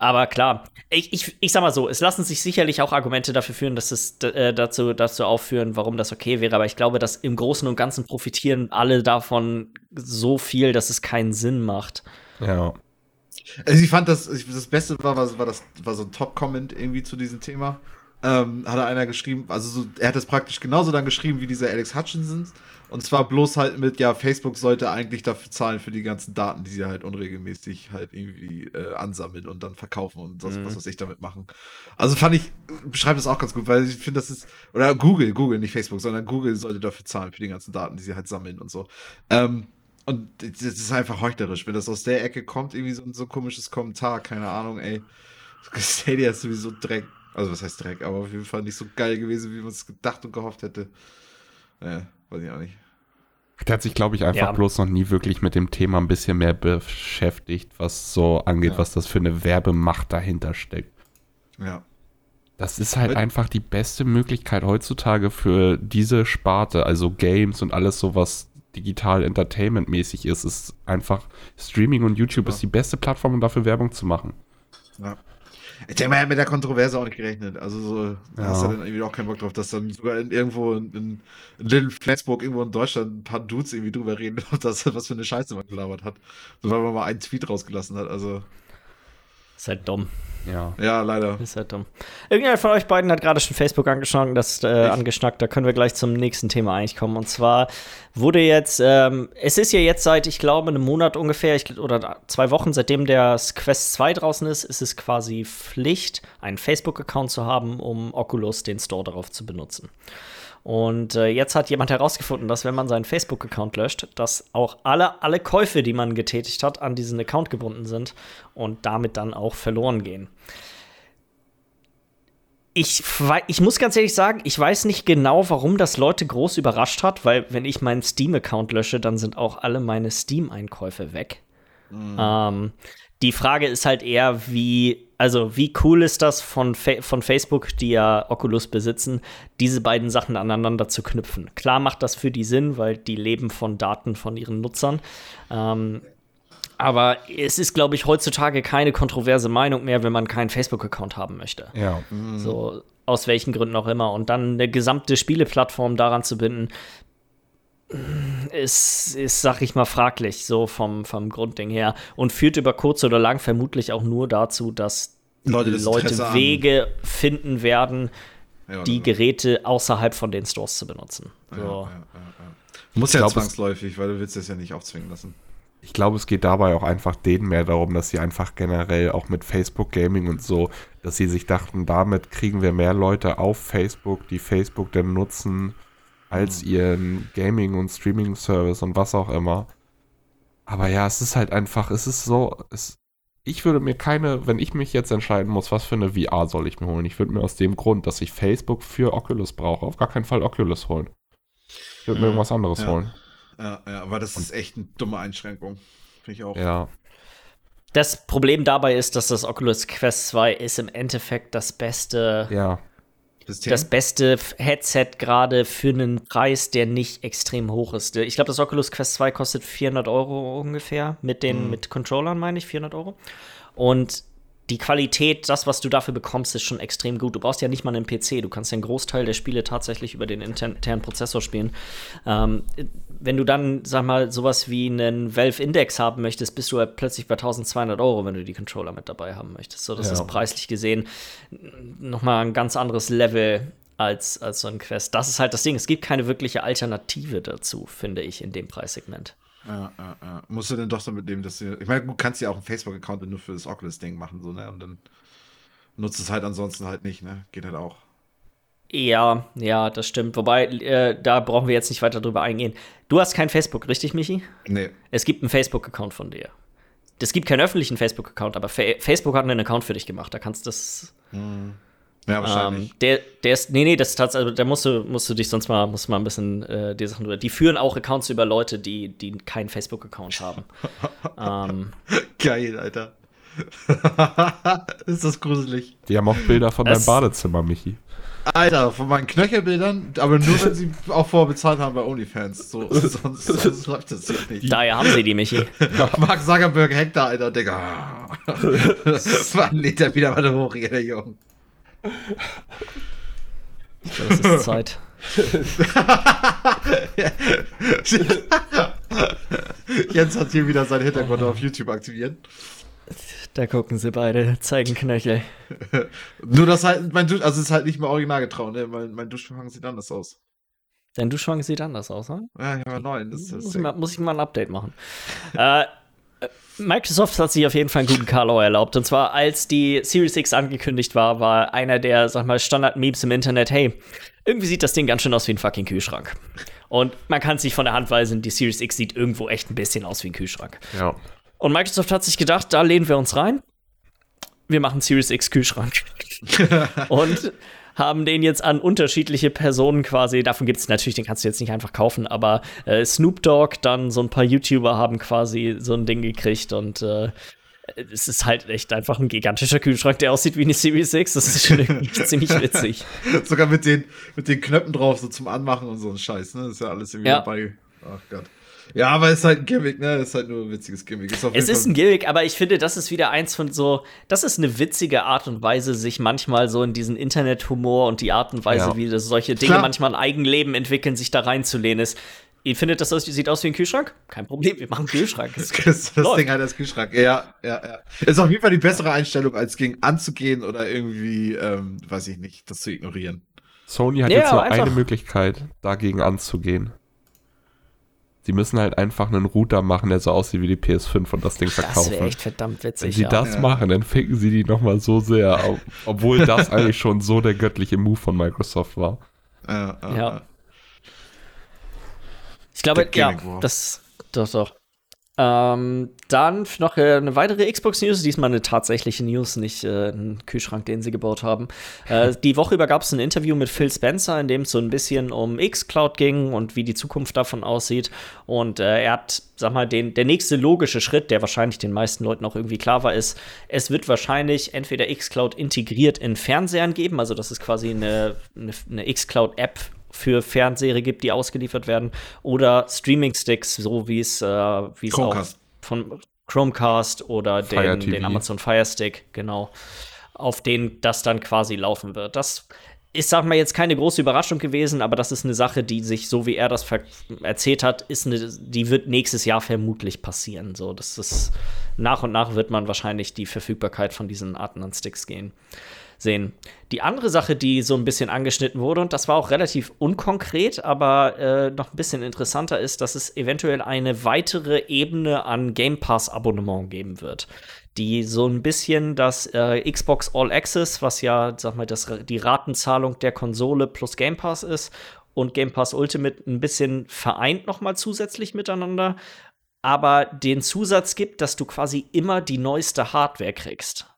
aber klar, ich, ich, ich sag mal so, es lassen sich sicherlich auch Argumente dafür führen, dass es äh, dazu, dazu aufführen, warum das okay wäre. Aber ich glaube, dass im Großen und Ganzen profitieren alle davon so viel, dass es keinen Sinn macht. Ja. Also ich fand das, das Beste war, war, war, das, war so ein Top-Comment irgendwie zu diesem Thema. Ähm, hat er einer geschrieben, also so, er hat es praktisch genauso dann geschrieben wie dieser Alex Hutchinson. Und zwar bloß halt mit, ja, Facebook sollte eigentlich dafür zahlen für die ganzen Daten, die sie halt unregelmäßig halt irgendwie äh, ansammeln und dann verkaufen und das, mhm. was weiß ich damit machen. Also fand ich, beschreibt das auch ganz gut, weil ich finde, das ist, oder Google, Google, nicht Facebook, sondern Google sollte dafür zahlen für die ganzen Daten, die sie halt sammeln und so. Ähm, und das ist einfach heuchlerisch, wenn das aus der Ecke kommt, irgendwie so, so ein komisches Kommentar, keine Ahnung, ey. Stadia ist sowieso Dreck. Also was heißt Dreck, aber auf jeden Fall nicht so geil gewesen, wie man es gedacht und gehofft hätte. Naja, weiß ich auch nicht. Der hat sich, glaube ich, einfach ja. bloß noch nie wirklich mit dem Thema ein bisschen mehr beschäftigt, was so angeht, ja. was das für eine Werbemacht dahinter steckt. Ja. Das ist halt einfach die beste Möglichkeit heutzutage für diese Sparte, also Games und alles so, was digital Entertainment-mäßig ist, ist einfach Streaming und YouTube ja. ist die beste Plattform, um dafür Werbung zu machen. Ja. Ich denke mal, er hat mit der Kontroverse auch nicht gerechnet. Also so, da ja. hast du dann irgendwie auch keinen Bock drauf, dass dann sogar in, irgendwo in, in, in Little Flensburg, irgendwo in Deutschland, ein paar Dudes irgendwie drüber reden, dass was für eine Scheiße man gelabert hat. So, weil man mal einen Tweet rausgelassen hat. Also. Ist halt dumm. Ja. Ja, leider. Ist halt dumm. Irgendjemand von euch beiden hat gerade schon Facebook angeschnackt, das, äh, angeschnackt. Da können wir gleich zum nächsten Thema eigentlich kommen. Und zwar wurde jetzt, ähm, es ist ja jetzt seit, ich glaube, einem Monat ungefähr ich, oder zwei Wochen, seitdem der Quest 2 draußen ist, ist es quasi Pflicht, einen Facebook-Account zu haben, um Oculus, den Store darauf zu benutzen. Und äh, jetzt hat jemand herausgefunden, dass wenn man seinen Facebook-Account löscht, dass auch alle, alle Käufe, die man getätigt hat, an diesen Account gebunden sind und damit dann auch verloren gehen. Ich, ich muss ganz ehrlich sagen, ich weiß nicht genau, warum das Leute groß überrascht hat, weil wenn ich meinen Steam-Account lösche, dann sind auch alle meine Steam-Einkäufe weg. Mhm. Ähm, die Frage ist halt eher, wie, also wie cool ist das von, Fa von Facebook, die ja Oculus besitzen, diese beiden Sachen aneinander zu knüpfen. Klar macht das für die Sinn, weil die leben von Daten von ihren Nutzern. Ähm, aber es ist, glaube ich, heutzutage keine kontroverse Meinung mehr, wenn man keinen Facebook-Account haben möchte. Ja. So, aus welchen Gründen auch immer. Und dann eine gesamte Spieleplattform daran zu binden, ist, ist, sag ich mal, fraglich, so vom, vom Grundding her. Und führt über kurz oder lang vermutlich auch nur dazu, dass Leute, das Leute Wege an. finden werden, ja, die Geräte außerhalb von den Stores zu benutzen. So. Ja, ja, Muss ja glaub, zwangsläufig, weil du willst das ja nicht aufzwingen lassen. Ich glaube, es geht dabei auch einfach denen mehr darum, dass sie einfach generell auch mit Facebook Gaming und so, dass sie sich dachten, damit kriegen wir mehr Leute auf Facebook, die Facebook dann nutzen als mhm. ihren Gaming- und Streaming-Service und was auch immer. Aber ja, es ist halt einfach, es ist so, es, ich würde mir keine, wenn ich mich jetzt entscheiden muss, was für eine VR soll ich mir holen, ich würde mir aus dem Grund, dass ich Facebook für Oculus brauche, auf gar keinen Fall Oculus holen. Ich würde mir mhm. irgendwas anderes ja. holen. Ja, ja, aber das ist echt eine dumme Einschränkung. Finde ich auch. Ja. Das Problem dabei ist, dass das Oculus Quest 2 ist im Endeffekt das beste ja. System? das beste Headset gerade für einen Preis, der nicht extrem hoch ist. Ich glaube, das Oculus Quest 2 kostet 400 Euro ungefähr mit den mhm. mit Controllern, meine ich, 400 Euro. Und die Qualität, das, was du dafür bekommst, ist schon extrem gut. Du brauchst ja nicht mal einen PC. Du kannst ja einen Großteil der Spiele tatsächlich über den internen Prozessor spielen. Ähm, wenn du dann, sag mal, sowas wie einen Valve Index haben möchtest, bist du halt plötzlich bei 1200 Euro, wenn du die Controller mit dabei haben möchtest. So, das ja. ist preislich gesehen nochmal ein ganz anderes Level als, als so ein Quest. Das ist halt das Ding. Es gibt keine wirkliche Alternative dazu, finde ich, in dem Preissegment. Ja, ja, ja. Musst du denn doch damit leben, dass du. Ich meine, du kannst ja auch einen Facebook-Account nur für das Oculus-Ding machen, so, ne? Und dann nutzt es halt ansonsten halt nicht, ne? Geht halt auch. Ja, ja, das stimmt. Wobei, äh, da brauchen wir jetzt nicht weiter drüber eingehen. Du hast kein Facebook, richtig, Michi? Nee. Es gibt einen Facebook-Account von dir. Es gibt keinen öffentlichen Facebook-Account, aber Fa Facebook hat einen Account für dich gemacht. Da kannst du das. Hm. Ja, wahrscheinlich. Ähm, der, der ist, nee, nee, das ist also, da musst du, musst du dich sonst mal, musst mal ein bisschen äh, die Sachen drüber. Die führen auch Accounts über Leute, die, die keinen Facebook-Account haben. ähm, Geil, Alter. ist das gruselig. Die haben auch Bilder von deinem Badezimmer, Michi. Alter, von meinen Knöchelbildern, aber nur wenn sie auch vorher bezahlt haben bei OnlyFans. So, sonst, sonst läuft das hier nicht. Daher haben sie die, Michi. Mark Zuckerberg hängt da, Alter, Digga. Wann lädt er wieder mal hoch, ihr Junge? Das ist Zeit. Jens hat hier wieder seinen Hintergrund auf YouTube aktiviert. Da gucken sie beide, zeigen Knöchel. Nur das halt, mein Dusch, also es ist halt nicht mehr original getraut, ne? Mein, mein Duschvorhang sieht anders aus. Dein Duschvorhang sieht anders aus, ne? Ja, ich habe neuen. Das, das muss, ich mal, muss ich mal ein Update machen. äh, Microsoft hat sich auf jeden Fall einen guten Karlau erlaubt. Und zwar, als die Series X angekündigt war, war einer der, sag mal, Standard-Memes im Internet, hey, irgendwie sieht das Ding ganz schön aus wie ein fucking Kühlschrank. Und man kann sich von der Hand weisen, die Series X sieht irgendwo echt ein bisschen aus wie ein Kühlschrank. Ja. Und Microsoft hat sich gedacht, da lehnen wir uns rein. Wir machen Series X Kühlschrank. und haben den jetzt an unterschiedliche Personen quasi, davon gibt es natürlich, den kannst du jetzt nicht einfach kaufen, aber äh, Snoop Dogg, dann so ein paar YouTuber haben quasi so ein Ding gekriegt und äh, es ist halt echt einfach ein gigantischer Kühlschrank, der aussieht wie eine Series X. Das ist schon ziemlich witzig. Sogar mit den, mit den Knöpfen drauf, so zum Anmachen und so ein Scheiß, ne? Das ist ja alles irgendwie ja. dabei. Ach Gott. Ja, aber es ist halt ein Gimmick, ne? Es ist halt nur ein witziges Gimmick. Ist es ist ein Gimmick, aber ich finde, das ist wieder eins von so, das ist eine witzige Art und Weise, sich manchmal so in diesen Internet-Humor und die Art und Weise, ja. wie das solche Dinge Klar. manchmal ein Eigenleben entwickeln, sich da reinzulehnen ist. Ihr findet, das sieht aus wie ein Kühlschrank? Kein Problem, wir machen einen Kühlschrank. Das, das, das Ding halt als Kühlschrank. Ja, ja, ja. Ist auf jeden Fall die bessere Einstellung, als gegen anzugehen oder irgendwie, ähm, weiß ich nicht, das zu ignorieren. Sony hat ja, jetzt nur eine Möglichkeit, dagegen anzugehen. Sie müssen halt einfach einen Router machen, der so aussieht wie die PS5 und das Ding verkaufen. Das wäre echt verdammt witzig. Wenn sie ja. das ja. machen, dann ficken sie die nochmal so sehr, obwohl das eigentlich schon so der göttliche Move von Microsoft war. Ja. ja. Ich glaube, ja, das, doch, doch. Ähm, dann noch äh, eine weitere Xbox-News, diesmal eine tatsächliche News, nicht äh, ein Kühlschrank, den sie gebaut haben. Äh, die Woche über gab es ein Interview mit Phil Spencer, in dem es so ein bisschen um X-Cloud ging und wie die Zukunft davon aussieht. Und äh, er hat, sag mal, den, der nächste logische Schritt, der wahrscheinlich den meisten Leuten auch irgendwie klar war, ist, es wird wahrscheinlich entweder X-Cloud integriert in Fernsehern geben, also das ist quasi eine, eine, eine X-Cloud-App für Fernseher gibt, die ausgeliefert werden, oder Streaming-Sticks, so wie es äh, es auch von Chromecast oder den, den, Amazon Fire Stick, genau, auf den das dann quasi laufen wird. Das ist, sag mal, jetzt keine große Überraschung gewesen, aber das ist eine Sache, die sich, so wie er das erzählt hat, ist eine, die wird nächstes Jahr vermutlich passieren. So, das ist nach und nach wird man wahrscheinlich die Verfügbarkeit von diesen Arten an Sticks gehen sehen. Die andere Sache, die so ein bisschen angeschnitten wurde, und das war auch relativ unkonkret, aber äh, noch ein bisschen interessanter ist, dass es eventuell eine weitere Ebene an Game Pass-Abonnement geben wird die so ein bisschen das äh, Xbox All Access, was ja, sag mal, das, die Ratenzahlung der Konsole plus Game Pass ist, und Game Pass Ultimate ein bisschen vereint noch mal zusätzlich miteinander, aber den Zusatz gibt, dass du quasi immer die neueste Hardware kriegst.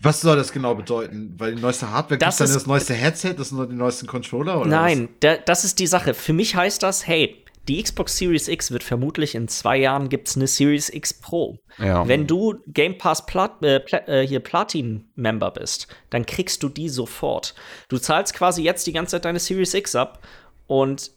Was soll das genau bedeuten? Weil die neueste Hardware das ist dann das neueste Headset, das sind nur die neuesten Controller? Oder Nein, da, das ist die Sache. Für mich heißt das, hey, die Xbox Series X wird vermutlich in zwei Jahren gibt es eine Series X Pro. Ja. Wenn du Game Pass Plat äh, Pla äh, hier Platin-Member bist, dann kriegst du die sofort. Du zahlst quasi jetzt die ganze Zeit deine Series X ab und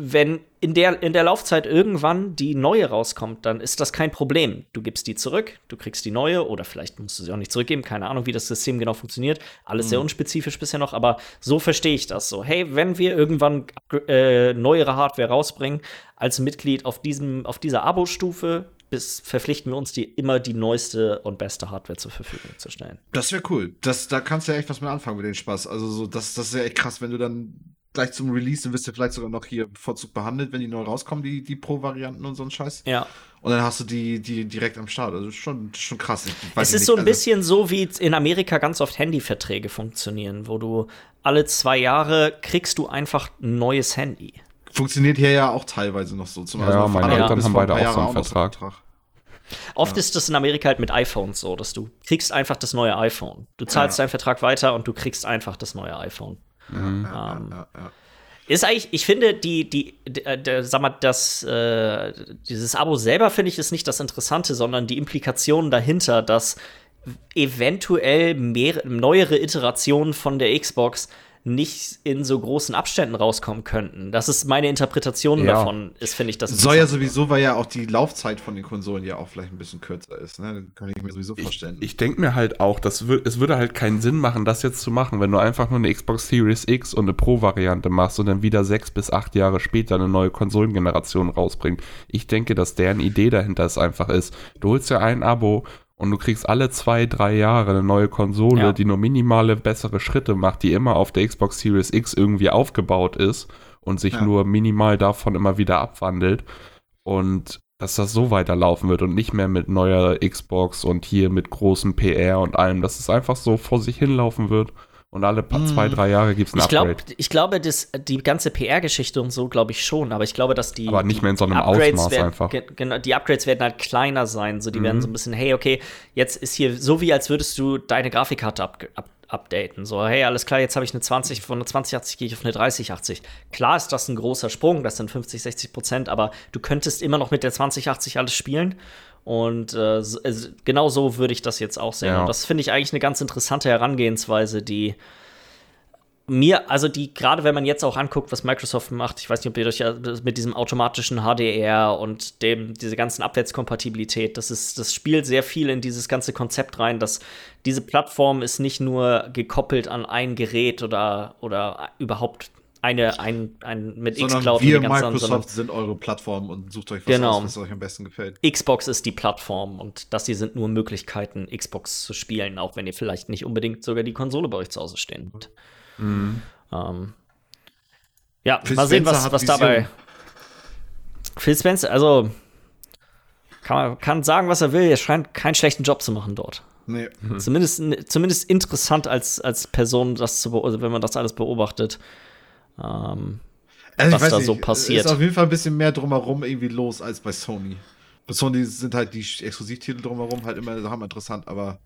wenn in der, in der Laufzeit irgendwann die neue rauskommt, dann ist das kein Problem. Du gibst die zurück, du kriegst die neue oder vielleicht musst du sie auch nicht zurückgeben. Keine Ahnung, wie das System genau funktioniert. Alles mhm. sehr unspezifisch bisher noch, aber so verstehe ich das so. Hey, wenn wir irgendwann äh, neuere Hardware rausbringen, als Mitglied auf, diesem, auf dieser Abo-Stufe, bis verpflichten wir uns, die immer die neueste und beste Hardware zur Verfügung zu stellen. Das wäre cool. Das, da kannst du ja echt was mit anfangen mit dem Spaß. Also so, das, das ist ja echt krass, wenn du dann gleich zum Release, dann wirst du vielleicht sogar noch hier bevorzugt behandelt, wenn die neu rauskommen, die, die Pro-Varianten und so ein Scheiß. Ja. Und dann hast du die, die direkt am Start. Also schon, schon krass. es ist nicht, so ein also bisschen so, wie in Amerika ganz oft Handyverträge funktionieren, wo du alle zwei Jahre kriegst du einfach ein neues Handy. Funktioniert hier ja auch teilweise noch so. Zum ja, meine Eltern haben beide auch so einen Vertrag. Vertrag. Oft ja. ist das in Amerika halt mit iPhones so, dass du kriegst einfach das neue iPhone. Du zahlst ja. deinen Vertrag weiter und du kriegst einfach das neue iPhone. Mhm. Ähm, ja, ja, ist eigentlich, ich finde, die, die, die, äh, sag mal, das, äh, dieses Abo selber finde ich ist nicht das Interessante, sondern die Implikationen dahinter, dass eventuell mehr, neuere Iterationen von der Xbox nicht in so großen Abständen rauskommen könnten. Das ist meine Interpretation ja. davon, ist, finde ich, das Soll ja sowieso, weil ja auch die Laufzeit von den Konsolen ja auch vielleicht ein bisschen kürzer ist, ne? Kann ich mir sowieso vorstellen. Ich, ich denke mir halt auch, dass es würde halt keinen Sinn machen, das jetzt zu machen, wenn du einfach nur eine Xbox Series X und eine Pro-Variante machst und dann wieder sechs bis acht Jahre später eine neue Konsolengeneration rausbringt. Ich denke, dass deren Idee dahinter es einfach ist. Du holst ja ein Abo und du kriegst alle zwei, drei Jahre eine neue Konsole, Ja. die nur minimale bessere Schritte macht, die immer auf der Xbox Series X irgendwie aufgebaut ist und sich Ja. nur minimal davon immer wieder abwandelt und dass das so weiterlaufen wird und nicht mehr mit neuer Xbox und hier mit großem PR und allem, dass es einfach so vor sich hinlaufen wird und alle Mm. zwei, drei Jahre gibt es ein Ich, glaub, Upgrade. ich glaube, das, die ganze PR-Geschichte und so, glaube ich schon, aber ich glaube, dass die. Aber nicht mehr in so einem Upgrades Ausmaß werden, einfach. ge- Genau, die Upgrades werden halt kleiner sein. So, die Mhm. werden so ein bisschen, hey, okay, jetzt ist hier so wie, als würdest du deine Grafikkarte up, up, updaten. So, hey, alles klar, jetzt habe ich eine 20, von einer 2080 gehe ich auf eine 3080. Klar ist das ein großer Sprung, das sind 50, 60 Prozent, aber du könntest immer noch mit der 2080 alles spielen. Und äh, also, genau so würde ich das jetzt auch sehen. Ja. Und das finde ich eigentlich eine ganz interessante Herangehensweise, die mir, also die, gerade wenn man jetzt auch anguckt, was Microsoft macht, ich weiß nicht, ob ihr euch ja mit diesem automatischen HDR und dem, diese ganzen Abwärtskompatibilität, das ist, das spielt sehr viel in dieses ganze Konzept rein, dass diese Plattform ist nicht nur gekoppelt an ein Gerät oder, oder überhaupt eine, ein, ein mit Xcloud wir und den ganzen anderen, sondern Microsoft sind eure Plattform und sucht euch was Genau. aus, was euch am besten gefällt. Xbox ist die Plattform und das hier sind nur Möglichkeiten, Xbox zu spielen, auch wenn ihr vielleicht nicht unbedingt sogar die Konsole bei euch zu Hause stehen habt. Mhm. Ähm, ja, Phil mal sehen, Spencer was, was Vision. dabei. Phil Spencer, also kann man kann sagen, was er will. Er scheint keinen schlechten Job zu machen dort. Nee. Zumindest, zumindest interessant als, als Person, das zu, also wenn man das alles beobachtet. Ähm, Also, was da so passiert. Ist auf jeden Fall ein bisschen mehr drumherum irgendwie los als bei Sony. Bei Sony sind halt die Exklusivtitel drumherum halt immer haben interessant, aber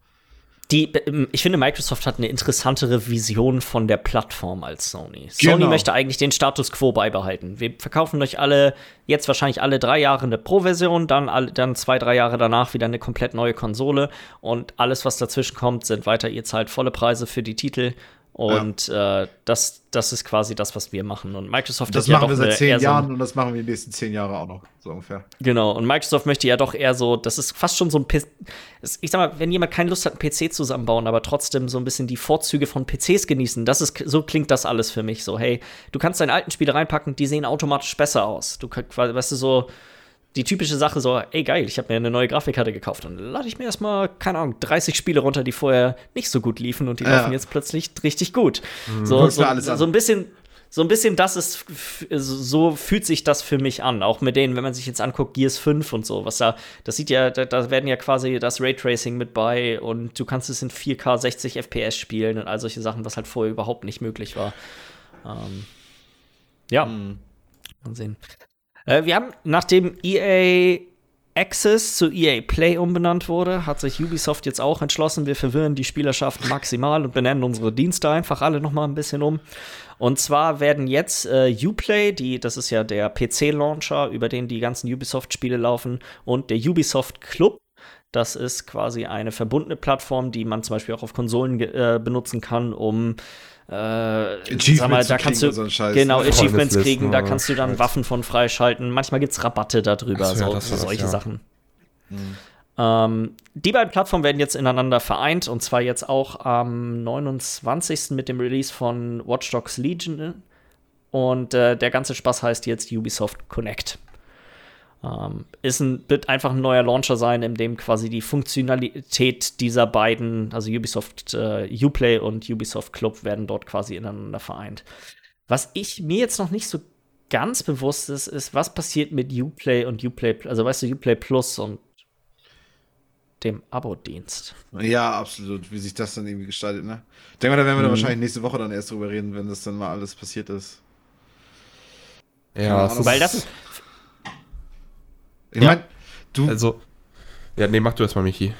die, ähm, ich finde, Microsoft hat eine interessantere Vision von der Plattform als Sony. Sony Genau. möchte eigentlich den Status quo beibehalten. Wir verkaufen euch alle, jetzt wahrscheinlich alle drei Jahre eine Pro-Version, dann, dann zwei, drei Jahre danach wieder eine komplett neue Konsole und alles, was dazwischen kommt, sind weiter, ihr zahlt volle Preise für die Titel. Und äh, das, das ist quasi das, was wir machen. Und Microsoft das ist ja machen wir seit zehn so Jahren und das machen wir die nächsten zehn Jahre auch noch, so ungefähr. Genau, und Microsoft möchte ja doch eher so, das ist fast schon so ein PC. Ich sag mal, wenn jemand keine Lust hat, einen PC zusammenbauen, aber trotzdem so ein bisschen die Vorzüge von PCs genießen, das ist, so klingt das alles für mich so. Hey, du kannst deine alten Spiele reinpacken, die sehen automatisch besser aus. Du kannst, weißt du, so die typische Sache so, ey geil, ich habe mir eine neue Grafikkarte gekauft und lade ich mir erstmal, keine Ahnung, 30 Spiele runter, die vorher nicht so gut liefen und die Ja. laufen jetzt plötzlich richtig gut. So, Guckst so, an. so ein bisschen so ein bisschen das ist, so fühlt sich das für mich an. Auch mit denen, wenn man sich jetzt anguckt, Gears 5 und so, was da, das sieht ja, da, da werden ja quasi das Raytracing mit bei und du kannst es in 4K 60 FPS spielen und all solche Sachen, was halt vorher überhaupt nicht möglich war. Ähm, ja, Hm. mal sehen. Äh, wir haben, nachdem EA Access zu EA Play umbenannt wurde, hat sich Ubisoft jetzt auch entschlossen, wir verwirren die Spielerschaft maximal und benennen unsere Dienste einfach alle noch mal ein bisschen um. Und zwar werden jetzt äh, Uplay, die, das ist ja der PC-Launcher, über den die ganzen Ubisoft-Spiele laufen, und der Ubisoft Club, das ist quasi eine verbundene Plattform, die man zum Beispiel auch auf Konsolen äh, benutzen kann, um äh, Achievements sag mal, da kriegen kannst du so genau? Achievements kriegen, da kannst du dann Scheiß. Waffen von freischalten. Manchmal gibt es Rabatte darüber, so, ja, so, war das, solche ja. Sachen. Ähm, die beiden Plattformen werden jetzt ineinander vereint und zwar jetzt auch am 29. mit dem Release von Watch Dogs Legion. Und äh, der ganze Spaß heißt jetzt Ubisoft Connect. Ähm, ist ein, wird einfach ein neuer Launcher sein, in dem quasi die Funktionalität dieser beiden, also Ubisoft äh, Uplay und Ubisoft Club, werden dort quasi ineinander vereint. Was ich mir jetzt noch nicht so ganz bewusst ist, ist, was passiert mit Uplay und Uplay, also weißt du, Uplay Plus und dem Abo-Dienst. Ja, absolut, wie sich das dann irgendwie gestaltet, ne? Ich denke mal, da werden wir dann Mhm. wahrscheinlich nächste Woche dann erst drüber reden, wenn das dann mal alles passiert ist. Ja, ist, Weil das, Ich Ja. meine, du, also, ja, nee, mach du erstmal, Michi.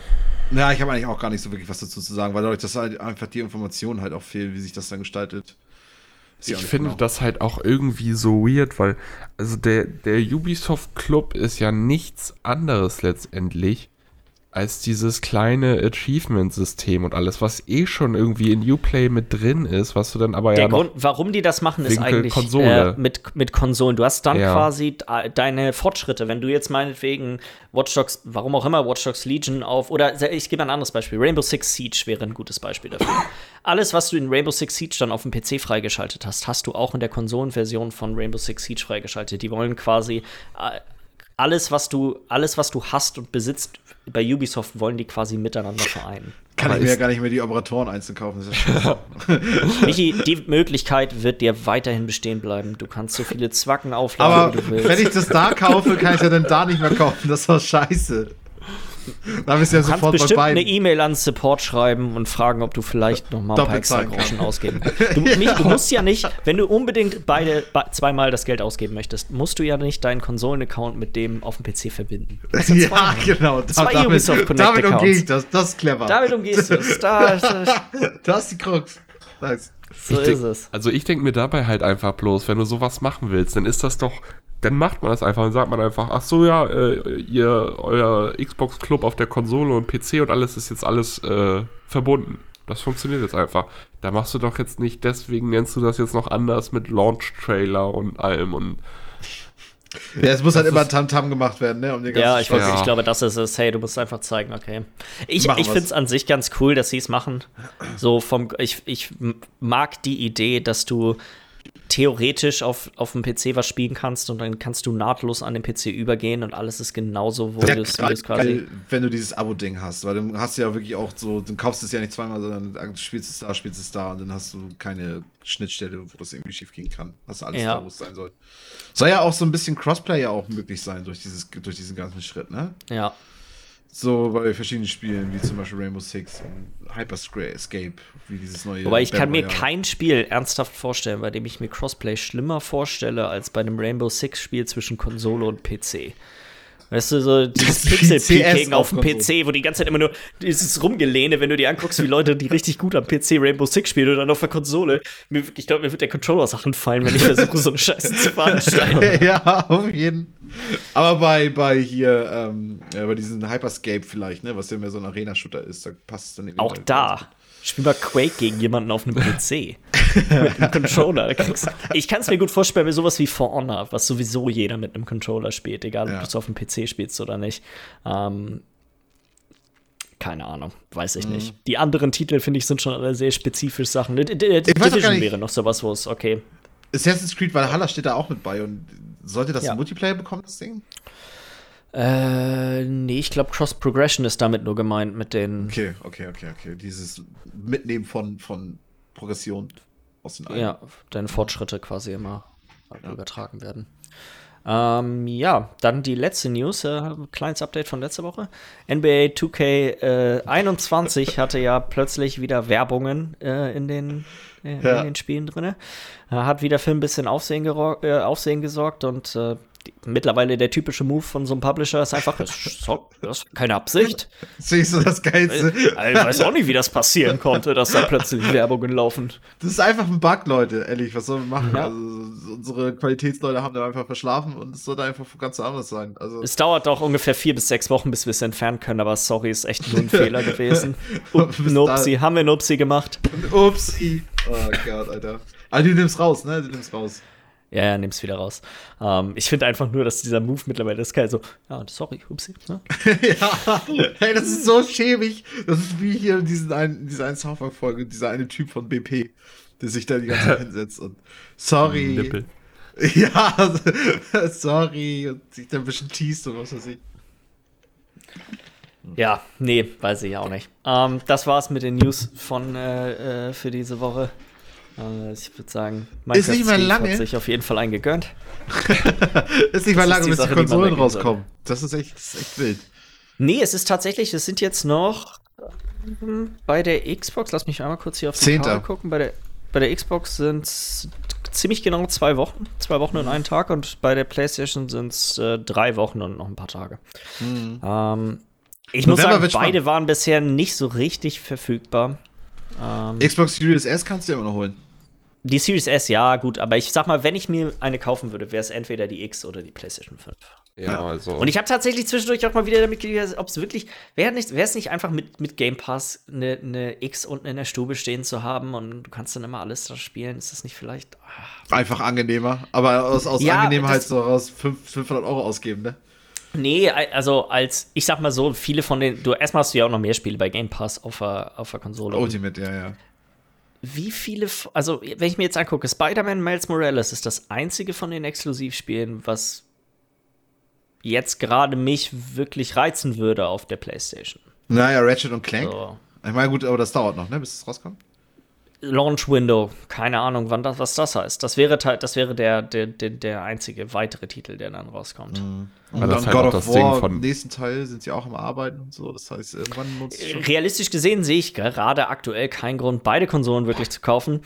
ja, ich habe eigentlich auch gar nicht so wirklich was dazu zu sagen, weil dadurch, dass halt einfach die Informationen halt auch fehlen, wie sich das dann gestaltet. Auch Ich finde genau. das halt auch irgendwie so weird, weil, also der, der Ubisoft Club ist ja nichts anderes letztendlich als dieses kleine Achievement-System und alles, was eh schon irgendwie in Uplay mit drin ist, was du dann aber der ja noch Grund, warum die das machen, ist eigentlich. Äh, mit, mit Konsolen. Du hast dann Ja. quasi de- deine Fortschritte. Wenn du jetzt meinetwegen Watch Dogs, warum auch immer, Watch Dogs Legion auf, oder ich gebe ein anderes Beispiel. Rainbow Six Siege wäre ein gutes Beispiel dafür. Alles, was du in Rainbow Six Siege dann auf dem PC freigeschaltet hast, hast du auch in der Konsolenversion von Rainbow Six Siege freigeschaltet. Die wollen quasi äh, alles, was du, alles, was du hast und besitzt, bei Ubisoft wollen die quasi miteinander vereinen. Kann Aber ich mir ja gar nicht mehr die Operatoren einzeln kaufen. Michi, die Möglichkeit wird dir weiterhin bestehen bleiben. Du kannst so viele Zwacken aufladen, Aber wie du willst. wenn ich das da kaufe, kann ich ja dann da nicht mehr kaufen. Das war scheiße. Da bist du ja Du kannst sofort bei bestimmt eine. E-Mail an Support schreiben und fragen, ob du vielleicht noch mal ein paar Doppelt extra Groschen kannst. ausgeben du, mich, du musst ja nicht, wenn du unbedingt beide be- zweimal das Geld ausgeben möchtest, musst du ja nicht deinen Konsolen-Account mit dem auf dem PC verbinden. Das sind zwei Ja, genau. Da, Zwei damit Ubisoft Connect damit umgehe ich das. Das ist clever. Damit umgehst du es. Da, da, das ist die Krux. Nice. so Ich denk- ist es. Also ich denke mir dabei halt einfach bloß, wenn du sowas machen willst, dann ist das doch, dann macht man das einfach und sagt man einfach, ach so ja, äh, ihr, euer Xbox Club auf der Konsole und PC und alles ist jetzt alles äh, verbunden. Das funktioniert jetzt einfach. Da machst du doch jetzt nicht, deswegen nennst du das jetzt noch anders mit Launch-Trailer und allem und Ja, es muss halt immer Tamtam gemacht werden, ne? Um Ja, ich, Ja. ich glaube, das ist es. Hey, du musst einfach zeigen, okay. Ich, Machen ich finde es an sich ganz cool, dass sie es machen. So vom, ich, ich mag die Idee, dass du theoretisch auf, auf dem PC was spielen kannst und dann kannst du nahtlos an den PC übergehen und alles ist genauso, wo du es quasi. geil, wenn du dieses Abo-Ding hast, weil du hast ja wirklich auch so, du kaufst es ja nicht zweimal, sondern du spielst es da, spielst es da und dann hast du keine Schnittstelle, wo das irgendwie schief gehen kann. Hast du alles Ja. da, wo es sein soll. Soll ja auch so ein bisschen Crossplay ja auch möglich sein durch, dieses, durch diesen ganzen Schritt, ne? Ja. So bei verschiedenen Spielen, wie zum Beispiel Rainbow Six und Hyperscape, Escape, wie dieses neue. Wobei ich kann mir Royale. kein Spiel ernsthaft vorstellen, bei dem ich mir Crossplay schlimmer vorstelle als bei einem Rainbow Six Spiel zwischen Konsole und PC. Weißt du, so dieses Pixel-Peaking auf dem. PC, wo die ganze Zeit immer nur dieses Rumgelehne, wenn du dir anguckst, wie Leute, die richtig gut am PC Rainbow Six spielen und dann auf der Konsole. Mir, ich glaube, mir wird der Controller Sachen fallen, wenn ich versuche, so eine Scheiße zu veranstalten. ja, auf jeden. Aber bei, bei hier, ähm, ja, bei diesem Hyperscape vielleicht, ne, was ja mehr so ein Arena-Shooter ist, da passt es dann irgendwie Auch halt da. Spiel mal Quake gegen jemanden auf einem PC. mit einem Controller. Ich kann es mir gut vorstellen, bei sowas wie For Honor, was sowieso jeder mit einem Controller spielt, egal ob Ja. du es auf dem PC spielst oder nicht. Ähm, keine Ahnung, weiß Mhm. ich nicht. Die anderen Titel, finde ich, sind schon alle sehr spezifisch Sachen. D- D- Division wäre noch sowas, wo es, okay. Assassin's Creed Valhalla steht da auch mit bei und sollte das Ja. Multiplayer bekommen, das Ding? Äh, nee, ich glaube, Cross Progression ist damit nur gemeint mit den. Okay, okay, okay, okay. Dieses Mitnehmen von, von Progression aus den Ja, deine Fortschritte quasi immer übertragen werden. Ähm, ja, dann die letzte News, äh, kleines Update von letzter Woche. NBA 2K21 hatte ja plötzlich wieder Werbungen äh, in, den, äh, Ja. in den Spielen drin. hat wieder für ein bisschen Aufsehen, äh, Aufsehen gesorgt und äh, mittlerweile der typische Move von so einem Publisher ist einfach, das, ist so- das ist keine Absicht. Siehst du das Geilste? Ich weiß auch nicht, wie das passieren konnte, dass da plötzlich Werbungen laufen. Das ist einfach ein Bug, Leute. Ehrlich, was sollen wir machen? Ja. Also, unsere Qualitätsleute haben da einfach verschlafen und es sollte einfach ganz anders sein. Also, Es dauert auch ungefähr vier bis sechs Wochen, bis wir es entfernen können, aber sorry, ist echt nur ein Fehler gewesen. Up, Bis Nupsi, haben wir Nupsi gemacht? upsi. Oh Gott, Alter. Aber du nimmst raus, ne? Du nimmst raus. Ja, ja, nimm's wieder raus. Ähm, ich finde einfach nur, dass dieser Move mittlerweile ist geil. So, ja, sorry, upsi. Ne? ja, hey, das ist so schäbig. Das ist wie hier diesen einen, diese eine South Park-Folge, dieser eine Typ von BP, der sich da die ganze Zeit hinsetzt und sorry. Nippel. Ja, sorry. Und sich da ein bisschen teast und was weiß ich. Ja, nee, weiß ich auch nicht. Ähm, das war's mit den News von äh, äh, für diese Woche. Äh, ich würde sagen, Ist nicht mehr lange. hat sich auf jeden Fall einen gegönnt. Ist nicht mal lange, die bis Sache, die die Konsolen soll. rauskommen. Das ist echt, das ist echt wild. Nee, es ist tatsächlich, es sind jetzt noch ähm, bei der Xbox, lass mich einmal kurz hier auf die Zehnter. Karte gucken. Bei der, bei der Xbox sind es ziemlich genau zwei Wochen, zwei Wochen und einen Tag und bei der PlayStation sind es äh, drei Wochen und noch ein paar Tage. Ähm, ich muss November sagen, wird beide spannend. waren bisher nicht so richtig verfügbar. Ähm, Xbox Series S kannst du immer noch holen. Die Series S, ja, gut, aber ich sag mal, wenn ich mir eine kaufen würde, wäre es entweder die X oder die PlayStation 5. Ja, also. Und ich habe tatsächlich zwischendurch auch mal wieder damit geredet, ob es wirklich, wäre nicht, wäre es nicht einfach mit, mit Game Pass eine, eine X unten in der Stube stehen zu haben und du kannst dann immer alles da spielen? Ist das nicht vielleicht. ah. Einfach angenehmer. Aber aus, aus Ja, Angenehmheit so raus fünf- 500 Euro ausgeben, ne? Nee, also als, ich sag mal so, viele von den, du erstmal hast du ja auch noch mehr Spiele bei Game Pass auf der, auf der Konsole. Ultimate, ja, ja. Wie viele, also wenn ich mir jetzt angucke, Spider-Man Miles Morales ist das einzige von den Exklusivspielen, was jetzt gerade mich wirklich reizen würde auf der PlayStation. Naja, Ratchet und Clank. So. Ich meine, gut, aber das dauert noch, ne, bis es rauskommt. Launch Window, keine Ahnung, wann das, was das heißt. Das wäre, das wäre der, der, der, der einzige weitere Titel, der dann rauskommt. Und Ja, das dann halt God auch of War, von- im nächsten Teil sind sie auch am Arbeiten und so. Das heißt, irgendwann nutzt es schon. Realistisch gesehen sehe ich gerade aktuell keinen Grund, beide Konsolen wirklich zu kaufen.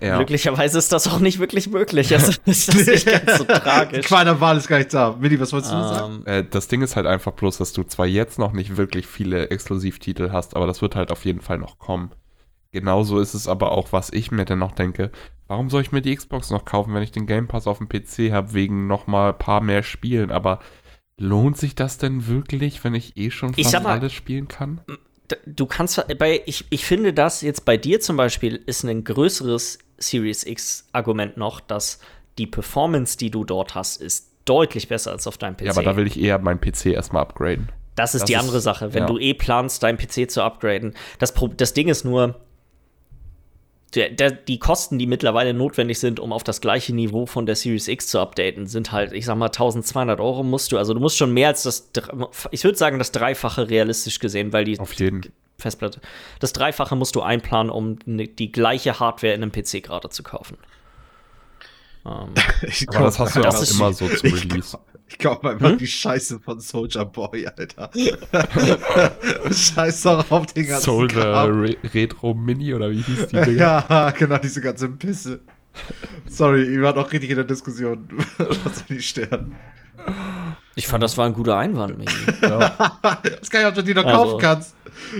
Ja. Glücklicherweise ist das auch nicht wirklich möglich. Also ist das nicht ganz so tragisch. Quader Wahl ist gar nicht da. Milli, was wolltest du noch sagen? Ähm, Äh, das Ding ist halt einfach bloß, dass du zwar jetzt noch nicht wirklich viele Exklusivtitel hast, aber das wird halt auf jeden Fall noch kommen. Genauso ist es aber auch, was ich mir dann noch denke, warum soll ich mir die Xbox noch kaufen, wenn ich den Game Pass auf dem PC habe, wegen noch mal ein paar mehr Spielen, aber lohnt sich das denn wirklich, wenn ich eh schon fast mal- alles spielen kann? du kannst bei ich, ich finde das jetzt bei dir zum Beispiel ist ein größeres Series X Argument noch, dass die Performance, die du dort hast, ist deutlich besser als auf deinem PC. Ja, aber da will ich eher meinen PC erstmal upgraden. das ist das die ist- andere Sache. Wenn ja. du eh planst, deinen PC zu upgraden, das, das Ding ist nur, der, der, die Kosten, die mittlerweile notwendig sind, um auf das gleiche Niveau von der Series X zu updaten, sind halt, ich sag mal, 1200 Euro musst du. Also du musst schon mehr als das, ich würde sagen, das Dreifache realistisch gesehen, weil die Auf jeden. Festplatte. Das Dreifache musst du einplanen, um ne, die gleiche Hardware in einem PC gerade zu kaufen. Ähm, Ich Aber das hast du ja immer so ich Release. Ich glaube einfach die Scheiße von Soldier Boy, Alter. Scheiß doch auf den ganzen Soldier. Re Retro Mini oder wie hieß die Dinger? Ja, genau, diese ganze Pisse. Sorry, ihr wart auch richtig in der Diskussion. Was soll die sterben? ich fand, das war ein guter Einwand, Michi. Das kann ich, ob du die noch Also- kaufen kannst.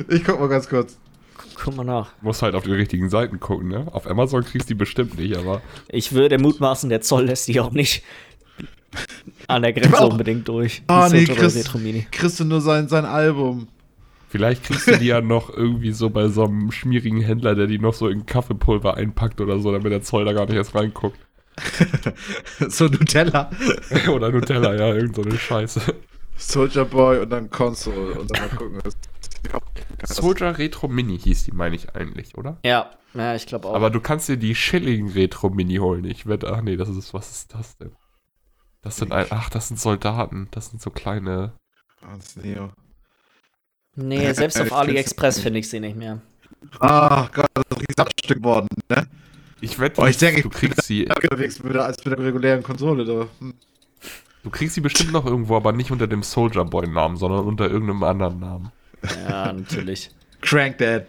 Ich guck mal ganz kurz. Guck mal nach. Musst halt auf die richtigen Seiten gucken, ne? Auf Amazon kriegst du die bestimmt nicht, aber Ich würde mutmaßen, der Zoll lässt die auch nicht an der Grenze unbedingt durch. Ah, nee, Mini. kriegst du nur sein, sein Album. vielleicht kriegst du die ja noch irgendwie so bei so einem schmierigen Händler, der die noch so in Kaffeepulver einpackt oder so, damit der Zoll da gar nicht erst reinguckt. so Nutella. oder Nutella, ja, irgend so eine Scheiße. Soldier Boy und dann Console. Und dann mal gucken. was- Soldier Retro Mini hieß die, meine ich eigentlich, oder? Ja, ja, ich glaube auch. Aber du kannst dir die Schilling Retro Mini holen. Ich wette, ach nee, das ist, was ist das denn? Das sind ein, ach, das sind Soldaten. Das sind so kleine. Ah, das ist Neo. nee, selbst Ich auf find's- AliExpress finde ich sie nicht mehr. Ach Gott, das ist ein riesiges Abstück worden, ne? Ich wette, Oh, ich denke, du kriegst sie, Unterwegs mit der, als mit der regulären Konsole. Hm. du kriegst sie bestimmt noch irgendwo, aber nicht unter dem Soldier Boy Namen, sondern unter irgendeinem anderen Namen. Ja, natürlich. Crank Dad.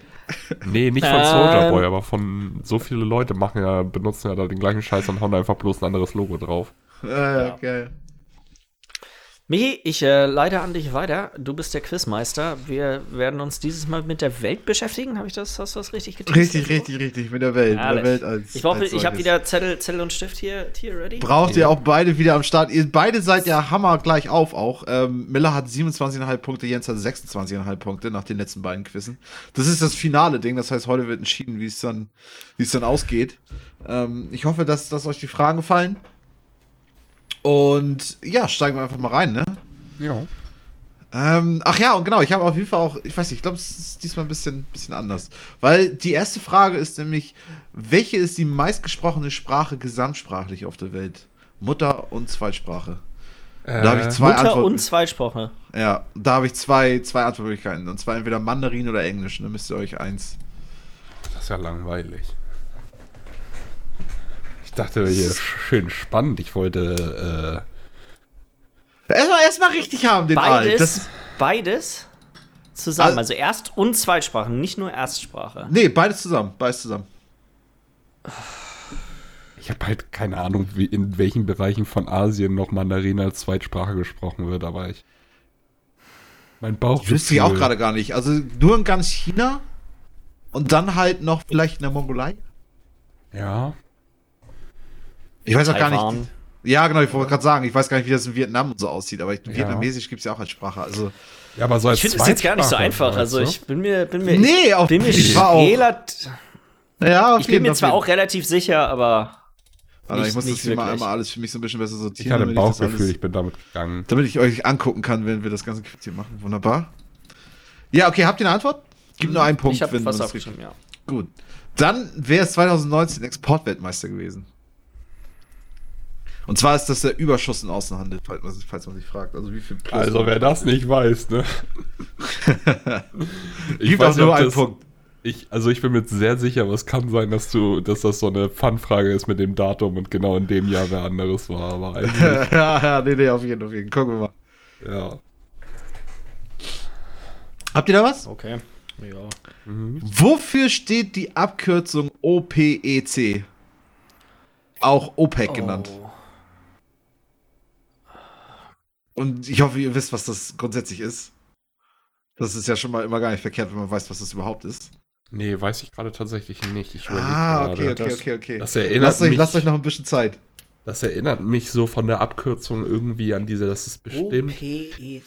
Nee, nicht von Ähm. Soldier Boy, aber von so viele Leute machen ja, benutzen ja da den gleichen Scheiß und hauen einfach bloß ein anderes Logo drauf. Ja, Ja. geil. Michi, ich äh, leite an dich weiter. Du bist der Quizmeister. Wir werden uns dieses Mal mit der Welt beschäftigen. Habe ich das, hast du das richtig getan? Richtig, richtig, richtig. Mit der Welt. Mit Herrlich. der Welt als. Ich, brauche, als ich habe wieder Zettel, Zettel und Stift hier, hier ready. Braucht ihr auch beide wieder am Start. Ihr beide seid ja hammer gleich auf auch. Ähm, Miller hat 27,5 Punkte, Jens hat 26,5 Punkte nach den letzten beiden Quizzen. Das ist das finale Ding. Das heißt, heute wird entschieden, wie es dann, wie es dann ausgeht. Ähm, ich hoffe, dass, dass euch die Fragen gefallen. Und ja, steigen wir einfach mal rein, ne? Ja. Ähm, ach ja, und genau, ich habe auf jeden Fall auch, ich weiß nicht, ich glaube, es ist diesmal ein bisschen, bisschen anders. Weil die erste Frage ist nämlich, welche ist die meistgesprochene Sprache gesamtsprachlich auf der Welt? Mutter- und Zweitsprache. Da habe ich zwei Mutter Antworten. und Zweitsprache. Ja, da habe ich zwei, zwei Antwortmöglichkeiten. Und zwar entweder Mandarin oder Englisch. Dann müsst ihr euch eins. Das ist ja langweilig. Ich dachte hier schön spannend. Ich wollte, Erstmal erstmal richtig haben, den. Beides, Das, beides zusammen. Also- Also Erst- und Zweitsprache, nicht nur Erstsprache. nee, beides zusammen. Beides zusammen. äh, ich habe halt keine Ahnung, wie, in welchen Bereichen von Asien noch Mandarin als Zweitsprache gesprochen wird, aber ich. Mein Bauch. Wüsste ich auch gerade gar nicht. Also nur in ganz China. Und dann halt noch vielleicht in der Mongolei. Ja. Ich weiß auch gar Taiwan. nicht. Ja, genau, ich wollte gerade sagen, ich weiß gar nicht, wie das in Vietnam und so aussieht, aber ich, Ja. Vietnamesisch gibt es ja auch als Sprache. Also, Ja, aber so als Ich finde es jetzt gar nicht so einfach. Also ich bin mir, bin mir, Nee, auf- bin mir ich war auch- ja, ich bin mir zwar auch relativ sicher, aber Warte, ich nicht- muss das nicht hier mal einmal alles für mich so ein bisschen besser ich sortieren. hatte ein ich Bauchgefühl, alles- ich bin damit gegangen. damit ich euch angucken kann, wenn wir das ganze Quiz hier machen. Wunderbar. Ja, okay, habt ihr eine Antwort? Gib nur einen Punkt, ich habe es aufgeschrieben, ja. Gut. Dann wäre es 2019 Exportweltmeister gewesen. Und zwar ist das der Überschuss im Außenhandel, falls man, sich- falls man sich fragt. Also wie viel plus Also wer das nicht weiß, ne? ich Gibt auch weiß nicht, nur einen das, Punkt. ich, also ich bin mir sehr sicher, aber es kann sein, dass du, dass das so eine Fun-Frage ist mit dem Datum und genau in dem Jahr wer anderes war, aber eigentlich, ja, ja, nee, nee, auf jeden Fall. Gucken wir mal. ja. Habt ihr da was? Okay. Ja. Wofür steht die Abkürzung OPEC? Auch OPEC genannt. Oh. Und ich hoffe, ihr wisst, was das grundsätzlich ist. Das ist ja schon mal immer gar nicht verkehrt, wenn man weiß, was das überhaupt ist. Nee, weiß ich gerade tatsächlich nicht. Ich Ah, okay, okay, das, okay, okay. Das erinnert, Lasst euch, mich, lasst euch noch ein bisschen Zeit. das erinnert mich so von der Abkürzung irgendwie an diese, das ist bestimmt. OPE.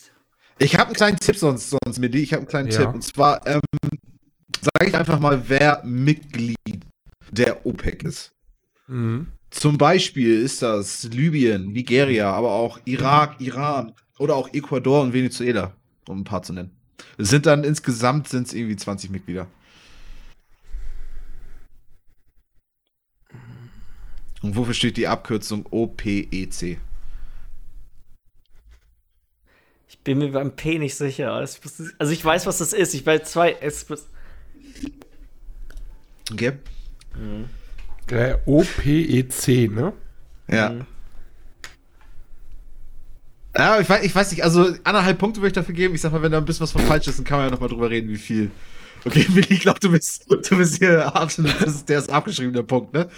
Ich habe einen kleinen Tipp sonst, sonst Midi. Ich habe einen kleinen Ja. Tipp. Und zwar ähm, sage ich einfach mal, wer Mitglied der OPEC ist. Mhm. Zum Beispiel ist das Libyen, Nigeria, aber auch Irak, Iran oder auch Ecuador und Venezuela, um ein paar zu nennen. Es sind dann insgesamt sind es irgendwie 20 Mitglieder. Und wofür steht die Abkürzung OPEC? Ich bin mir beim P nicht sicher. Also ich weiß, was das ist. Ich weiß zwei. Es, Okay? Der OPEC, ne? Ja. Mhm. Ja, ich weiß, ich weiß nicht, also anderthalb Punkte würde ich dafür geben. Ich sag mal, wenn da ein bisschen was von falsch ist, dann kann man ja nochmal drüber reden, wie viel. Okay, Willi, ich glaube, du bist, du bist hier absolut, das ist, der ist abgeschrieben, der Punkt, ne?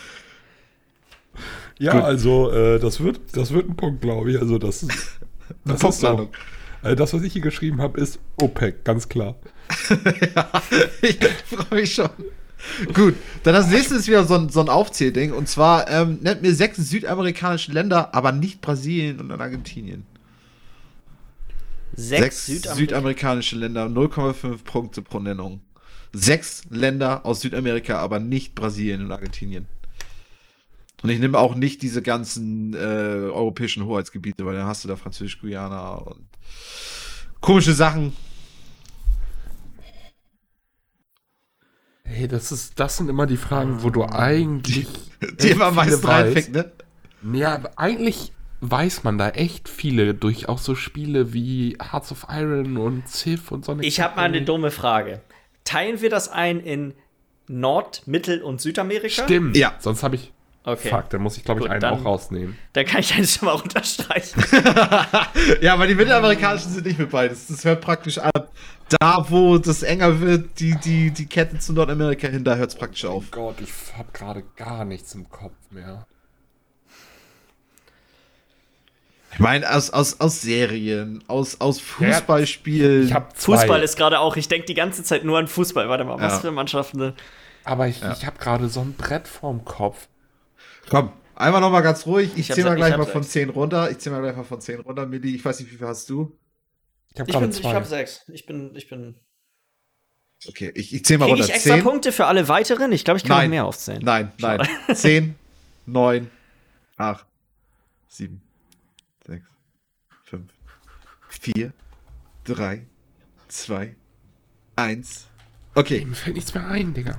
Ja, Gut. also äh, das wird, das wird ein Punkt, glaube ich. Also das ist, das ist so. Also das, was ich hier geschrieben habe, ist OPEC, ganz klar. ja, ich freue mich schon. Gut, dann das nächste ist wieder so ein, so ein Aufzählding. Und zwar ähm, nennt mir sechs südamerikanische Länder, aber nicht Brasilien und sechs Argentinien. Sechs Südamerika. südamerikanische Länder, 0,5 Punkte pro Nennung. Sechs Länder aus Südamerika, aber nicht Brasilien und Argentinien. Und ich nehme auch nicht diese ganzen äh, europäischen Hoheitsgebiete, weil dann hast du da Französisch-Guyana und komische Sachen. Hey, das ist, das sind immer die Fragen, wo du eigentlich Die echt immer am viele meisten weißt. reinfängt, ne? Ja, eigentlich weiß man da echt viele durch auch so Spiele wie Hearts of Iron und Civ und so eine Ich habe mal eine dumme Frage. Teilen wir das ein in Nord-, Mittel- und Südamerika? Stimmt. Ja. Sonst habe ich. Okay. Fuck, dann muss ich, glaube ich, Gut, einen dann- auch rausnehmen. Da kann ich eines schon mal unterstreichen. Ja, aber die mittelamerikanischen sind nicht mit beides. Das hört praktisch ab. Da, wo das enger wird, die, die, die Kette zu Nordamerika hin, da hört es praktisch auf. Gott, ich habe gerade gar nichts im Kopf mehr. Ich meine, aus, aus, aus Serien, aus, aus Fußballspielen. Ich habe zwei. Fußball ist gerade auch, ich denke die ganze Zeit nur an Fußball. Warte mal, was Ja. für Mannschaften? ne? aber ich, Ja. ich habe gerade so ein Brett vorm Kopf. Komm, einmal nochmal ganz ruhig. Ich, Ich hab zähl mal gleich ich mal von sechs. 10 runter. Ich zähl mal gleich mal von 10 runter. Milli, ich weiß nicht, wie viel hast du? Ich habe Ich, gerade bin, ich zwei. habe sechs. Ich bin, ich bin. Okay, ich, ich zähl mal runter. ich extra 10. Punkte für alle weiteren? Ich glaube, ich kann noch Nein. mehr aufzählen. Nein, nein. 10, 9, 8, 7, 6, 5, 4, 3, 2, 1. Okay, Mir fällt nichts mehr ein, Digga.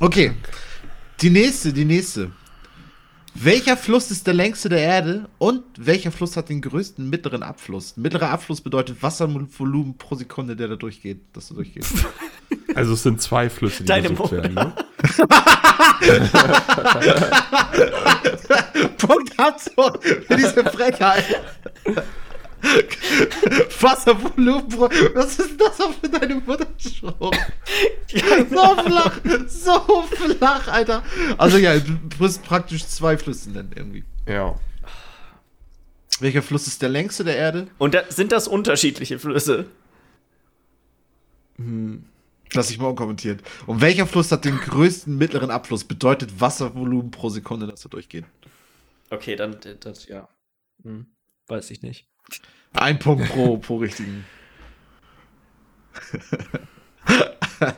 okay. Die nächste, die nächste. Welcher Fluss ist der längste der Erde und welcher Fluss hat den größten mittleren Abfluss? Mittlerer Abfluss bedeutet Wasservolumen pro Sekunde, der da durchgeht, dass du durchgehst. Also es sind zwei Flüsse, die Deine Mutter. werden, ne? Punkt Antwort für diese Frechheit. Wasservolumen pro. Was ist das auch für deine Mutterspruch? So flach, so flach, Alter. Also ja, du musst praktisch zwei Flüsse nennen irgendwie. Ja. Welcher Fluss ist der längste der Erde? Und da, sind das unterschiedliche Flüsse? Lass ich mal unkommentiert. Und welcher Fluss hat den größten mittleren Abfluss? Bedeutet Wasservolumen pro Sekunde, dass er durchgeht. Okay, dann äh, das, ja. Hm, weiß ich nicht. Ein Punkt pro, pro richtigen.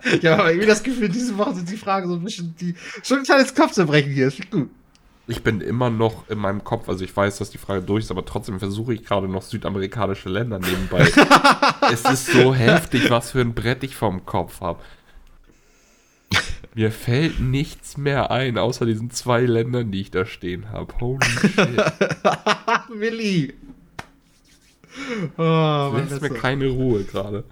ich habe aber irgendwie das Gefühl, diese Woche sind die Fragen so ein bisschen, die schon ein kleines Kopfzerbrechen hier. Ist gut. Ich bin immer noch in meinem Kopf, also ich weiß, dass die Frage durch ist, aber trotzdem versuche ich gerade noch südamerikanische Länder nebenbei. es ist so heftig, was für ein Brett ich vorm Kopf habe. Mir fällt nichts mehr ein, außer diesen zwei Ländern, die ich da stehen habe. Holy shit. Willi! Oh, Lässt mir keine Ruhe gerade.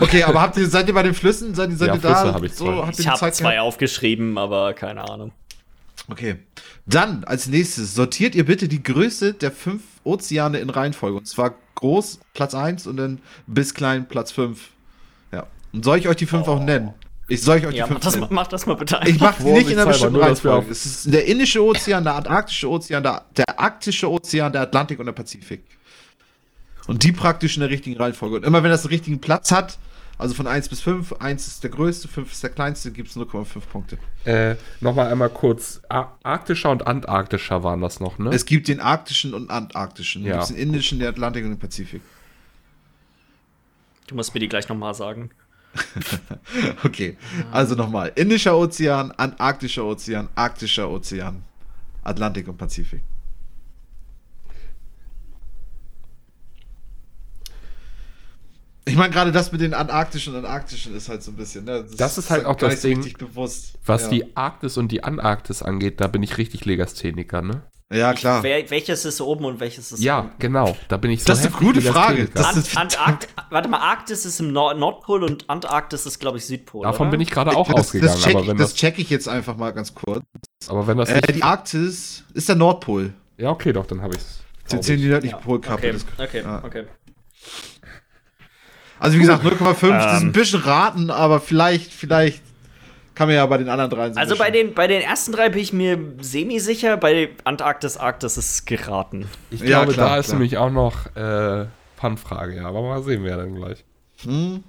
okay, aber habt ihr, seid ihr bei den Flüssen? Seid ihr, seid Ja, ihr da? Flüsse hab ich zwei. so, habt ihr Ich habe zwei gehabt? aufgeschrieben, aber keine Ahnung. Okay. Dann als nächstes sortiert ihr bitte die Größe der fünf Ozeane in Reihenfolge. Und zwar groß Platz 1 und dann bis klein Platz 5. Ja. Und soll ich euch die fünf auch nennen? Ich soll ich euch Ja, die mach fünf das, nennen? mach das mal bitte Ich mache die nicht in einer bestimmten Reihenfolge. Es ist der Indische Ozean, der Antarktische Ozean, der, der Arktische Ozean, der Atlantik und der Pazifik. Und die praktisch in der richtigen Reihenfolge. Und immer wenn das den richtigen Platz hat, also von 1 bis 5, 1 ist der größte, 5 ist der kleinste, gibt es 0,5 Punkte. Äh, nochmal einmal kurz. A Arktischer und Antarktischer waren das noch, ne? Es gibt den arktischen und antarktischen. Ja. Ja. Es gibt den indischen, den Atlantik und den Pazifik. Du musst mir die gleich nochmal sagen. Okay, also nochmal. Indischer Ozean, antarktischer Ozean, arktischer Ozean, Atlantik und Pazifik. Ich meine, gerade das mit den antarktischen und antarktischen ist halt so ein bisschen, ne? Das ist halt auch das Ding, richtig bewusst. Was ja. die Arktis und die Antarktis angeht, da bin ich richtig Legastheniker, ne? Ja, klar. Wer, welches ist oben und welches ist Ja, unten? genau. Da bin ich so Das ist eine gute Frage. Das ist- Antarkt warte mal, Arktis ist im Nord Nordpol und Antarktis ist, glaube ich, Südpol. Davon oder? bin ich gerade auch das, ausgegangen. das, check, aber, wenn das das, check ich jetzt einfach mal ganz kurz. aber wenn das Äh, nicht. die Arktis ist der Nordpol. Ja, okay, doch, dann habe ich es. Sie zählen die nördliche Ja, Polkappe. okay, Das- okay, ja. okay. Also wie gesagt, 0,5 das ist ein Ähm. bisschen raten, aber vielleicht, vielleicht kann man ja bei den anderen dreien so Also bei den, bei den ersten drei bin ich mir semi-sicher, bei Antarktis, Arktis ist es geraten. Ich Ja, glaube, klar, da ist klar. nämlich auch noch äh, Fun-Frage, ja. Aber mal sehen wir dann gleich. Mhm.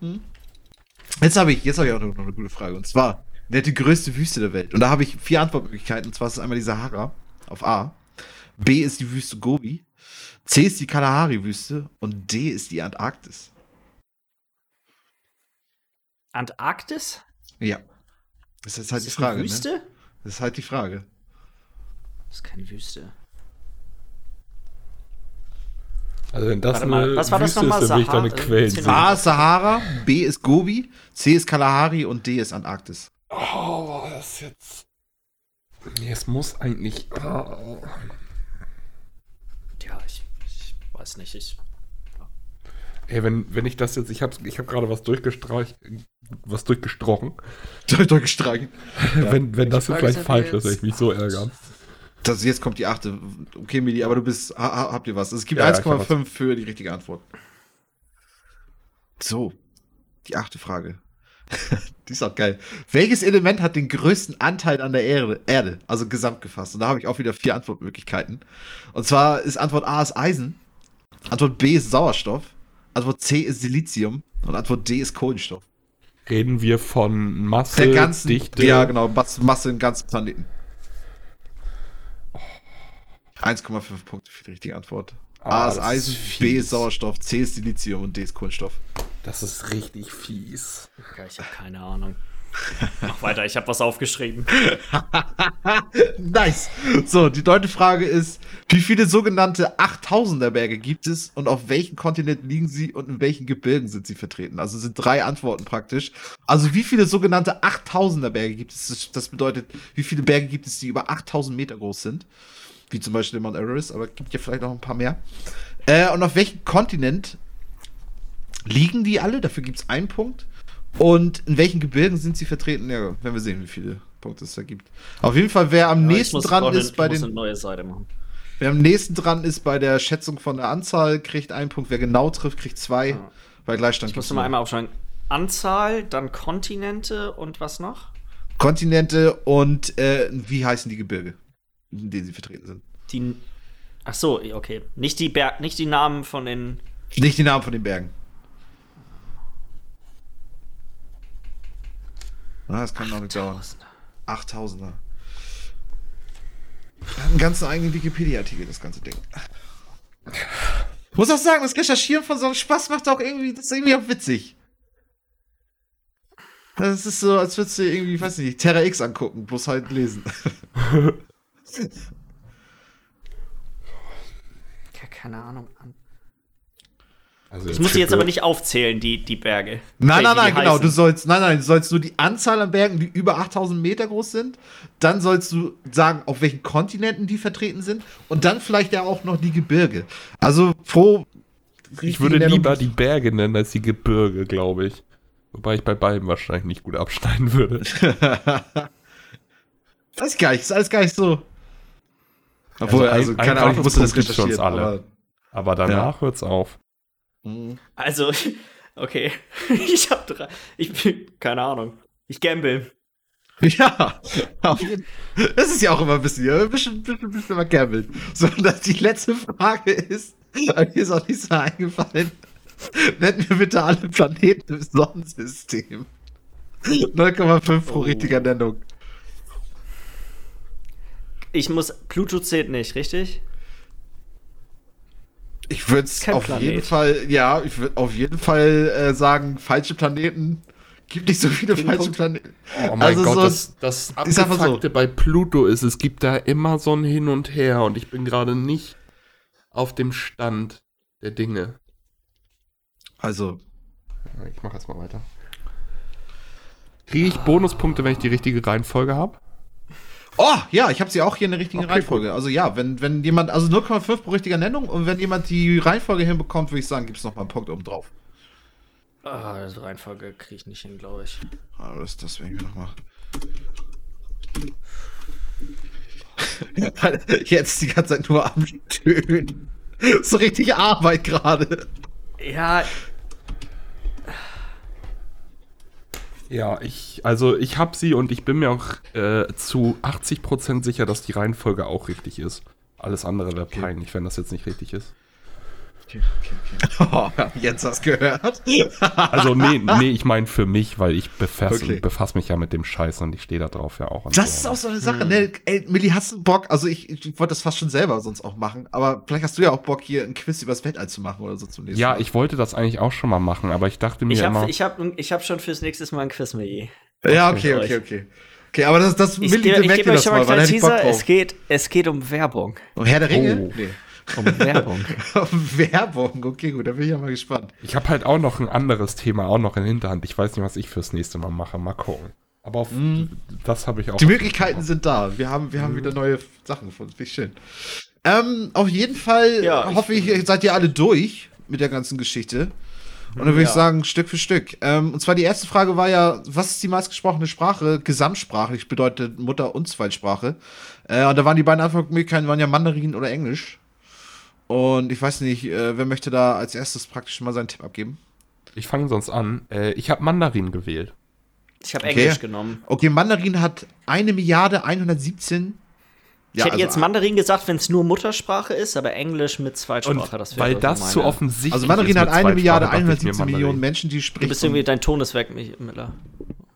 Jetzt habe ich, jetzt habe ich auch noch eine gute Frage. Und zwar, wer hat die größte Wüste der Welt? Und da habe ich vier Antwortmöglichkeiten. Und zwar ist es einmal die Sahara auf A. B ist die Wüste Gobi. C ist die Kalahari-Wüste. Und D ist die Antarktis. Antarktis? Ja. Das ist halt Ist die das Frage. eine Ne? Wüste? Das ist halt die Frage. Das ist keine Wüste. Also wenn das mal, was war das Wüste nochmal? ist, dann will ich Sahara- deine Quellen sehen. A ist Sahara, B ist Gobi, C ist Kalahari und D ist Antarktis. Oh, das ist jetzt... Nee, es muss eigentlich... Oh. Ja, ich, ich weiß nicht. Ich, Ey, wenn, wenn ich das jetzt... Ich habe ich hab gerade was durchgestreicht... Was durchgestrochen. Durchgestreichen. wenn wenn das jetzt ist falsch ist, werde ich mich so ärgern. Das, jetzt kommt die achte. Okay, Midi, aber du bist. Ha, ha- habt ihr was? Es gibt Ja, ja, ich hab 1,5 für die richtige Antwort. So. Die achte Frage. die ist auch geil. Welches Element hat den größten Anteil an der Erde? Erde also gesamt gefasst. Und da habe ich auch wieder vier Antwortmöglichkeiten. Und zwar ist Antwort A ist Eisen. Antwort B ist Sauerstoff. Antwort C ist Silizium. Und Antwort D ist Kohlenstoff. Reden wir von Masse, Der ganzen. Dichte... Ja, genau. Masse, Masse im ganzen Planeten. 1,5 Punkte für die richtige Antwort. A Ah, ist das Eisen, ist B ist Sauerstoff, C ist Silizium und D ist Kohlenstoff. Das ist richtig fies. ich habe keine Ahnung. Mach weiter, ich habe was aufgeschrieben. nice. So, die deutsche Frage ist, wie viele sogenannte 8000er Berge gibt es und auf welchem Kontinent liegen sie und in welchen Gebirgen sind sie vertreten? Also sind drei Antworten praktisch. Also wie viele sogenannte 8000er Berge gibt es? Das- bedeutet, wie viele Berge gibt es, die über 8000 Meter groß sind? Wie zum Beispiel Mount Everest, aber gibt ja vielleicht noch ein paar mehr. Äh, und auf welchem Kontinent liegen die alle? Dafür gibt es einen Punkt. Und in welchen Gebirgen sind sie vertreten? Ja, werden wir sehen, wie viele Punkte es da gibt. Auf jeden Fall, wer am Ja, nächsten dran ist bei den. Wer am nächsten dran ist bei der Schätzung von der Anzahl, kriegt einen Punkt. Wer genau trifft, kriegt zwei. Ja. Bei Gleichstand Ich muss mal einmal aufschreiben. Anzahl, dann Kontinente und was noch? Kontinente und äh, wie heißen die Gebirge, in denen sie vertreten sind. Die. Ach so, okay. Nicht die, Ber nicht die Namen von den. Nicht die Namen von den Bergen. Ah, das kann nicht dauern. 8000er. Hat einen ganzen eigenen Wikipedia-Artikel, das ganze Ding. Muss auch sagen, das Recherchieren von so einem Spaß macht auch irgendwie, das ist irgendwie auch witzig. Das ist so, als würdest du irgendwie, weiß nicht, Terra X angucken, bloß halt lesen. Ja, keine Ahnung. Also Ich muss die jetzt aber nicht aufzählen, die, die Berge. Nein, nein, nein, genau. heißen. Du sollst, nein, nein, du sollst nur die Anzahl an Bergen, die über 8000 Meter groß sind. Dann sollst du sagen, auf welchen Kontinenten die vertreten sind. Und dann vielleicht ja auch noch die Gebirge. Also pro. Ich würde lieber die Berge nennen als die Gebirge, glaube ich. Wobei ich bei beiden wahrscheinlich nicht gut abschneiden würde. Das ist gar nicht, ist alles gar nicht so. Obwohl, ein- also, ein keine Ahnung, ich musste das recherchieren. alle. Aber danach hört's auf. Aber, mh. Also, okay. Ich hab drei. Ich bin, keine Ahnung. Ich gamble. Ja, das ist ja auch immer ein bisschen, ja, ein bisschen, bisschen, bisschen mal gambeln. So, dass die letzte Frage ist, mir ist auch nicht so eingefallen. Nennt mir bitte alle Planeten im Sonnensystem. 0,5 pro Oh. richtiger Nennung. Ich muss. Pluto zählt nicht, richtig? Ich würde es auf Planet. jeden Fall, ja, ich würde auf jeden Fall äh, sagen, falsche Planeten. Gibt nicht so viele Gegen falsche Punkt. Planeten. Oh mein Also Gott, so- das, das mal so. Abgefuckte bei Pluto ist, es gibt da immer so ein Hin und Her und ich bin gerade nicht auf dem Stand der Dinge. Also, Ich mache jetzt mal weiter. Kriege ich Bonuspunkte, wenn ich die richtige Reihenfolge habe? Oh, ja, ich habe sie auch hier in der richtigen Okay, Reihenfolge. Also ja, wenn, wenn jemand, also 0,5 pro richtiger Nennung und wenn jemand die Reihenfolge hinbekommt, würde ich sagen, gibt es nochmal einen Punkt oben drauf. Ah, also Reihenfolge kriege ich nicht hin, glaube ich. Ah, das, das werden wir nochmal. Jetzt die ganze Zeit nur am Stöhnen. So richtig Arbeit gerade. Ja, Ja, ich, also ich habe sie und ich bin mir auch äh, zu 80% sicher, dass die Reihenfolge auch richtig ist. Alles andere wäre peinlich, wenn das jetzt nicht richtig ist. Okay, okay, okay. Oh, jetzt hast du gehört. Also nee, nee, ich meine für mich, weil ich befasse Okay. befass mich ja mit dem Scheiß und ich stehe da drauf ja auch. Das ist so. auch so eine Sache, ne? Ey, Milli, hast du Bock? Also ich, ich wollte das fast schon selber sonst auch machen, aber vielleicht hast du ja auch Bock, hier ein Quiz übers Weltall zu machen oder so zum nächsten Ja, Mal. ich wollte das eigentlich auch schon mal machen, aber ich dachte mir ich immer. habe ich hab, ich hab schon fürs nächste Mal ein Quiz mit je. Ja, Okay. okay, okay, okay. Aber das, das Ich Milli, gebe ich merkt gebe euch das schon mal einen kleinen er Teaser. Es geht, es geht um Werbung. Um Herr der Ringe? Oh. Nee. Um Werbung. Werbung, okay, gut, da bin ich ja mal gespannt. Ich habe halt auch noch ein anderes Thema auch noch in Hinterhand. Ich weiß nicht, was ich fürs nächste Mal mache. Mal gucken. Aber auf das habe ich auch. Mm. Die Möglichkeiten sind da. Wir haben, wir haben Mhm. wieder neue Sachen gefunden. Finde ich schön. Ähm, auf jeden Fall Ja, ich- hoffe ich, seid ihr alle durch mit der ganzen Geschichte. Und dann würde ich Ja. sagen, Stück für Stück. Ähm, und zwar die erste Frage war ja, was ist die meistgesprochene Sprache? Gesamtsprachlich bedeutet Mutter- und Zweitsprache. Äh, und da waren die beiden Antwortmöglichkeiten waren ja Mandarin oder Englisch. Und ich weiß nicht, äh, wer möchte da als erstes praktisch mal seinen Tipp abgeben? Ich fange sonst an. Äh, ich habe Mandarin gewählt. Ich habe Okay. Englisch genommen. Okay, Mandarin hat eine Milliarde 117. Ich hätte also- jetzt Mandarin gesagt, wenn es nur Muttersprache ist, aber Englisch mit Zweitsprache, das wäre weil das meine. zu offensichtlich Also Mandarin ist hat eine Milliarde dachte ich mir 117 Mandarin. Millionen Menschen, die Du sprechen. bist irgendwie, dein Ton ist weg, Miller.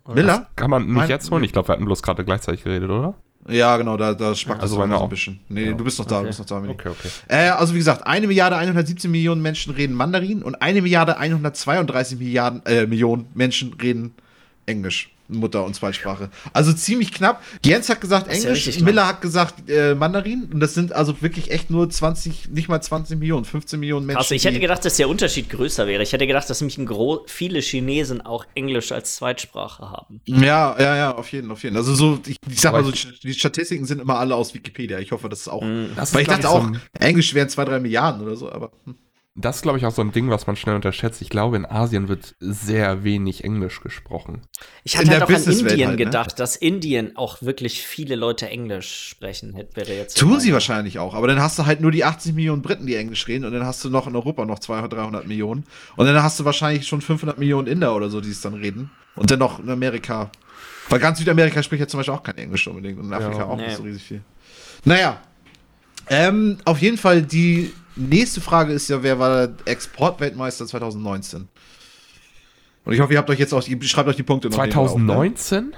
Oder? Miller? Kann man mich Mein- jetzt holen? Ich glaube, wir hatten bloß gerade gleichzeitig geredet, oder? Ja, genau, da, da spackt Also das meine so ein auch. bisschen. Nee, Ja. du bist noch da, Okay. du bist noch da. Mini. Okay, okay. Äh, also wie gesagt, eine Milliarde 117 Millionen Menschen reden Mandarin und eine Milliarde 132 Milliarden, äh, Millionen Menschen reden Englisch. Mutter- und Zweitsprache. Also ziemlich knapp. Jens hat gesagt ja Englisch, knapp. Miller hat gesagt äh, Mandarin und das sind also wirklich echt nur 20, nicht mal 20 Millionen, 15 Millionen Menschen. Also ich hätte gedacht, dass der Unterschied größer wäre. Ich hätte gedacht, dass nämlich viele Chinesen auch Englisch als Zweitsprache haben. Ja, ja, ja, auf jeden, auf jeden. Also so, ich, ich sag mal so, die Statistiken sind immer alle aus Wikipedia. Ich hoffe, das ist auch. Das Weil ist, ich dachte auch, so ein- Englisch wären zwei, drei Milliarden oder so, aber. hm. Das ist, glaube ich, auch so ein Ding, was man schnell unterschätzt. Ich glaube, in Asien wird sehr wenig Englisch gesprochen. Ich In hatte der halt auch an Indien halt, ne? gedacht, dass Indien auch wirklich viele Leute Englisch sprechen. Hätte wäre jetzt Tun sie wahrscheinlich auch, aber dann hast du halt nur die 80 Millionen Briten, die Englisch reden, und dann hast du noch in Europa noch 200, 300 Millionen. Und dann hast du wahrscheinlich schon 500 Millionen Inder oder so, die es dann reden. Und dann noch in Amerika. Weil ganz Südamerika spricht ja zum Beispiel auch kein Englisch unbedingt und in Afrika Ja. auch Nee. nicht so riesig viel. Naja. Ähm, auf jeden Fall, die nächste Frage ist ja, wer war der Exportweltmeister 2019? Und ich hoffe, ihr habt euch jetzt auch, ihr schreibt euch die Punkte noch nebenbei auf, ne? 2019?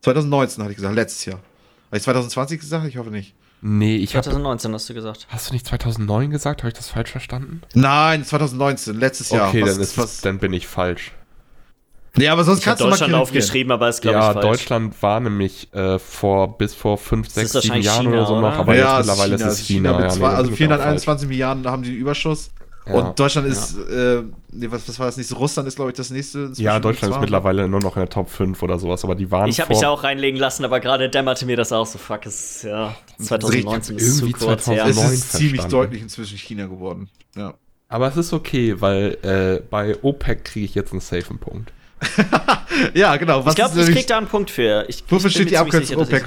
2019 hatte ich gesagt, letztes Jahr. Habe ich 2020 gesagt? Ich hoffe nicht. Nee, ich habe. 2019 hast du gesagt. Hast du nicht 2009 gesagt? Habe ich das falsch verstanden? Nein, 2019, letztes Jahr. Okay, Was- dann, ist, was, dann bin ich falsch. Nee, aber sonst Ich kannst du mal Deutschland aufgeschrieben, aber ist glaube ja, ich falsch. Deutschland war nämlich äh, vor bis vor 5, ist 6, 7 wahrscheinlich Jahren China, oder so noch, aber ja, jetzt mittlerweile ist es China. mit ja, zwei, nee, also bin ich auch falsch. 421 Milliarden, da haben die einen Überschuss. Ja. Und Deutschland ist, äh, nee, was, was war das nächste? Russland ist, glaube ich, das nächste. Ja, Deutschland ist mittlerweile nur noch in der Top 5 oder sowas, aber die waren Ich habe mich auch reinlegen lassen, aber gerade dämmerte mir das auch so, fuck, es ist ja 2019 ist zu kurz her. 2009. Es ist ziemlich deutlich inzwischen China geworden. Ja. Aber es ist okay, weil äh, bei OPEC kriege ich jetzt einen safen Punkt. ja, genau. Was Ich glaube, ich krieg da einen Punkt für. Ich, Wofür ich steht die Abkürzung OPEC?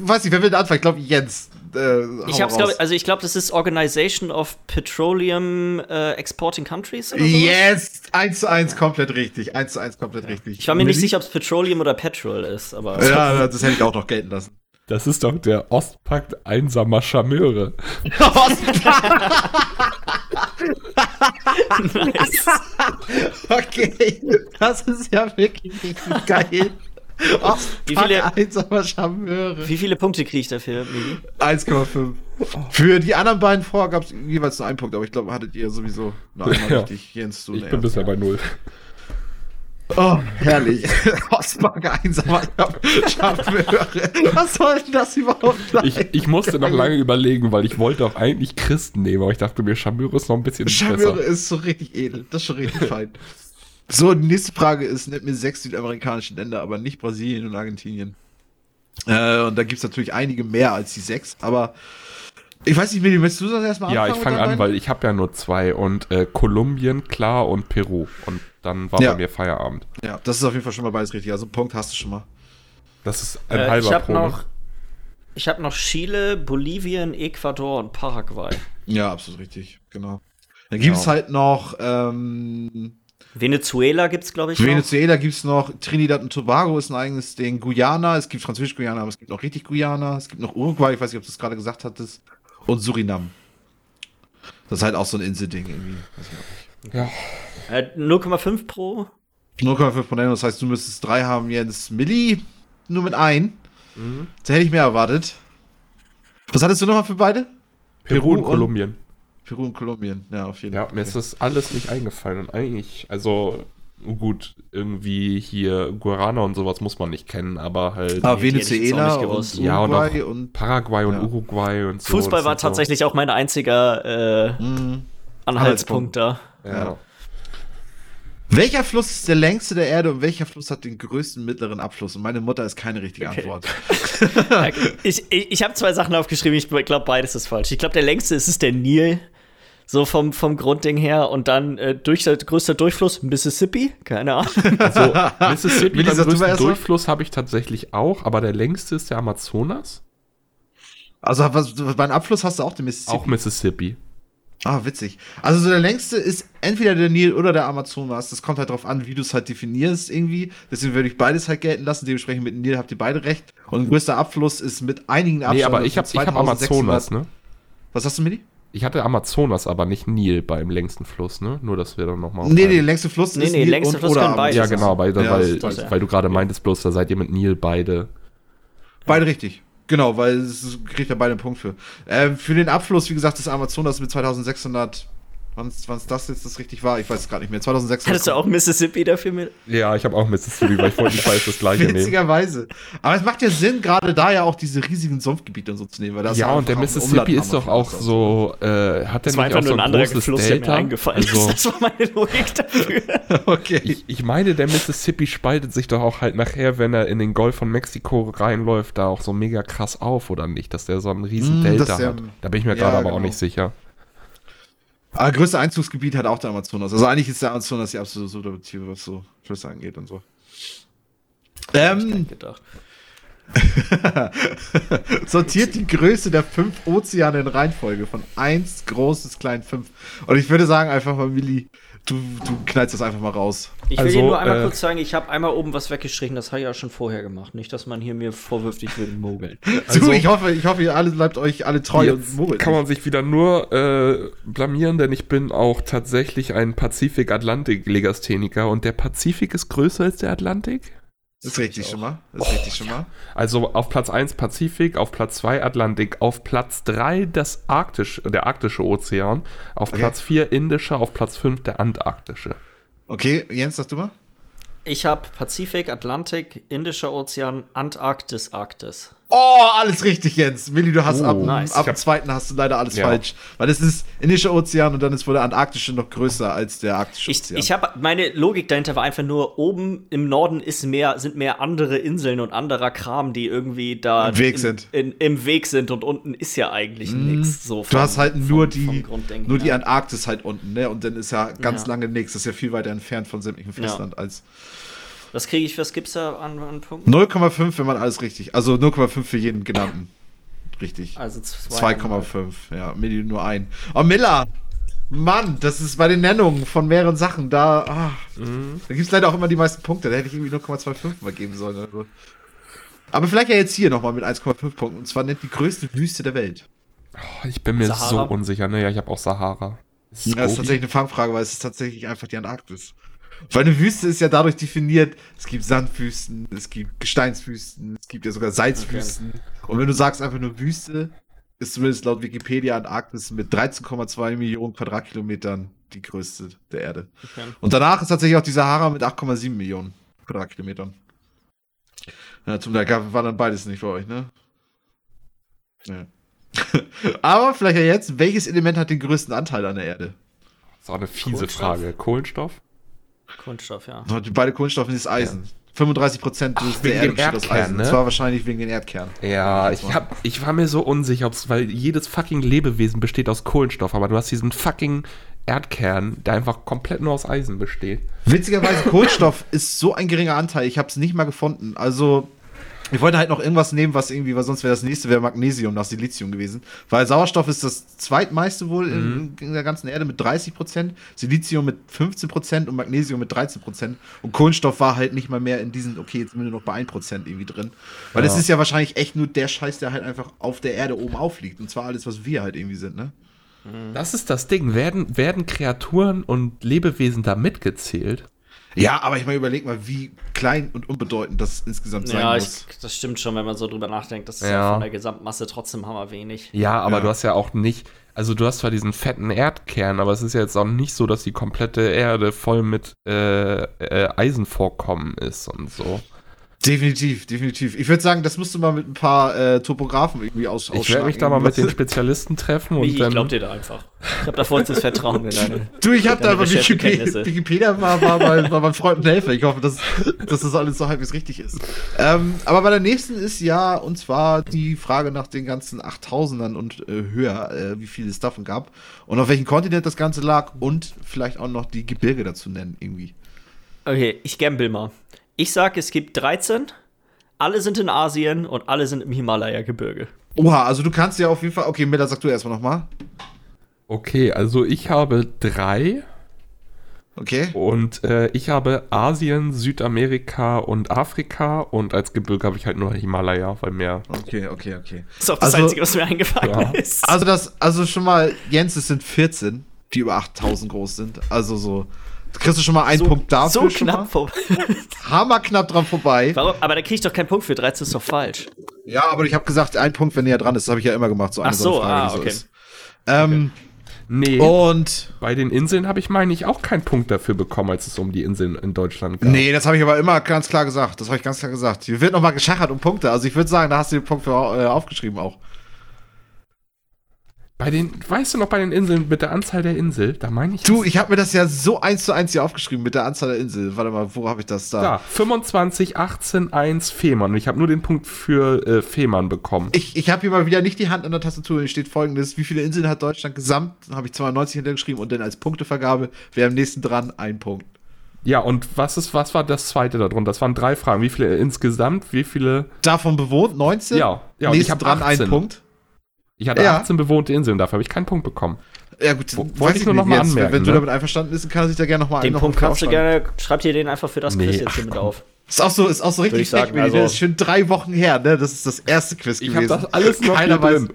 Weiß nicht, wer will da anfangen? Ich glaube, Jens. Äh, Ich, ich hab's, glaub, also ich glaube, das ist Organization of Petroleum äh, Exporting Countries oder. Yes! 1 zu 1 komplett richtig. 1 zu 1 komplett richtig. Ich war mir nicht sicher, ob es Petroleum oder Petrol ist, aber Ja, das hätte ich auch noch gelten lassen. Das ist doch der Ostpakt einsamer Charmeure. nice. okay, das ist ja wirklich richtig geil. Wie viele- einsamer Charmeure. Wie viele Punkte kriege ich dafür, Migi? 1,5. Für die anderen beiden vor gab es jeweils nur einen Punkt, aber ich glaube, hattet ihr sowieso nur einmal Ja. richtig. Jens, du Ich bin bisher bei null. Oh, herrlich. Ostbank einsamer Charmeure. Was soll denn das überhaupt sein? Ich, ich musste noch lange überlegen, weil ich wollte auch eigentlich Christen nehmen, aber ich dachte mir, Charmeure ist noch ein bisschen Charmeure besser. ist so richtig edel. Das ist schon richtig fein. So, die nächste Frage ist, nennt mir sechs südamerikanische Länder, aber nicht Brasilien und Argentinien. Äh, und da gibt es natürlich einige mehr als die sechs, aber ich weiß nicht, möchtest du das erstmal Ja, anfangen? ich fange an, weil ich habe ja nur zwei und äh, Kolumbien, klar, und Peru. Und dann war Ja. bei mir Feierabend. Ja, das ist auf jeden Fall schon mal beides richtig. Also einen Punkt hast du schon mal. Das ist ein Äh, ich halber habe Pro. ne? noch, ich hab noch Chile, Bolivien, Ecuador und Paraguay. Ja, absolut richtig, genau. Dann gibt es Genau. halt noch ähm, Venezuela gibt's, glaube ich, noch. Venezuela gibt es noch, Trinidad und Tobago ist ein eigenes Ding, Guyana, es gibt Französisch-Guyana, aber es gibt auch richtig Guyana, es gibt noch Uruguay, ich weiß nicht, ob du es gerade gesagt hattest, und Surinam. Das ist halt auch so ein Inselding irgendwie. Ja. Äh, 0,5 pro. 0,5 Prozent, das heißt, du müsstest drei haben, Jens. Milli, nur mit ein. Da hätte ich mehr erwartet. Was hattest du nochmal für beide? Peru, Peru und und- Kolumbien. Peru und Kolumbien, ja, auf jeden Ja, Fall. mir ist das alles nicht eingefallen. Und eigentlich, also gut, irgendwie hier Guarana und sowas muss man nicht kennen, aber halt Aber auch Venezuela und gewusst. Ja, und Uruguay auch- und. Paraguay und Ja. Uruguay und so. Fußball war sind so- tatsächlich auch mein einziger äh, Mhm. Anhaltspunkt da. Ja. Ja. Welcher Fluss ist der längste der Erde und welcher Fluss hat den größten mittleren Abfluss? Und meine Mutter ist keine richtige Okay. Antwort. ich ich, ich habe zwei Sachen aufgeschrieben, ich glaube, beides ist falsch. Ich glaube, der längste ist es der Nil. So vom, vom Grundding her. Und dann äh, durch, größter Durchfluss Mississippi. Keine Ahnung. Also, Mississippi, beim größten. Durchfluss habe ich tatsächlich auch, aber der längste ist der Amazonas. Also was, beim Abfluss hast du auch den Mississippi. Auch Mississippi. Ah, witzig. Also so der längste ist entweder der Nil oder der Amazonas. Das kommt halt drauf an, wie du es halt definierst irgendwie. Deswegen würde ich beides halt gelten lassen. Dementsprechend mit dem Nil habt ihr beide recht. Und größter Abfluss ist mit einigen Abständen. Nee, aber ich habe ich hab Amazonas, ne? Was hast du, Mini? Ich hatte Amazonas, aber nicht Nil beim längsten Fluss, ne? Nur, dass wir dann nochmal. Nee, nee, längste Fluss Nee, ist nee, Nil längste und Fluss oder beide Ja, genau, weil, Ja, weil, das ist ja. weil du gerade meintest bloß, da seid ihr mit Nil beide. Beide richtig. Genau, weil es kriegt ja beide einen Punkt für. Ähm, für den Abfluss, wie gesagt, das Amazonas mit 2600. Wann es das jetzt das richtig war? Ich weiß es gerade nicht mehr. 2600. Hattest du auch Mississippi dafür mit? Ja, ich habe auch Mississippi, weil ich wollte nicht weiß das gleiche nehmen. Witzigerweise. Aber es macht ja Sinn, gerade da ja auch diese riesigen Sumpfgebiete und so zu nehmen. Weil das Ja, und der auch Mississippi ist doch auch so, äh, hat der Das war nicht einfach auch so nur ein ein großes Fluss, Delta? eingefallen ist. Also, Das war meine Logik dafür. Okay. ich, ich meine, der Mississippi spaltet sich doch auch halt nachher, wenn er in den Golf von Mexiko reinläuft, da auch so mega krass auf, oder nicht? Dass der so einen riesen Mm, Delta der- hat. Da bin ich mir Ja, gerade aber auch genau. nicht sicher. Aber größte Einzugsgebiet hat auch der Amazonas. Also eigentlich ist der Amazonas die absolute Superlative, was so Flüsse angeht und so. Ähm, sortiert die Größe der fünf Ozeane in Reihenfolge von 1 großes klein 5. Und ich würde sagen, einfach mal, Willi, du, du knallst das einfach mal raus. Ich will Also, dir nur einmal äh, kurz sagen, ich habe einmal oben was weggestrichen, das habe ich ja schon vorher gemacht. Nicht, dass man hier mir vorwirft, ich würde mogeln. Also- du, ich hoffe, ich hoffe, ihr alle bleibt euch alle treu und mogelt kann man sich wieder nur äh, blamieren, denn ich bin auch tatsächlich ein Pazifik-Atlantik-Legastheniker und der Pazifik ist größer als der Atlantik. Das ist richtig schon mal. Das Oh, ist richtig schon mal. Also auf Platz 1 Pazifik, auf Platz 2 Atlantik, auf Platz 3 das Arktisch, der arktische Ozean, auf Okay. Platz 4 Indischer, auf Platz 5 der Antarktische. Okay, Jens, sagst du mal? Ich habe Pazifik, Atlantik, Indischer Ozean, Antarktis, Arktis. Oh, alles richtig, Jens. Milli, du hast Oh, ab, nice. ab Ich dem zweiten hast du leider alles Ja. falsch. Weil es ist Indischer Ozean und dann ist wohl der Antarktische noch größer als der Arktische Ich, Ozean. ich habe meine Logik dahinter war einfach nur oben im Norden ist mehr sind mehr andere Inseln und anderer Kram, die irgendwie da Im Weg in, sind. In, im Weg sind und unten ist ja eigentlich nichts. So du hast halt nur die, vom nur die. Antarktis halt unten, ne? Und dann ist ja ganz Ja. lange nichts. Das ist ja viel weiter entfernt von sämtlichen Ja. Festland als Was kriege ich, was gibt's da an, an Punkten? 0,5, wenn man alles richtig. Also 0,5 für jeden genannten. Richtig. Also zwei- 2,5. Ja, Milli nur ein. Oh, Miller! Mann, das ist bei den Nennungen von mehreren Sachen. Da, ah, da gibt es leider auch immer die meisten Punkte. Da hätte ich irgendwie 0,25 mal geben sollen. Oder so. Aber vielleicht ja jetzt hier nochmal mit 1,5 Punkten. Und zwar nennt die größte Wüste der Welt. Oh, ich bin mir Sahara? so unsicher. Ne, ja, ich habe auch Sahara. Ist es Ja, das ist tatsächlich eine Fangfrage, weil es ist tatsächlich einfach die Antarktis. Weil eine Wüste ist ja dadurch definiert, es gibt Sandwüsten, es gibt Gesteinswüsten, es gibt ja sogar Salzwüsten. Und wenn du sagst einfach nur Wüste, ist zumindest laut Wikipedia Antarktis mit 13,2 Millionen Quadratkilometern die größte der Erde. Okay. Und danach ist tatsächlich auch die Sahara mit 8,7 Millionen Quadratkilometern. Ja, zum Glück war dann beides nicht für euch, ne? Ja. Aber vielleicht ja jetzt, welches Element hat den größten Anteil an der Erde? Das ist auch eine fiese Kohlenstoff? Frage. Kohlenstoff? Kunststoff, ja. Beide Kohlenstoffe ist Eisen. 35 Prozent Ach, der wegen Erde dem besteht aus Eisen. ne? Und zwar wahrscheinlich wegen den Erdkern. Ja, ich, hab, ich war mir so unsicher, ob's, weil jedes fucking Lebewesen besteht aus Kohlenstoff, aber du hast diesen fucking Erdkern, der einfach komplett nur aus Eisen besteht. Witzigerweise, Kohlenstoff ist so ein geringer Anteil. Ich habe es nicht mal gefunden. Also, ich wollte halt noch irgendwas nehmen, was irgendwie, weil sonst wäre das nächste wäre Magnesium nach Silizium gewesen. Weil Sauerstoff ist das zweitmeiste wohl in, in der ganzen Erde mit 30 Prozent, Silizium mit 15 Prozent und Magnesium mit 13 Prozent. Und Kohlenstoff war halt nicht mal mehr in diesen, okay, jetzt sind wir nur noch bei 1 Prozent irgendwie drin. Weil das Ja. ist ja wahrscheinlich echt nur der Scheiß, der halt einfach auf der Erde oben aufliegt. Und zwar alles, was wir halt irgendwie sind, ne? Das ist das Ding. Werden, werden Kreaturen und Lebewesen da mitgezählt? Ja, aber ich mal überleg mal, wie klein und unbedeutend das insgesamt sein Ja, muss. das stimmt schon, wenn man so drüber nachdenkt. Das ist ja, Ja. von der Gesamtmasse trotzdem hammer wenig. Ja, aber Ja. du hast ja auch nicht, also du hast zwar diesen fetten Erdkern, aber es ist ja jetzt auch nicht so, dass die komplette Erde voll mit äh, äh, Eisenvorkommen ist und so. Definitiv, definitiv. Ich würde sagen, das musst du mal mit ein paar äh, Topografen irgendwie aus Ich werde mich da mal mit den. Spezialisten treffen und ich dann. glaub dir da einfach. Ich habe da vollstes Vertrauen in deine. Du, ich habe da aber Wikipedia. Wikipedia war, war, war, war mein Freund und Helfer. Ich hoffe, dass, dass das alles so halbwegs richtig ist. Ähm, aber bei der nächsten ist ja, und zwar die Frage nach den ganzen 8000ern und äh, höher, äh, wie viele es davon gab und auf welchem Kontinent das Ganze lag und vielleicht auch noch die Gebirge dazu nennen irgendwie. Okay, ich gamble mal. Ich sag, es gibt 13. Alle sind in Asien und alle sind im Himalaya-Gebirge. Oha, also du kannst ja auf jeden Fall, okay, Miller, sag du erstmal nochmal. Okay, also ich habe drei Okay. und äh, ich habe Asien, Südamerika und Afrika und als Gebirge habe ich halt nur Himalaya, weil mehr. Okay, okay, okay. Das ist auch das Also- Einzige, was mir eingefallen Ja. ist. Also das, also schon mal, Jens, es sind 14, die über 8000 groß sind. Also so, kriegst du schon mal einen so, Punkt dafür. so knapp vor. Mal. Hammerknapp dran vorbei. Warum? Aber da krieg ich doch keinen Punkt für 13, ist doch falsch. Ja, aber ich habe gesagt, ein Punkt, wenn näher dran ist. Das habe ich ja immer gemacht, so eine Ach so, eine ah, die okay. ist. Ähm, Nee, Und, bei den Inseln habe ich, meine ich, auch keinen Punkt dafür bekommen, als es um die Inseln in Deutschland ging. nee, das habe ich aber immer ganz klar gesagt. Das habe ich ganz klar gesagt. Hier wird nochmal geschachert um Punkte. Also ich würde sagen, da hast du den Punkt für, äh, aufgeschrieben auch. Bei den, weißt du noch, bei den Inseln mit der Anzahl der Insel, da meine ich. Du, ich habe mir das ja so eins zu eins hier aufgeschrieben mit der Anzahl der Insel. Warte mal, wo habe ich das da? da, 25, 18, 1 Fehmarn. Und ich habe nur den Punkt für äh, Fehmarn bekommen. Ich, ich habe hier mal wieder nicht die Hand an der Tastatur. Hier steht folgendes: Wie viele Inseln hat Deutschland gesamt? Dann habe ich 92 hintergeschrieben und dann als Punktevergabe wäre am nächsten dran ein Punkt. Ja, und was ist, was war das zweite darunter? Das waren drei Fragen. Wie viele insgesamt? Wie viele? Davon bewohnt 19. Ja, ja, und ich nächsten hab dran 18. einen Punkt. Ich hatte Ja. 18 bewohnte Inseln, dafür habe ich keinen Punkt bekommen. Ja, gut, Wo- wollte ich nur noch mal jetzt. anmerken, Wenn du ne? damit einverstanden bist, kann er sich da gerne nochmal Den noch Punkt kannst du gerne, schreib dir den einfach für das Nee, Quiz jetzt ach, hier mit komm. auf. Ist auch so, ist auch so richtig ich sagen, also- Das ist schon drei Wochen her, ne? Das ist das erste Quiz Ich habe gewesen. das alles noch Keiner weiß. drin.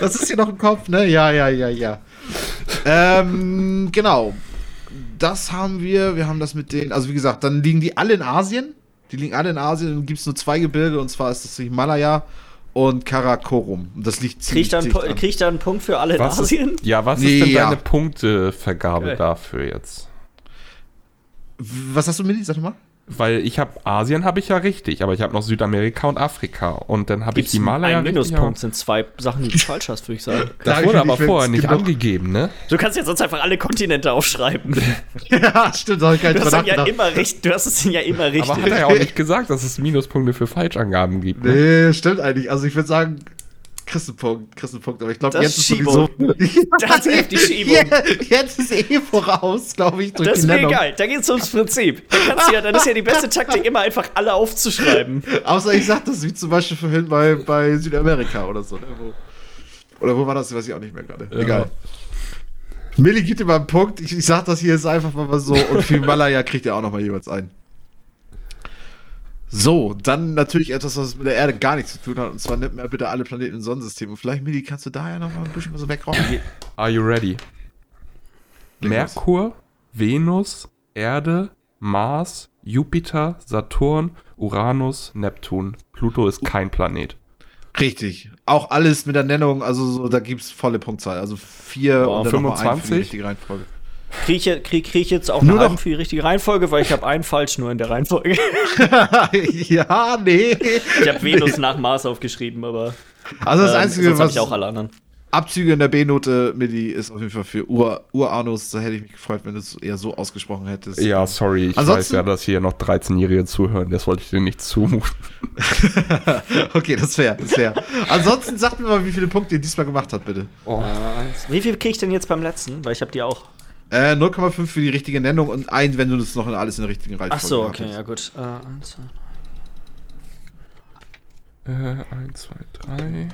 Das ist hier noch im Kopf, ne? Ja, ja, ja, ja. ähm, genau. Das haben wir. Wir haben das mit den. Also, wie gesagt, dann liegen die alle in Asien. Die liegen alle in Asien. Dann gibt es nur zwei Gebirge. Und zwar ist das Himalaya und Karakorum. Das liegt Krieg ziemlich ich, da einen, dicht an. krieg ich da einen Punkt für alle in Was Asien? ist, ja, was Nee, ist denn ja. deine Punktevergabe Okay. dafür jetzt? Was hast du, Milli? Sag doch mal. Weil ich habe Asien habe ich ja richtig, aber ich habe noch Südamerika und Afrika und dann habe ich die Himalaya einen richtig. Minuspunkt sind zwei Sachen, die du falsch hast, würde ich sagen. Das Sag wurde aber vorher nicht genug- angegeben, ne? Du kannst jetzt sonst einfach alle Kontinente aufschreiben. ja, stimmt, da hab ich gar Du nicht hast, drüber dann ja immer recht, du hast es ja immer richtig. Aber hat er ja auch nicht gesagt, dass es Minuspunkte für Falschangaben gibt. Ne? Nee, stimmt eigentlich. Also ich würde sagen, kriegst du einen Punkt, kriegst einen Punkt. Aber ich glaube, Das jetzt ist sowieso... Das ist heftig Schiebung. Jetzt ist eh voraus, glaube ich, durch das die ist mir egal, da geht es ums Prinzip. Da ja, dann ist ja die beste Taktik, immer einfach alle aufzuschreiben. Außer ich sag das wie zum Beispiel vorhin bei, bei Südamerika oder so. Ne? Wo, oder wo war das? Weiß ich auch nicht mehr gerade. Ja. Egal. Milli gibt dir mal einen Punkt. Ich, ich sag das hier jetzt einfach mal so. Und für Himalaya kriegt ihr auch noch mal jeweils einen. So, dann natürlich etwas, was mit der Erde gar nichts zu tun hat. Und zwar nimmt mir bitte alle Planeten im Sonnensystem. Und vielleicht, Milli, kannst du da ja noch mal ein bisschen was wegräumen? Are you ready? Leg los. Merkur, Venus, Erde, Mars, Jupiter, Saturn, Uranus, Neptun. Pluto ist kein Planet. Richtig. Auch alles mit der Nennung, also so, da gibt's volle Punktzahl. Also vier Boah, und dann noch mal einen für die 25? richtige Reihenfolge. Kriege krieg, krieg ich jetzt auch Nur noch- für die richtige Reihenfolge, weil ich habe einen falsch nur in der Reihenfolge. ja, nee. Ich habe Venus nach Mars aufgeschrieben, aber Also das ähm, Einzige, was ich auch alle anderen. Abzüge in der B-Note, Midi, ist auf jeden Fall für Ur Uranus. Da hätte ich mich gefreut, wenn du es eher so ausgesprochen hättest. Ja, sorry, ich weiß Ansonsten- ja, dass hier noch 13-Jährige zuhören. Das wollte ich dir nicht zumuten. okay, das wäre, das wäre. Ansonsten sagt mir mal, wie viele Punkte ihr diesmal gemacht habt, bitte. Oh. Wie viel kriege ich denn jetzt beim letzten? Weil ich habe die auch. Äh, 0,5 für die richtige Nennung und ein, wenn du das noch in alles in der richtigen Reihenfolge Ach so, okay, hättest. ja gut. Äh, eins, zwei, Äh, 1, 2, 3.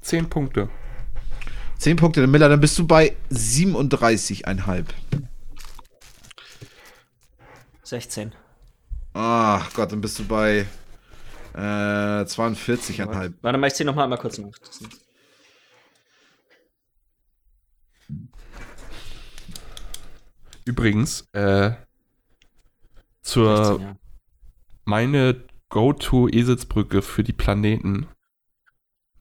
Zehn Punkte. 10 Punkte, der Miller, dann bist du bei 37,5. 16. Ach Gott, dann bist du bei äh, 42,5. Warte mal, ich zähle nochmal einmal kurz nach. Übrigens, äh, zur 16, ja. meine Go-To-Eselsbrücke für die Planeten.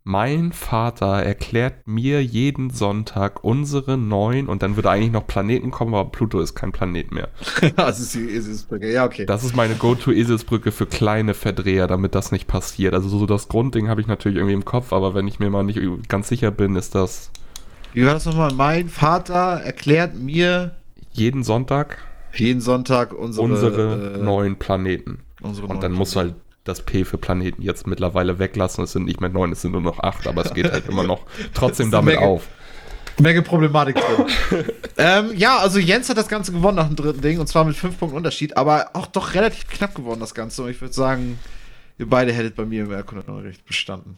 Mein Vater erklärt mir jeden Sonntag unsere neun und dann würde eigentlich noch Planeten kommen, aber Pluto ist kein Planet mehr. das ist die Eselsbrücke. Ja, okay. Das ist meine Go-To-Eselsbrücke für kleine Verdreher, damit das nicht passiert. Also so das Grundding habe ich natürlich irgendwie im Kopf, aber wenn ich mir mal nicht ganz sicher bin, ist das Wie war das nochmal? Mein Vater erklärt mir jeden Sonntag jeden Sonntag unsere, unsere äh, neun Planeten. unsere Und neuen dann musst du Planeten. halt das P für Planeten jetzt mittlerweile weglassen. Es sind nicht mehr neun, es sind nur noch acht, aber es geht halt immer noch trotzdem damit Menge. auf. Menge Problematik drin. ähm, ja, also Jens hat das Ganze gewonnen nach dem dritten Ding und zwar mit fünf Punkten Unterschied, aber auch doch relativ knapp gewonnen das Ganze. Und ich würde sagen, ihr beide hättet bei mir im Erkundenrecht bestanden.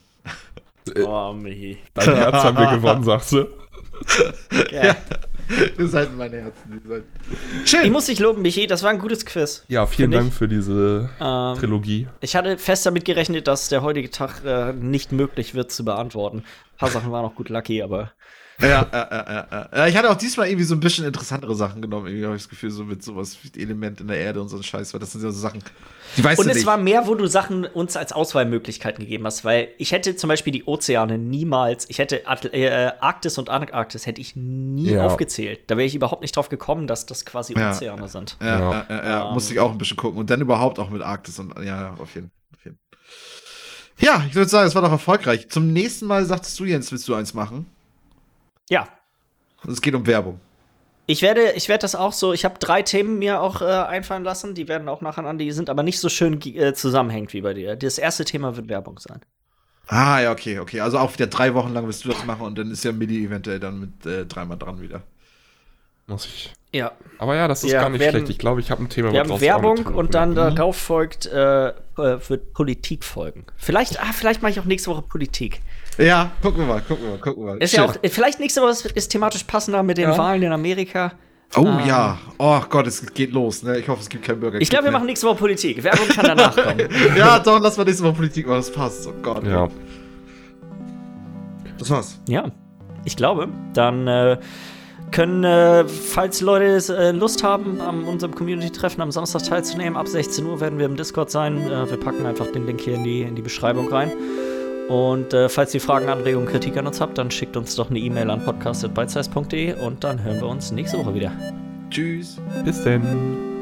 Oh, Michi. Dein Herz haben wir gewonnen, sagst du. Ja. Ihr seid meine Herzen. Ihr seid Ich muss dich loben, Michi. Das war ein gutes Quiz. Ja, vielen Dank ich. für diese Ähm, Trilogie. Ich hatte fest damit gerechnet, dass der heutige Tag äh, nicht möglich wird zu beantworten. Ein paar Sachen waren auch gut lucky, aber Ja, ja, ja, ja, ja. ja. Ich hatte auch diesmal irgendwie so ein bisschen interessantere Sachen genommen. Irgendwie habe ich das Gefühl, so mit sowas wie Element in der Erde und so ein Scheiß, weil das sind ja so Sachen, die weißt Und du es nicht. war mehr, wo du Sachen uns als Auswahlmöglichkeiten gegeben hast, weil ich hätte zum Beispiel die Ozeane niemals, ich hätte Atl äh, Arktis und Antarktis hätte ich nie Ja. aufgezählt. Da wäre ich überhaupt nicht drauf gekommen, dass das quasi Ja. Ozeane sind. Ja, Ja. ja. ja, ja. Ähm. musste ich auch ein bisschen gucken. Und dann überhaupt auch mit Arktis und ja, ja, auf jeden Fall. Ja, ich würde sagen, es war doch erfolgreich. Zum nächsten Mal sagtest du, Jens, willst du eins machen? Ja. Es geht um Werbung. Ich werde, ich werde das auch so, ich habe drei Themen mir auch äh, einfallen lassen, die werden auch nacheinander, die sind aber nicht so schön äh, zusammenhängend wie bei dir. Das erste Thema wird Werbung sein. Ah, ja, okay, okay. Also auch wieder drei Wochen lang wirst du das machen und dann ist ja Midi eventuell dann mit äh, dreimal dran wieder. Muss ich. Ja. Aber ja, das ist Wir gar nicht werden- schlecht. Ich glaube, ich habe ein Thema Wir haben Werbung und dann Mhm. darauf folgt, äh, äh, wird Politik folgen. Vielleicht, ah, vielleicht mache ich auch nächste Woche Politik. Ja, gucken wir mal, gucken wir mal, gucken wir mal. Ist ja Schön. auch, vielleicht nächste Woche ist, ist thematisch passender mit den Ja. Wahlen in Amerika. Oh ähm, ja. Oh Gott, es geht los, ne? Ich hoffe, es gibt keinen Bürger. Ich glaube, wir machen nächste Woche Politik. Werbung kann danach kommen. Ja, doch, lass mal nächste Woche Politik machen, das passt. Oh Gott. Ja. Das war's. Ja, ich glaube. Dann äh, können, äh, falls Leute äh, Lust haben, an unserem Community-Treffen am Samstag teilzunehmen, ab 16 Uhr werden wir im Discord sein. Äh, wir packen einfach den Link hier in die, in die Beschreibung rein. Und äh, falls ihr Fragen, Anregungen, Kritik an uns habt, dann schickt uns doch eine E-Mail an podcast.bitesize.de und dann hören wir uns nächste Woche wieder. Tschüss. Bis denn.